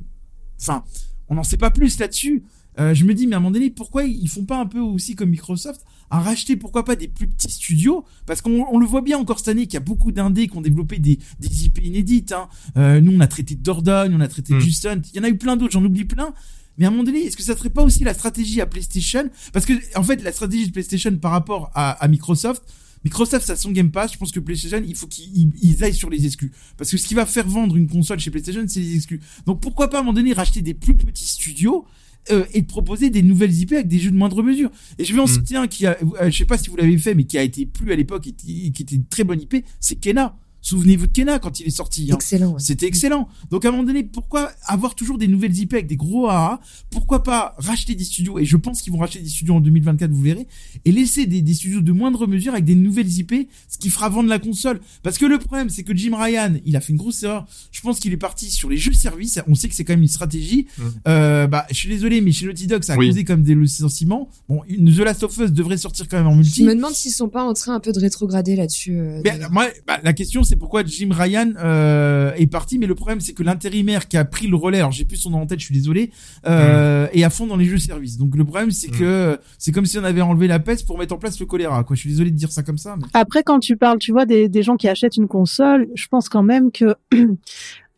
Enfin, on n'en sait pas plus là-dessus. Euh, je me dis, mais à un moment donné, pourquoi ils font pas un peu aussi comme Microsoft à racheter, pourquoi pas des plus petits studios Parce qu'on on le voit bien encore cette année qu'il y a beaucoup d'indés qui ont développé des, des IP inédites. Hein. Euh, nous, on a traité de Dordogne, on a traité de Mm. Just Hunt. Il y en a eu plein d'autres, j'en oublie plein. Mais à un moment donné, est-ce que ça serait pas aussi la stratégie à PlayStation? Parce que, en fait, la stratégie de PlayStation par rapport à, à Microsoft, Microsoft, ça son Game Pass. Je pense que PlayStation, il faut qu'ils ils- ils aillent sur les exclus. Parce que ce qui va faire vendre une console chez PlayStation, c'est les exclus. Donc pourquoi pas à un moment donné racheter des plus petits studios euh, et de proposer des nouvelles IP avec des jeux de moindre mesure. Et je vais en Mm. citer un qui a, euh, je sais pas si vous l'avez fait, mais qui a été plus à l'époque et qui, qui était une très bonne IP, c'est Kena. Souvenez-vous de Kena quand il est sorti. hein. Excellent. ouais. C'était excellent. Donc à un moment donné, pourquoi avoir toujours des nouvelles IP avec des gros AA Pourquoi pas racheter des studios? Et je pense qu'ils vont racheter des studios en 2024, vous verrez, et laisser des, des studios de moindre mesure avec des nouvelles IP, ce qui fera vendre la console. Parce que le problème, c'est que Jim Ryan, il a fait une grosse erreur. Je pense qu'il est parti sur les jeux services. On sait que c'est quand même une stratégie. Mm. Euh, bah, je suis désolé, mais chez Naughty Dog, ça a Oui. causé comme des licenciements. Bon, une- The Last of Us devrait sortir quand même en Je multi. me demande s'ils sont pas en train un peu de rétrograder là-dessus. euh, moi, bah, la question c'est pourquoi Jim Ryan euh, est parti, mais le problème c'est que l'intérimaire qui a pris le relais, alors j'ai plus son nom en tête, je suis désolé, euh, est à fond dans les jeux services. Donc le problème c'est Mm. que c'est comme si on avait enlevé la peste pour mettre en place le choléra. Quoi, je suis désolé de dire ça comme ça. Mais... Après, quand tu parles, tu vois, des, des gens qui achètent une console, je pense quand même que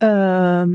euh,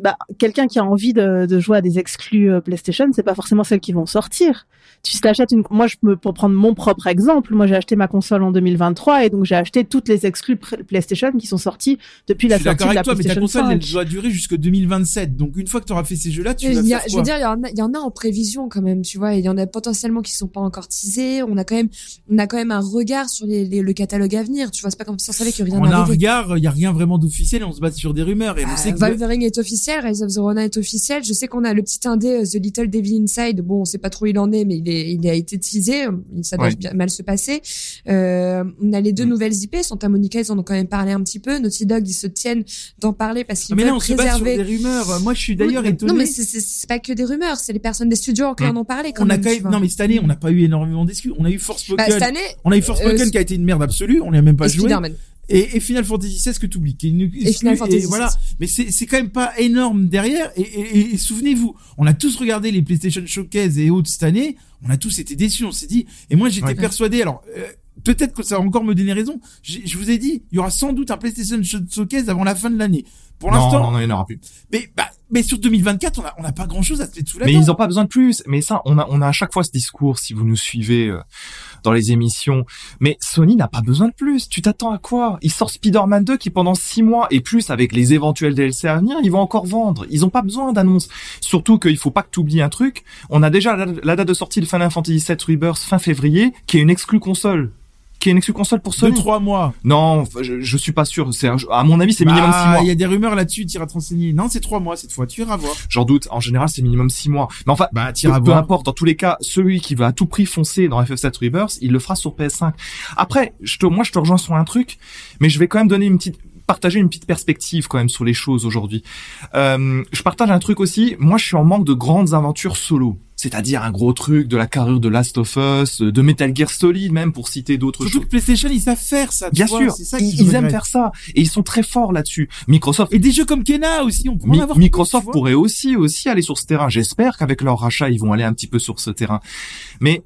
bah, quelqu'un qui a envie de, de jouer à des exclus euh, PlayStation, c'est pas forcément celles qui vont sortir. Tu t'achètes une, moi, je me, pour prendre mon propre exemple, moi j'ai acheté ma console en 2023 et donc j'ai acheté toutes les exclus PlayStation qui sont sorties depuis Je la suis sortie d'accord de la avec toi, mais ta PlayStation console 5. elle doit durer jusque 2027. Donc une fois que tu auras fait ces jeux-là, tu vas faire je quoi veux dire, il y en a, il y en a en prévision quand même, tu vois. Il y en a potentiellement qui sont pas encore teasés. On a quand même, on a quand même un regard sur les, les- le catalogue à venir. Tu vois, c'est pas comme si on savait que rien On a un regard, il y a rien vraiment d'officiel, et on se base sur des rumeurs et on Sait que Wolverine est officiel, Rise of the Ronin est officiel. Je sais qu'on a le petit indé euh, The Little Devil Inside. Bon, on sait pas trop où il en est, mais il, est, il a été teasé. Ça doit Ouais. bien mal se passer. Euh, on a les deux Mm. nouvelles IP. Santa Monica, ils en ont quand même parlé un petit peu. Naughty Dog, ils se tiennent d'en parler parce qu'ils Ah, mais là veulent on se base sur préserver. des rumeurs. Moi je suis d'ailleurs Oui, étonné. Non, mais c'est- c'est c'est pas que des rumeurs. C'est les personnes des studios qui Mm. en ont parlé quand on a quand même, non mais cette année on n'a pas eu énormément d'exclus. On a eu Force Bah, cette année, On a eu Forspoken Euh, qui a été une merde absolue, on n'y a même pas joué. Et, et Final Fantasy XVI que tu oublies. Et Final Fantasy voilà. Mais c'est c'est quand même pas énorme derrière. Et, et, et souvenez-vous, on a tous regardé les PlayStation Showcase et autres cette année. On a tous été déçus. On s'est dit. Et moi j'étais Ouais. persuadé. Alors euh, peut-être que ça va encore me donner raison. Je vous ai dit, il y aura sans doute un PlayStation Showcase avant la fin de l'année. Pour l'instant, non, non, il n'y en aura plus. mais bah, mais sur 2024, on a on a pas grand chose à se mettre sous la Mais dent. ils ont pas besoin de plus. Mais ça, on a, on a à chaque fois ce discours, si vous nous suivez euh, dans les émissions. Mais Sony n'a pas besoin de plus. Tu t'attends à quoi? Ils sortent Spider-Man 2 qui pendant six mois et plus avec les éventuels DLC à venir, ils vont encore vendre. Ils ont pas besoin d'annonces. Surtout qu'il faut pas que tu oublies un truc. On a déjà la, date de sortie de Final Fantasy VII Rebirth fin février, qui est une exclue console. Qui est une exclue console pour deux Sony. trois mois. Non, je, je suis pas sûr. C'est, à mon avis, c'est minimum Bah, six mois. Il y a des rumeurs là-dessus. Tu iras te renseigner. Non, c'est trois mois cette fois. Tu iras voir. J'en doute. En général, c'est minimum six mois. Mais enfin, Bah, peu, peu importe. Dans tous les cas, celui qui veut à tout prix foncer dans FF7 Rebirth, il le fera sur PS5. Après, je te, moi, je te rejoins sur un truc, mais je vais quand même donner une petite partager une petite perspective quand même sur les choses aujourd'hui. Euh, je partage un truc aussi. Moi, je suis en manque de grandes aventures solo. C'est-à-dire un gros truc de la carrure de Last of Us, de Metal Gear Solid même pour citer d'autres Surtout choses. que PlayStation, ils savent faire ça. tu Bien vois, sûr, ça ils, aiment faire ça et ils sont très forts là-dessus. Microsoft Et des jeux comme Kena aussi, on pourrait Mi- avoir Microsoft pourrait aussi aussi aller sur ce terrain. J'espère qu'avec leur rachat, ils vont aller un petit peu sur ce terrain. Mais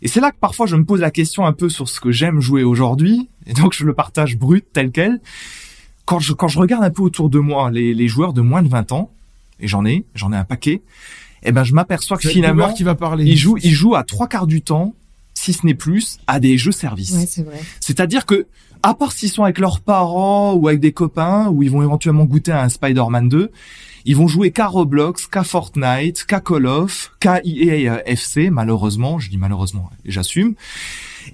et c'est là que parfois je me pose la question un peu sur ce que j'aime jouer aujourd'hui et donc je le partage brut tel quel. Quand je quand je regarde un peu autour de moi les, les joueurs de moins de 20 ans et j'en ai j'en ai un paquet, eh ben je m'aperçois que C'est finalement qui va parler. ils jouent ils jouent à trois quarts du temps si ce n'est plus à des jeux services. Ouais, c'est vrai. C'est-à-dire que, à part s'ils sont avec leurs parents ou avec des copains, ou ils vont éventuellement goûter à un Spider-Man 2, ils vont jouer qu'à Roblox, qu'à Fortnite, qu'à Call of, qu'à EA FC, malheureusement, je dis malheureusement, j'assume,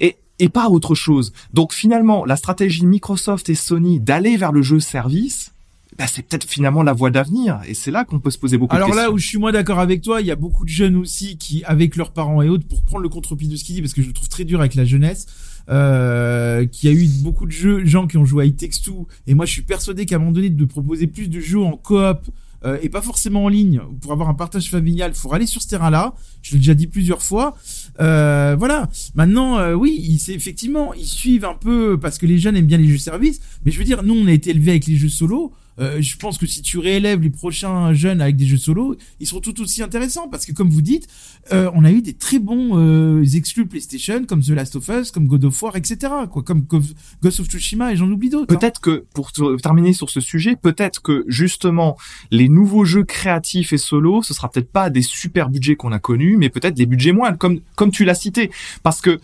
et, et pas autre chose. Donc finalement, la stratégie Microsoft et Sony d'aller vers le jeu service, bah, c'est peut-être finalement la voie d'avenir, et c'est là qu'on peut se poser beaucoup Alors de questions. là où je suis moins d'accord avec toi, il y a beaucoup de jeunes aussi qui, avec leurs parents et autres, pour prendre le contre-pied de ce qu'il dit, parce que je le trouve très dur avec la jeunesse, euh, qui a eu beaucoup de jeux, gens qui ont joué à It Takes Two, et moi je suis persuadé qu'à un moment donné de proposer plus de jeux en coop euh, et pas forcément en ligne pour avoir un partage familial, faut aller sur ce terrain-là. Je l'ai déjà dit plusieurs fois. Euh, voilà. Maintenant, euh, oui, ils, effectivement, ils suivent un peu parce que les jeunes aiment bien les jeux services. Mais je veux dire, nous, on a été élevés avec les jeux solo. Euh, je pense que si tu réélèves les prochains jeunes avec des jeux solo, ils seront tout aussi intéressants parce que comme vous dites, euh, on a eu des très bons euh, exclus PlayStation comme The Last of Us, comme God of War, etc. Comme Ghost of Tsushima et j'en oublie d'autres. hein. Peut-être que, pour te- terminer sur ce sujet, peut-être que justement les nouveaux jeux créatifs et solo, ce sera peut-être pas des super budgets qu'on a connus, mais peut-être des budgets moindres, comme comme tu l'as cité. Parce que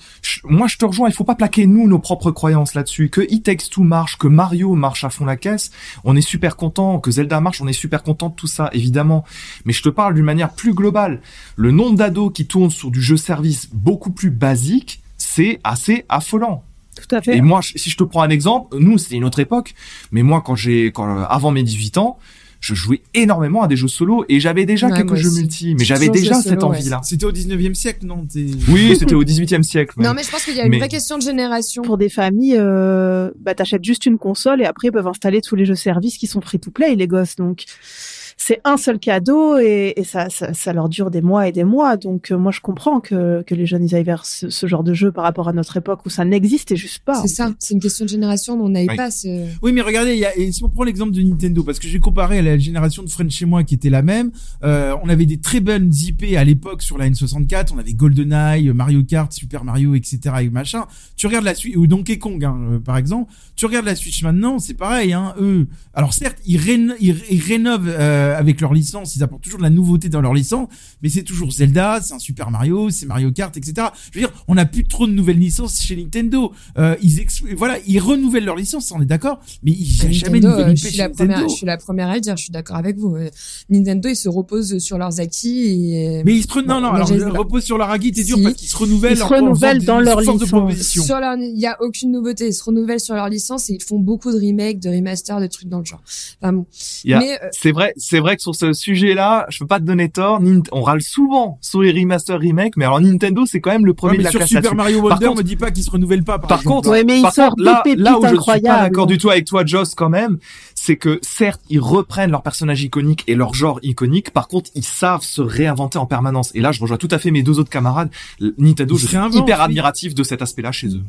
moi je te rejoins, il faut pas plaquer nous nos propres croyances là-dessus. Que It Takes Two marche, que Mario marche à fond la caisse, on est super content. Que Zelda marche, on est super content de tout ça, évidemment. Mais je te parle d'une manière plus globale. Le nombre d'ados qui tournent sur du jeu service beaucoup plus basique, c'est assez affolant. Tout à fait. Et moi, si je te prends un exemple, nous, c'était une autre époque, mais moi, quand j'ai, quand, euh, avant mes 18 ans, je jouais énormément à des jeux solo et j'avais déjà Ouais, quelques jeux multi, mais j'avais déjà cette ouais. envie-là. C'était au 19e siècle, non Oui, c'était au 18e siècle. mais- Non, mais je pense qu'il y a une Mais- vraie question de génération. Pour des familles, euh, bah, t'achètes juste une console et après ils peuvent installer tous les jeux services qui sont free to play, les gosses. Donc, c'est un seul cadeau et, et ça, ça, ça leur dure des mois et des mois. Donc, euh, moi, je comprends que, que les jeunes ils aillent vers ce, ce genre de jeu par rapport à notre époque où ça n'existait juste pas. C'est ça, c'est une question de génération, on n'avait Oui. pas ce... Oui, mais regardez, il y a, et si on prend l'exemple de Nintendo, parce que j'ai comparé à la génération de French chez moi qui était la même, euh, on avait des très bonnes IP à l'époque sur la N64, on avait GoldenEye, Mario Kart, Super Mario, etc. et machin. Tu regardes la Switch, ou Donkey Kong, hein, euh, par exemple, tu regardes la Switch maintenant, c'est pareil, hein, eux. Alors certes, ils, réno- ils, ré- ils rénovent euh, avec leur licence, ils apportent toujours de la nouveauté dans leur licence, mais c'est toujours Zelda, c'est un Super Mario, c'est Mario Kart, etc. Je veux dire, on n'a plus trop de nouvelles licences chez Nintendo. Euh, ils ex- voilà, ils renouvellent leur licence, on est d'accord, mais il n'y a jamais de Nintendo, nouvelle euh, IP je suis chez la Nintendo. première, je suis la première à le dire, je suis d'accord avec vous. Euh, Nintendo, ils se reposent sur leurs acquis et Mais ils se re... non Bon, non mais alors j'ai- je repose sur leur agui, t'es dur Si. parce qu'ils se renouvellent Ils se renouvellent des- dans leur licence. proposition. sur leur, il y a aucune nouveauté, ils se renouvellent sur leur licence et ils font beaucoup de remakes, de remasters, de trucs dans le genre. Enfin bon. Mais euh, C'est vrai, c'est vrai que sur ce sujet-là, je peux pas te donner tort. Nint- on râle souvent sur les remasters remakes, mais alors Nintendo, c'est quand même le premier Ouais, de la sur classe Super. Mario Par Wonder, contre- me dis pas qu'ils se renouvellent pas. Par, Par contre, Ouais, mais ils Par sortent contre, là, où je suis pas d'accord du tout avec toi, Joss, quand même, c'est que certes, ils reprennent leurs personnages iconiques et leur genre iconique. Par contre, ils savent se réinventer en permanence. Et là, je rejoins tout à fait mes deux autres camarades. Nintendo, je suis hyper admiratif de cet aspect-là chez eux.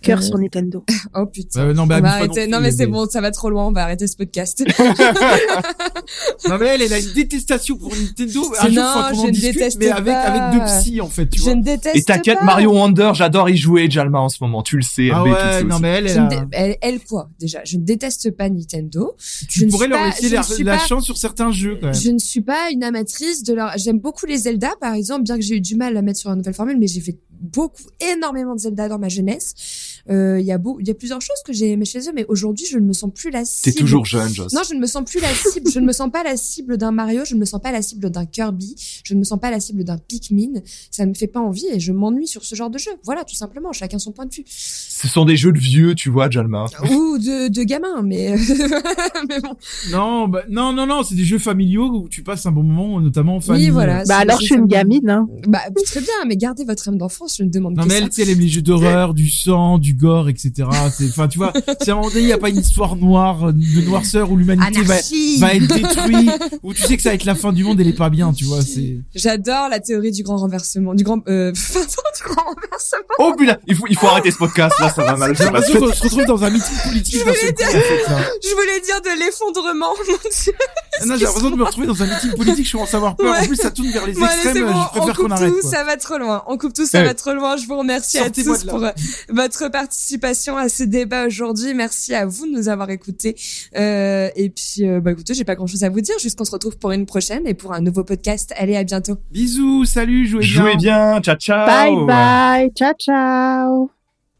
Cœur Euh, sur Nintendo. oh putain. Euh, non, mais on va pas arrêter. non Non, mais c'est bon, ça va trop loin, on va arrêter ce podcast. Non mais elle, elle a une détestation pour Nintendo. Un C'est- jour, non, je ne discute, déteste mais avec pas. avec deux psys en fait, tu je vois. ne déteste Et t'inquiète, pas. Mario Wonder, j'adore y jouer, Jalma, en ce moment. Tu le sais, Ah ouais, non aussi. mais elle, elle, a... elle, elle, quoi déjà? Je ne déteste pas Nintendo. tu je pourrais leur pas- laisser la, pas- chance sur certains jeux quand même. Je ne suis pas une amatrice de leur. J'aime beaucoup les Zelda, par exemple, bien que j'ai eu du mal à mettre sur la nouvelle formule, mais j'ai fait beaucoup, énormément de Zelda dans ma jeunesse. Euh, Il y a beau, il y a plusieurs choses que j'ai aimées chez eux, mais aujourd'hui, je ne me sens plus la T'es cible. toujours jeune, Joss. Non, je ne me sens plus la cible. je ne me sens pas la cible d'un Mario. Je ne me sens pas la cible d'un Kirby. Je ne me sens pas la cible d'un Pikmin. Ça ne me fait pas envie et je m'ennuie sur ce genre de jeu. Voilà, tout simplement. Chacun son point de vue. Ce sont des jeux de vieux, tu vois, Jalma. Ou de, de gamins, mais, mais bon. Non, bah, non, non, non, c'est des jeux familiaux où tu passes un bon moment, notamment en famille. Oui, voilà. Bah alors je suis une gamine. Hein. Bah, très bien, mais gardez votre âme d'enfant je ne demande Non que mais ça. elle, elle aime les jeux d'horreur, du sang, du gore, etc. C'est, enfin, tu vois, si à un moment donné, il n'y a pas une histoire noire, de noirceur où l'humanité va, être détruite, où tu sais que ça va être la fin du monde, elle est pas bien, tu vois, c'est... J'adore la théorie du grand renversement, du grand, euh, pardon, du grand renversement. Oh putain, il faut, il faut arrêter ce podcast, là, ça va mal. J'ai l'impression qu'on se retrouve dans un meeting politique. Je voulais dire de l'effondrement, mon dieu. Non, j'ai l'impression de me retrouver dans un meeting politique, je commence à avoir peur. Ouais. En plus, ça tourne vers les Bon, extrêmes, bon, je on préfère coupe qu'on arrête, tout, quoi. ça va trop loin. On coupe tout, ça Eh. va trop loin. Je vous remercie à tous pour euh, votre participation à ce débat aujourd'hui. Merci à vous de nous avoir écoutés. Euh, et puis, euh, bah écoutez, j'ai pas grand chose à vous dire, juste qu'on se retrouve pour une prochaine et pour un nouveau podcast. Allez, à bientôt. Bisous, salut, jouez bien. Jouez bien, ciao ciao. Bye bye, ciao ciao.